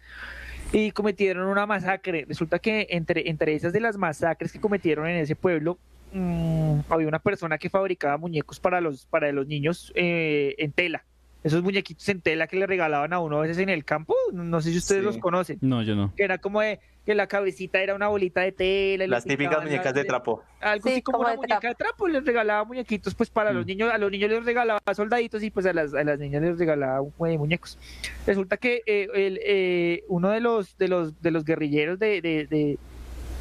y cometieron una masacre. Resulta que entre, entre esas de las masacres que cometieron en ese pueblo, mm, había una persona que fabricaba muñecos para los, para los niños eh, en tela. Esos muñequitos en tela que le regalaban a uno a veces en el campo, no sé si ustedes Sí. los conocen. No, yo no. Que era como de que la cabecita era una bolita de tela. Las típicas muñecas de trapo. algo Sí, así como, como una de muñeca de trapo, les regalaba muñequitos pues para los Mm. niños, a los niños les regalaba soldaditos y pues a las, a las niñas les regalaba un juego de muñecos. Resulta que eh, el, eh, uno de los de los de los guerrilleros de, de, de,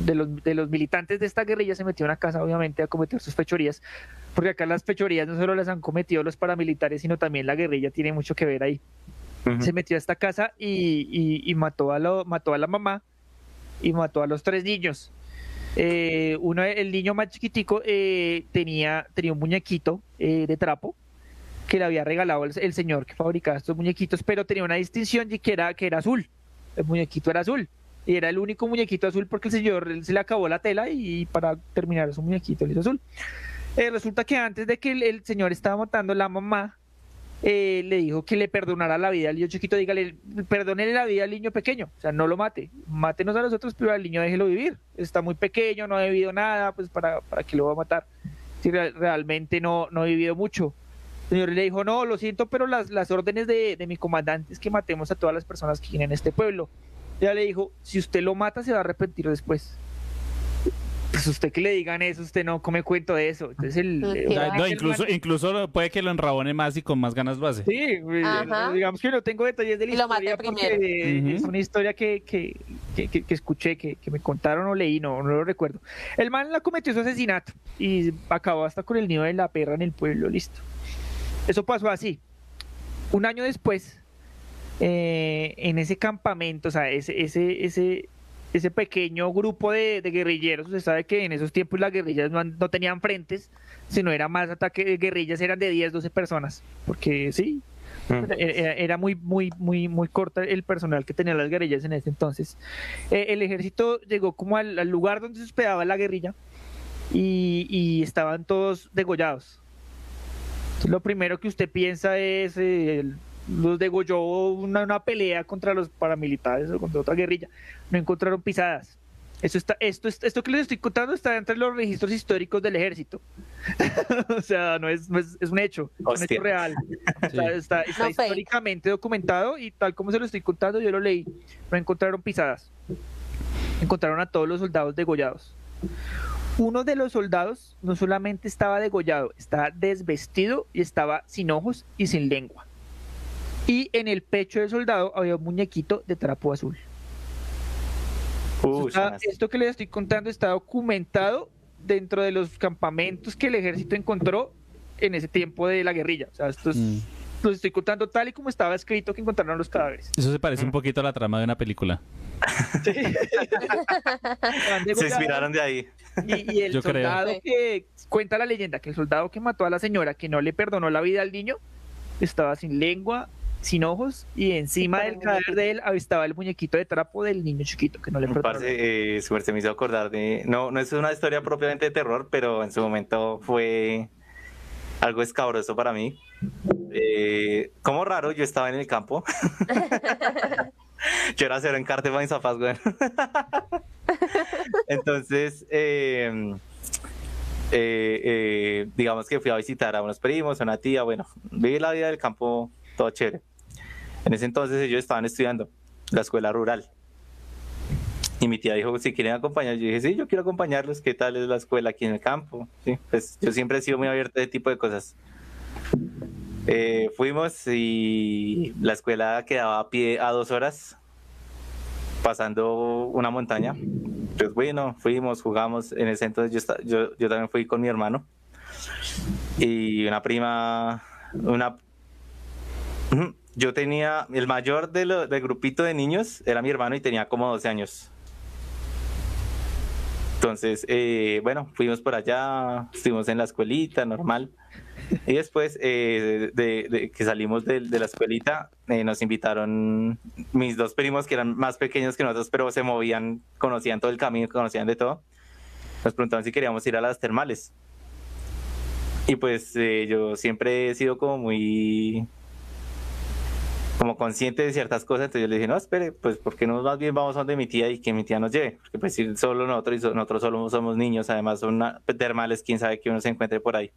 de los, de los militantes de esta guerrilla se metió a una casa obviamente a cometer sus fechorías, porque acá las fechorías no solo las han cometido los paramilitares, sino también la guerrilla tiene mucho que ver ahí se metió a esta casa y, y- y mató, a lo, mató a la mamá y mató a los tres niños. Eh, uno, el niño más chiquitico eh, tenía, tenía un muñequito eh, de trapo que le había regalado el, el señor que fabricaba estos muñequitos, pero tenía una distinción y que era, que era azul. El muñequito era azul. Y era el único muñequito azul porque el señor se le acabó la tela y para terminar su muñequito le hizo azul. Eh, resulta que antes de que el, señor estaba matando, la mamá eh, le dijo que le perdonara la vida al niño chiquito, dígale, perdónele la vida al niño pequeño, o sea, no lo mate, mátenos a nosotros, pero al niño déjelo vivir, está muy pequeño, no ha vivido nada, pues para, para que lo va a matar, si re- realmente no, no ha vivido mucho. El señor le dijo, no, lo siento, pero las, las órdenes de, de mi comandante es que matemos a todas las personas que vienen en este pueblo. Ella le dijo, si usted lo mata se va a arrepentir después. Pues usted que le digan eso, usted no come cuento de eso. Entonces el, Sí, el- No, el incluso, man- incluso puede que lo enrabone más y con más ganas lo hace. Sí, Ajá. digamos que no tengo detalles de la Y lo maté historia porque primero. es Ujú. una historia que, que, que, que- que escuché, que, que me contaron o leí, no, no lo recuerdo. El man la cometió su asesinato y acabó hasta con el nido de la perra en el pueblo, listo. Eso pasó así. Un año después, eh, en ese campamento, o sea, ese, ese, ese, ese pequeño grupo de, de guerrilleros, usted sabe que en esos tiempos las guerrillas no, tenían frentes, sino era más ataque de guerrillas, eran de 10, 12 personas, porque sí, Era, era- era muy, muy, muy, muy corta el personal que tenía las guerrillas en ese entonces. Eh, el ejército llegó como al, al lugar donde se hospedaba la guerrilla y, y estaban todos degollados. Entonces, lo primero que usted piensa es, eh, el- los degolló una, una pelea contra los paramilitares o contra otra guerrilla. No encontraron pisadas. Esto, está, esto, es- esto que les estoy contando está entre los registros históricos del ejército. o sea, no es, no es, es un hecho, es un Hostia. hecho real. Está, está- está No fake. históricamente documentado y tal como se lo estoy contando, yo lo leí. No encontraron pisadas. Encontraron a todos los soldados degollados. Uno de los soldados no solamente estaba degollado, estaba desvestido y estaba sin ojos y sin lengua. Y en el pecho del soldado había un muñequito de trapo azul. Esto, Uy, está- suena- esto que les estoy contando está documentado dentro de los campamentos que el ejército encontró en ese tiempo de la guerrilla. O sea, esto es, Mm. los estoy contando tal y como estaba escrito que encontraron los cadáveres. Eso se parece un poquito a la trama de una película. Estaban Se inspiraron de ahí. Y, y el Yo creo. soldado Sí. que cuenta la leyenda que el soldado que mató a la señora, que no le perdonó la vida al niño, estaba sin lengua, sin ojos, y encima del cadáver de él estaba el muñequito de trapo del niño chiquito que no le. Parce, eh, su merced me hizo acordar de. No, no es una historia propiamente de terror, pero en su momento fue algo escabroso para mí. Eh, como raro, yo estaba en el campo. yo era cero encarte para mis zapatos, güey. Entonces, eh, eh, eh, digamos que fui a visitar a unos primos, a una tía, bueno, viví la vida del campo todo chévere. En ese entonces ellos estaban estudiando la escuela rural. Y mi tía dijo, si quieren acompañar, yo dije, sí, yo quiero acompañarlos, ¿qué tal es la escuela aquí en el campo? Sí, pues yo siempre he sido muy abierto a ese tipo de cosas. Eh, fuimos y la escuela quedaba a pie a dos horas, pasando una montaña. Pues bueno, fuimos, jugamos. En ese entonces yo, yo, yo también fui con mi hermano y una prima, una... Yo tenía, el mayor de lo- del grupito de niños era mi hermano y tenía como 12 años. Entonces, eh, bueno, fuimos por allá, estuvimos en la escuelita, normal. Y después eh, de, que salimos de, de la escuelita, eh, nos invitaron mis dos primos que eran más pequeños que nosotros, pero se movían, conocían todo el camino, conocían de todo. Nos preguntaron si queríamos ir a las termales. Y pues eh, yo siempre he sido como muy como consciente de ciertas cosas, entonces yo le dije, no, espere, pues ¿por qué no más bien vamos a donde mi tía y que mi tía nos lleve? Porque pues si solo nosotros y so- nosotros solo somos niños, además son una- termales, quién sabe que uno se encuentre por ahí.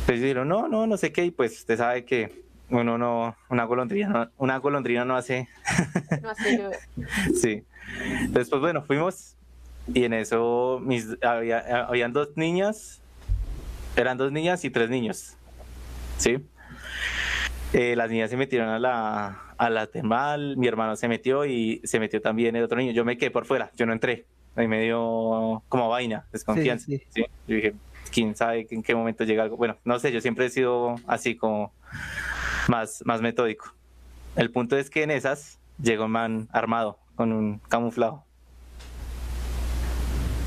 Entonces dijeron, no, no, no sé qué, y pues usted sabe que uno no, una golondrina, no- una golondrina no hace No hace llover. Sí. Entonces, pues bueno, fuimos y en eso mis, había, habían dos niñas, eran dos niñas y tres niños. ¿Sí? Eh, las niñas se metieron a la, a la termal, mi hermano se metió y se metió también el otro niño. Yo me quedé por fuera, yo no entré. Ahí me dio como vaina, desconfianza. Sí, Sí, Yo dije, quién sabe en qué momento llega algo. Bueno, no sé, yo siempre he sido así como más, más metódico. El punto es que en esas llegó un man armado con un camuflado.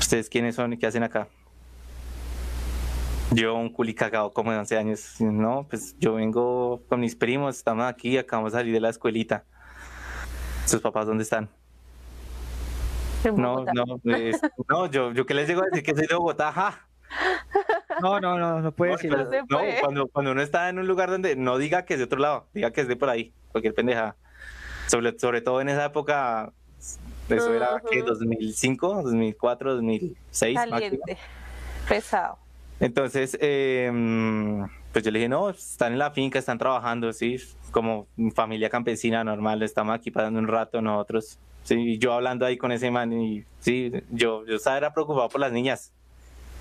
¿Ustedes quiénes son y qué hacen acá? Yo, un culi cagado como de 11 años. No, pues yo vengo con mis primos, estamos aquí, acabamos de salir de la escuelita. ¿Sus papás dónde están? No, no, es- no, yo, yo qué les llego a decir que soy de Bogotá, ja. No, no, no, no puede No, pero- no, cuando, cuando uno está en un lugar donde no diga que es de otro lado, diga que es de por ahí, cualquier pendeja. Sobre, sobre todo en esa época, eso era que Ujú. 2005, 2004, 2006. máximo. Caliente. Pesado. Entonces, eh, pues yo le dije, no, están en la finca, están trabajando, sí, como familia campesina normal, estamos aquí pasando un rato nosotros. Sí, y yo hablando ahí con ese man y sí, yo, yo estaba era preocupado por las niñas.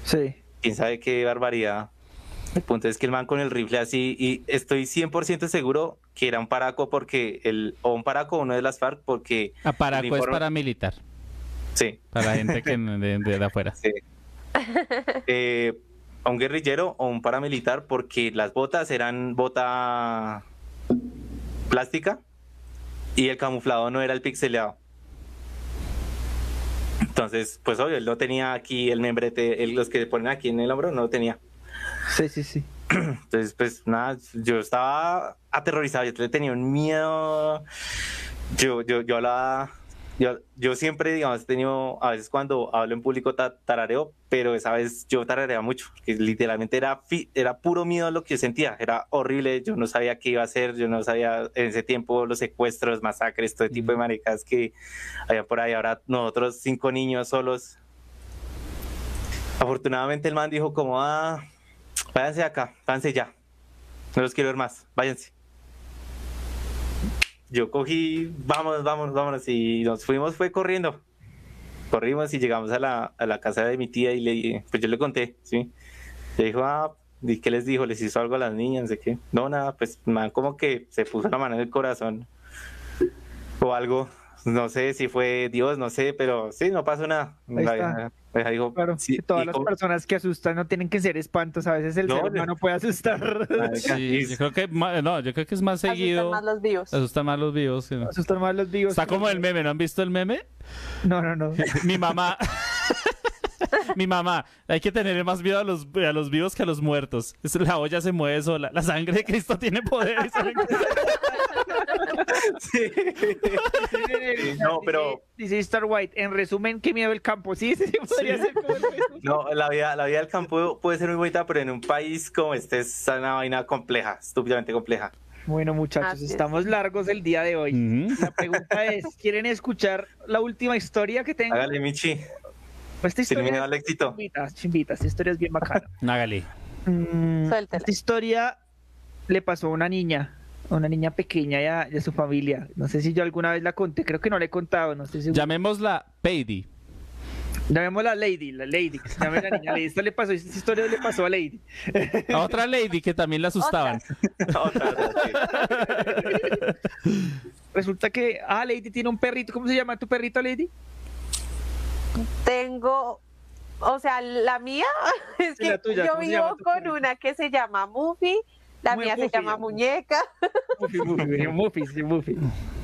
Sí. quién sabe qué barbaridad. El punto es que el man con el rifle así, y estoy 100% seguro que era un paraco porque, el, o un paraco o uno de las FARC porque... A Paraco el es uniforme- paramilitar, Sí, para gente que de, de- de afuera. sí. Eh, a un guerrillero o un paramilitar porque las botas eran bota plástica y el camuflado no era el pixeleado. Entonces, pues obvio, él no tenía aquí el membrete, los que ponen aquí en el hombro, no lo tenía. Sí, sí, sí. Entonces, pues nada, yo estaba aterrorizado, yo le tenía un miedo. Yo, yo, yo hablaba, yo, yo siempre, digamos, he tenido, a veces cuando hablo en público ta- tarareo, pero esa vez yo tarareaba mucho, porque literalmente era, fi- era puro miedo lo que yo sentía, era horrible, yo no sabía qué iba a hacer, yo no sabía en ese tiempo los secuestros, masacres, todo tipo de maricas que había por ahí, ahora nosotros cinco niños solos. Afortunadamente el man dijo como, ah, váyanse acá, váyanse ya, no los quiero ver más, váyanse yo cogí, vamos, vámonos, vámonos, y nos fuimos, fue corriendo. Corrimos y llegamos a la, a la casa de mi tía y le, pues yo le conté, ¿sí? Le dijo, ah, ¿y qué les dijo? ¿Les hizo algo a las niñas? ¿De qué? No, nada, pues man, como que se puso la mano en el corazón o algo. No sé si fue Dios, no sé, pero sí, no pasó nada. Ahí está. dijo, Claro, sí, todas las como- personas que asustan no tienen que ser espantos, a veces el No, ser humano puede asustar. Sí, yo creo que no, yo creo que es más Asustan seguido. más los vivos. Asustan más los vivos. sí. Asustan más los vivos. Está como el meme, ¿no han visto el meme? No, no, no. Mi mamá. Mi mamá, hay que tener más miedo a los, a los vivos que a los muertos. La olla se mueve sola. La sangre de Cristo tiene poder. No, pero- Dice Star White, en resumen, qué miedo el campo. Sí, sí, podría ser como el resumen. No, la vida, la vida del campo puede ser muy bonita, pero en un país como este es una vaina compleja, estúpidamente compleja. Bueno, muchachos, estamos largos el día de hoy. La pregunta es, ¿quieren escuchar la última historia que tengo? Hágale, Michi, Esta sin historia miedo al es éxito. chimbitas, chimbitas, esta historia es bien bacana. Hágale. Mm, esta historia le pasó a una niña, a una niña pequeña a su familia. No sé si yo alguna vez la conté, creo que no la he contado, no sé si... Llamémosla Peidy. Llamémosla Lady, la Lady, que se llame la niña Lady. Esto le pasó, esta historia le pasó a Lady. A otra Lady que también la asustaban. Otra, otra, sí. Resulta que, ah, Lady tiene un perrito, ¿cómo se llama tu perrito, Lady? Tengo, o sea, la mía, es que tuya, yo ¿cómo se llama vivo con una que se llama Muffy, la Muy mía se llama. Muñeca. Muffy, Muffy, Muffy, sí, Muffy.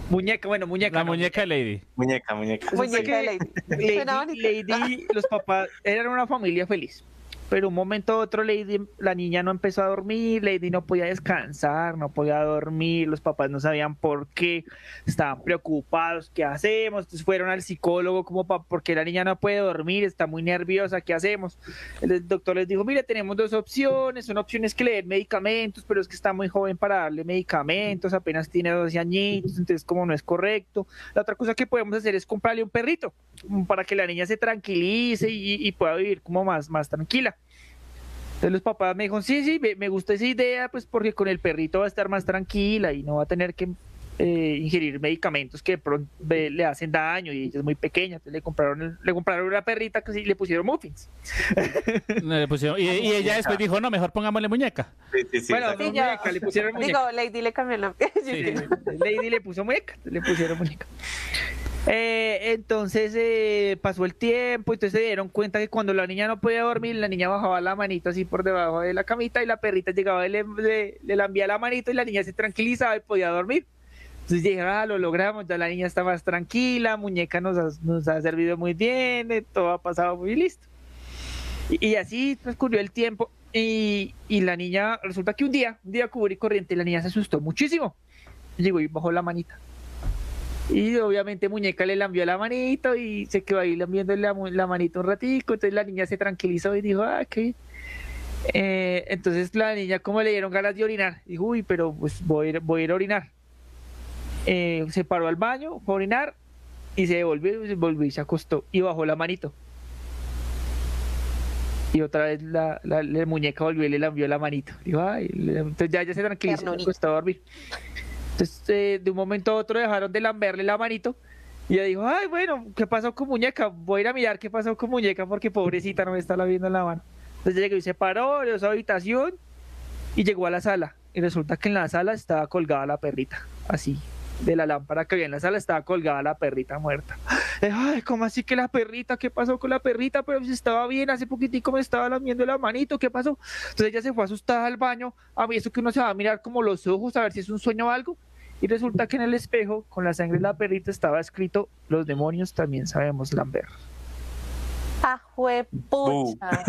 Muñeca, bueno, muñeca. La no, muñeca de Lady. Muñeca, muñeca. Muñeca de Lady. Lady. Lady, los papás eran una familia feliz. Pero un momento a otro, Lady, la niña no empezó a dormir, Lady no podía descansar, no podía dormir, los papás no sabían por qué, estaban preocupados, ¿qué hacemos? Entonces fueron al psicólogo como para, porque la niña no puede dormir, está muy nerviosa, ¿qué hacemos? El doctor les dijo, mire, tenemos dos opciones, son opciones que le den medicamentos, pero es que está muy joven para darle medicamentos, apenas tiene 12 añitos, entonces como no es correcto. La otra cosa que podemos hacer es comprarle un perrito para que la niña se tranquilice y, y pueda vivir como más, más tranquila. Entonces los papás me dijeron, sí, sí, me, me gusta esa idea, pues porque con el perrito va a estar más tranquila y no va a tener que eh, ingerir medicamentos que de pronto ve- le hacen daño y ella es muy pequeña. Entonces le compraron, el- le compraron una perrita que sí le pusieron muffins. Le pusieron- y, y ella después dijo, no, mejor pongámosle muñeca. Sí, sí, sí. bueno, no Sí, yo- muñeca, le pusieron muñeca. Digo, Lady le cambió la Sí. Lady le puso muñeca, le pusieron muñeca. Eh, entonces eh, pasó el tiempo, entonces se dieron cuenta que cuando la niña no podía dormir, la niña bajaba la manito así por debajo de la camita y la perrita llegaba y le, le, le lambía la manito y la niña se tranquilizaba y podía dormir. Entonces dije, ah, lo logramos, ya la niña está más tranquila, muñeca nos ha, nos ha servido muy bien, eh, todo ha pasado muy listo. Y, así transcurrió el tiempo y, y la niña, resulta que un día, un día común y corriente, la niña se asustó muchísimo. Llegó y bajó la manita. Y obviamente Muñeca le lambió la manito y se quedó ahí lambiendo la, manito un ratico. Entonces la niña se tranquilizó y dijo, ah, qué bien". Eh, entonces la niña como le dieron ganas de orinar, dijo, uy, pero pues voy a ir, voy a, ir a orinar. Eh, se paró al baño, fue a orinar y se devolvió, y se volvió y se acostó y bajó la manito. Y otra vez la, la, la muñeca volvió y le lambió la manito. Dijo, ay, le- entonces ya, ya se tranquilizó y se acostó a dormir. Entonces, eh, de un momento a otro dejaron de lamberle la manito. Y ella dijo, ay, bueno, ¿qué pasó con muñeca? Voy a ir a mirar qué pasó con muñeca porque pobrecita no me está viendo la mano. Entonces llegó y se paró de su habitación y llegó a la sala. Y resulta que en la sala estaba colgada la perrita, así, de la lámpara que había en la sala estaba colgada la perrita muerta. Ay, ¿cómo así que la perrita? ¿Qué pasó con la perrita? Pero si estaba bien, hace poquitico me estaba lamiendo la manito, ¿qué pasó? Entonces ella se fue asustada al baño, a mí eso que uno se va a mirar como los ojos a ver si es un sueño o algo. Y resulta que en el espejo, con la sangre de la perrita, estaba escrito, los demonios también sabemos lamber. Ah, juepucha.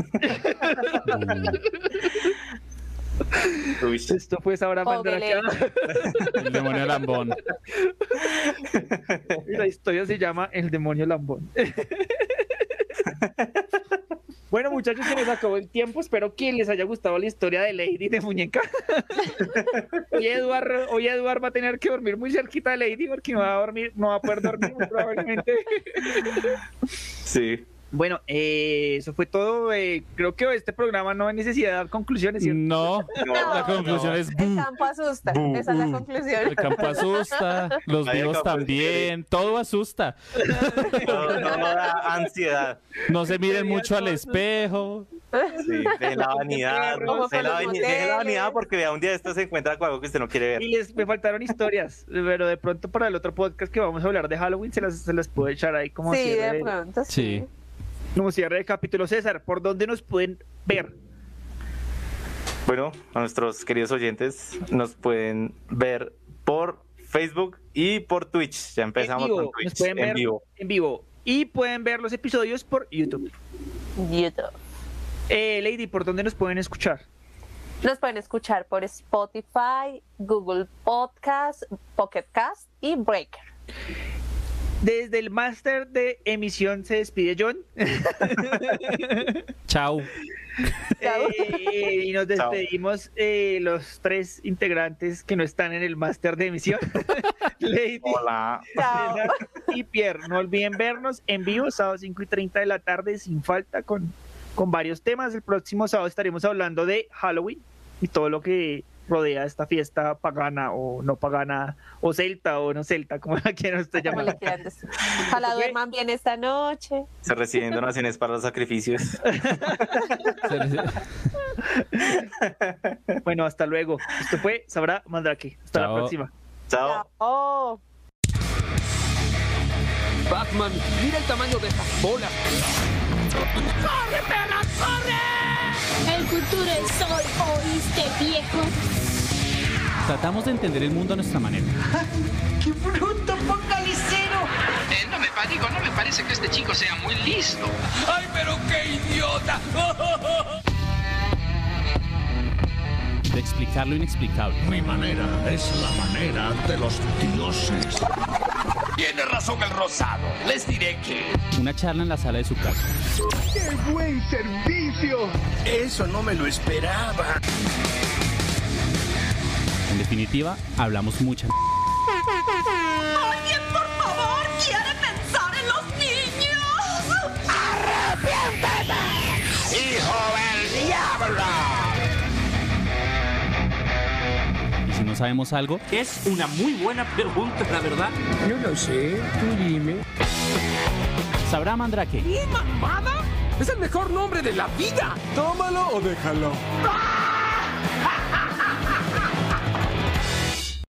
Esto fue ahora Póngale. El demonio lambón. Y la historia se llama El demonio lambón. Bueno, muchachos, se nos acabó el tiempo. Espero que les haya gustado la historia de Lady de Muñeca. Hoy Eduard, hoy Eduard va a tener que dormir muy cerquita de Lady porque no va a dormir, no va a poder dormir probablemente. Sí. Bueno, eh, eso fue todo. eh, creo que este programa no hay necesidad de dar conclusiones. ¿cierto? No, la conclusión es El campo asusta. Esa es la conclusión. El campo asusta, los vivos también, todo asusta. No, no da ansiedad. No se miren mucho al espejo. Sí, de la vanidad. De con la, vanidad porque vea, un día esto se encuentra con algo que usted no quiere ver. Y les me faltaron historias, pero de pronto para el otro podcast que vamos a hablar de Halloween se las, se las puedo echar ahí como Sí, de, pronto. Sí. Como cierre de capítulo. César, ¿por dónde nos pueden ver? Bueno, a nuestros queridos oyentes nos pueden ver por Facebook y por Twitch. Ya empezamos en vivo, con nos Twitch en ver vivo. en vivo. Y pueden ver los episodios por YouTube. YouTube. Eh, Lady, ¿por dónde nos pueden escuchar? Nos pueden escuchar por Spotify, Google Podcast, Pocket Cast y Breaker. Desde el máster de emisión se despide John. Chao. Eh, y nos despedimos eh, los tres integrantes que no están en el máster de emisión. Lady, Hola. Y Pierre. No olviden vernos en vivo, sábado 5 y 30 de la tarde, sin falta, con, con varios temas. El próximo sábado estaremos hablando de Halloween y todo lo que rodea esta fiesta pagana o no pagana, o celta o no celta, como la quieran usted llamar. Ojalá duerman bien esta noche. Se reciben donaciones para los sacrificios. Bueno, hasta luego. Esto fue Sabrá Mandrake. Hasta la Chao. próxima. Chao. Oh. Batman, mira el tamaño de esas bolas. ¡Corre, perra, corre! El futuro es hoy, ¿oíste, viejo? Tratamos de entender el mundo a nuestra manera. ¡Qué bruto focalicero! Eh, no me digo, no me parece que este chico sea muy listo. ¡Ay, pero qué idiota! De explicar lo inexplicable. Mi manera es la manera de los dioses. Tiene razón el rosado. Les diré que... Una charla en la sala de su casa. ¡Qué buen servicio! Eso no me lo esperaba. En definitiva, hablamos mucha. ¡Alguien, por favor, quiere pensar en los niños! ¡Hijo del diablo! No sabemos algo, Es una muy buena pregunta, la verdad. No lo sé, tú dime. sabrá Mandrake. ¿Y mamada? Es el mejor nombre de la vida. Tómalo o déjalo. ¡Ah!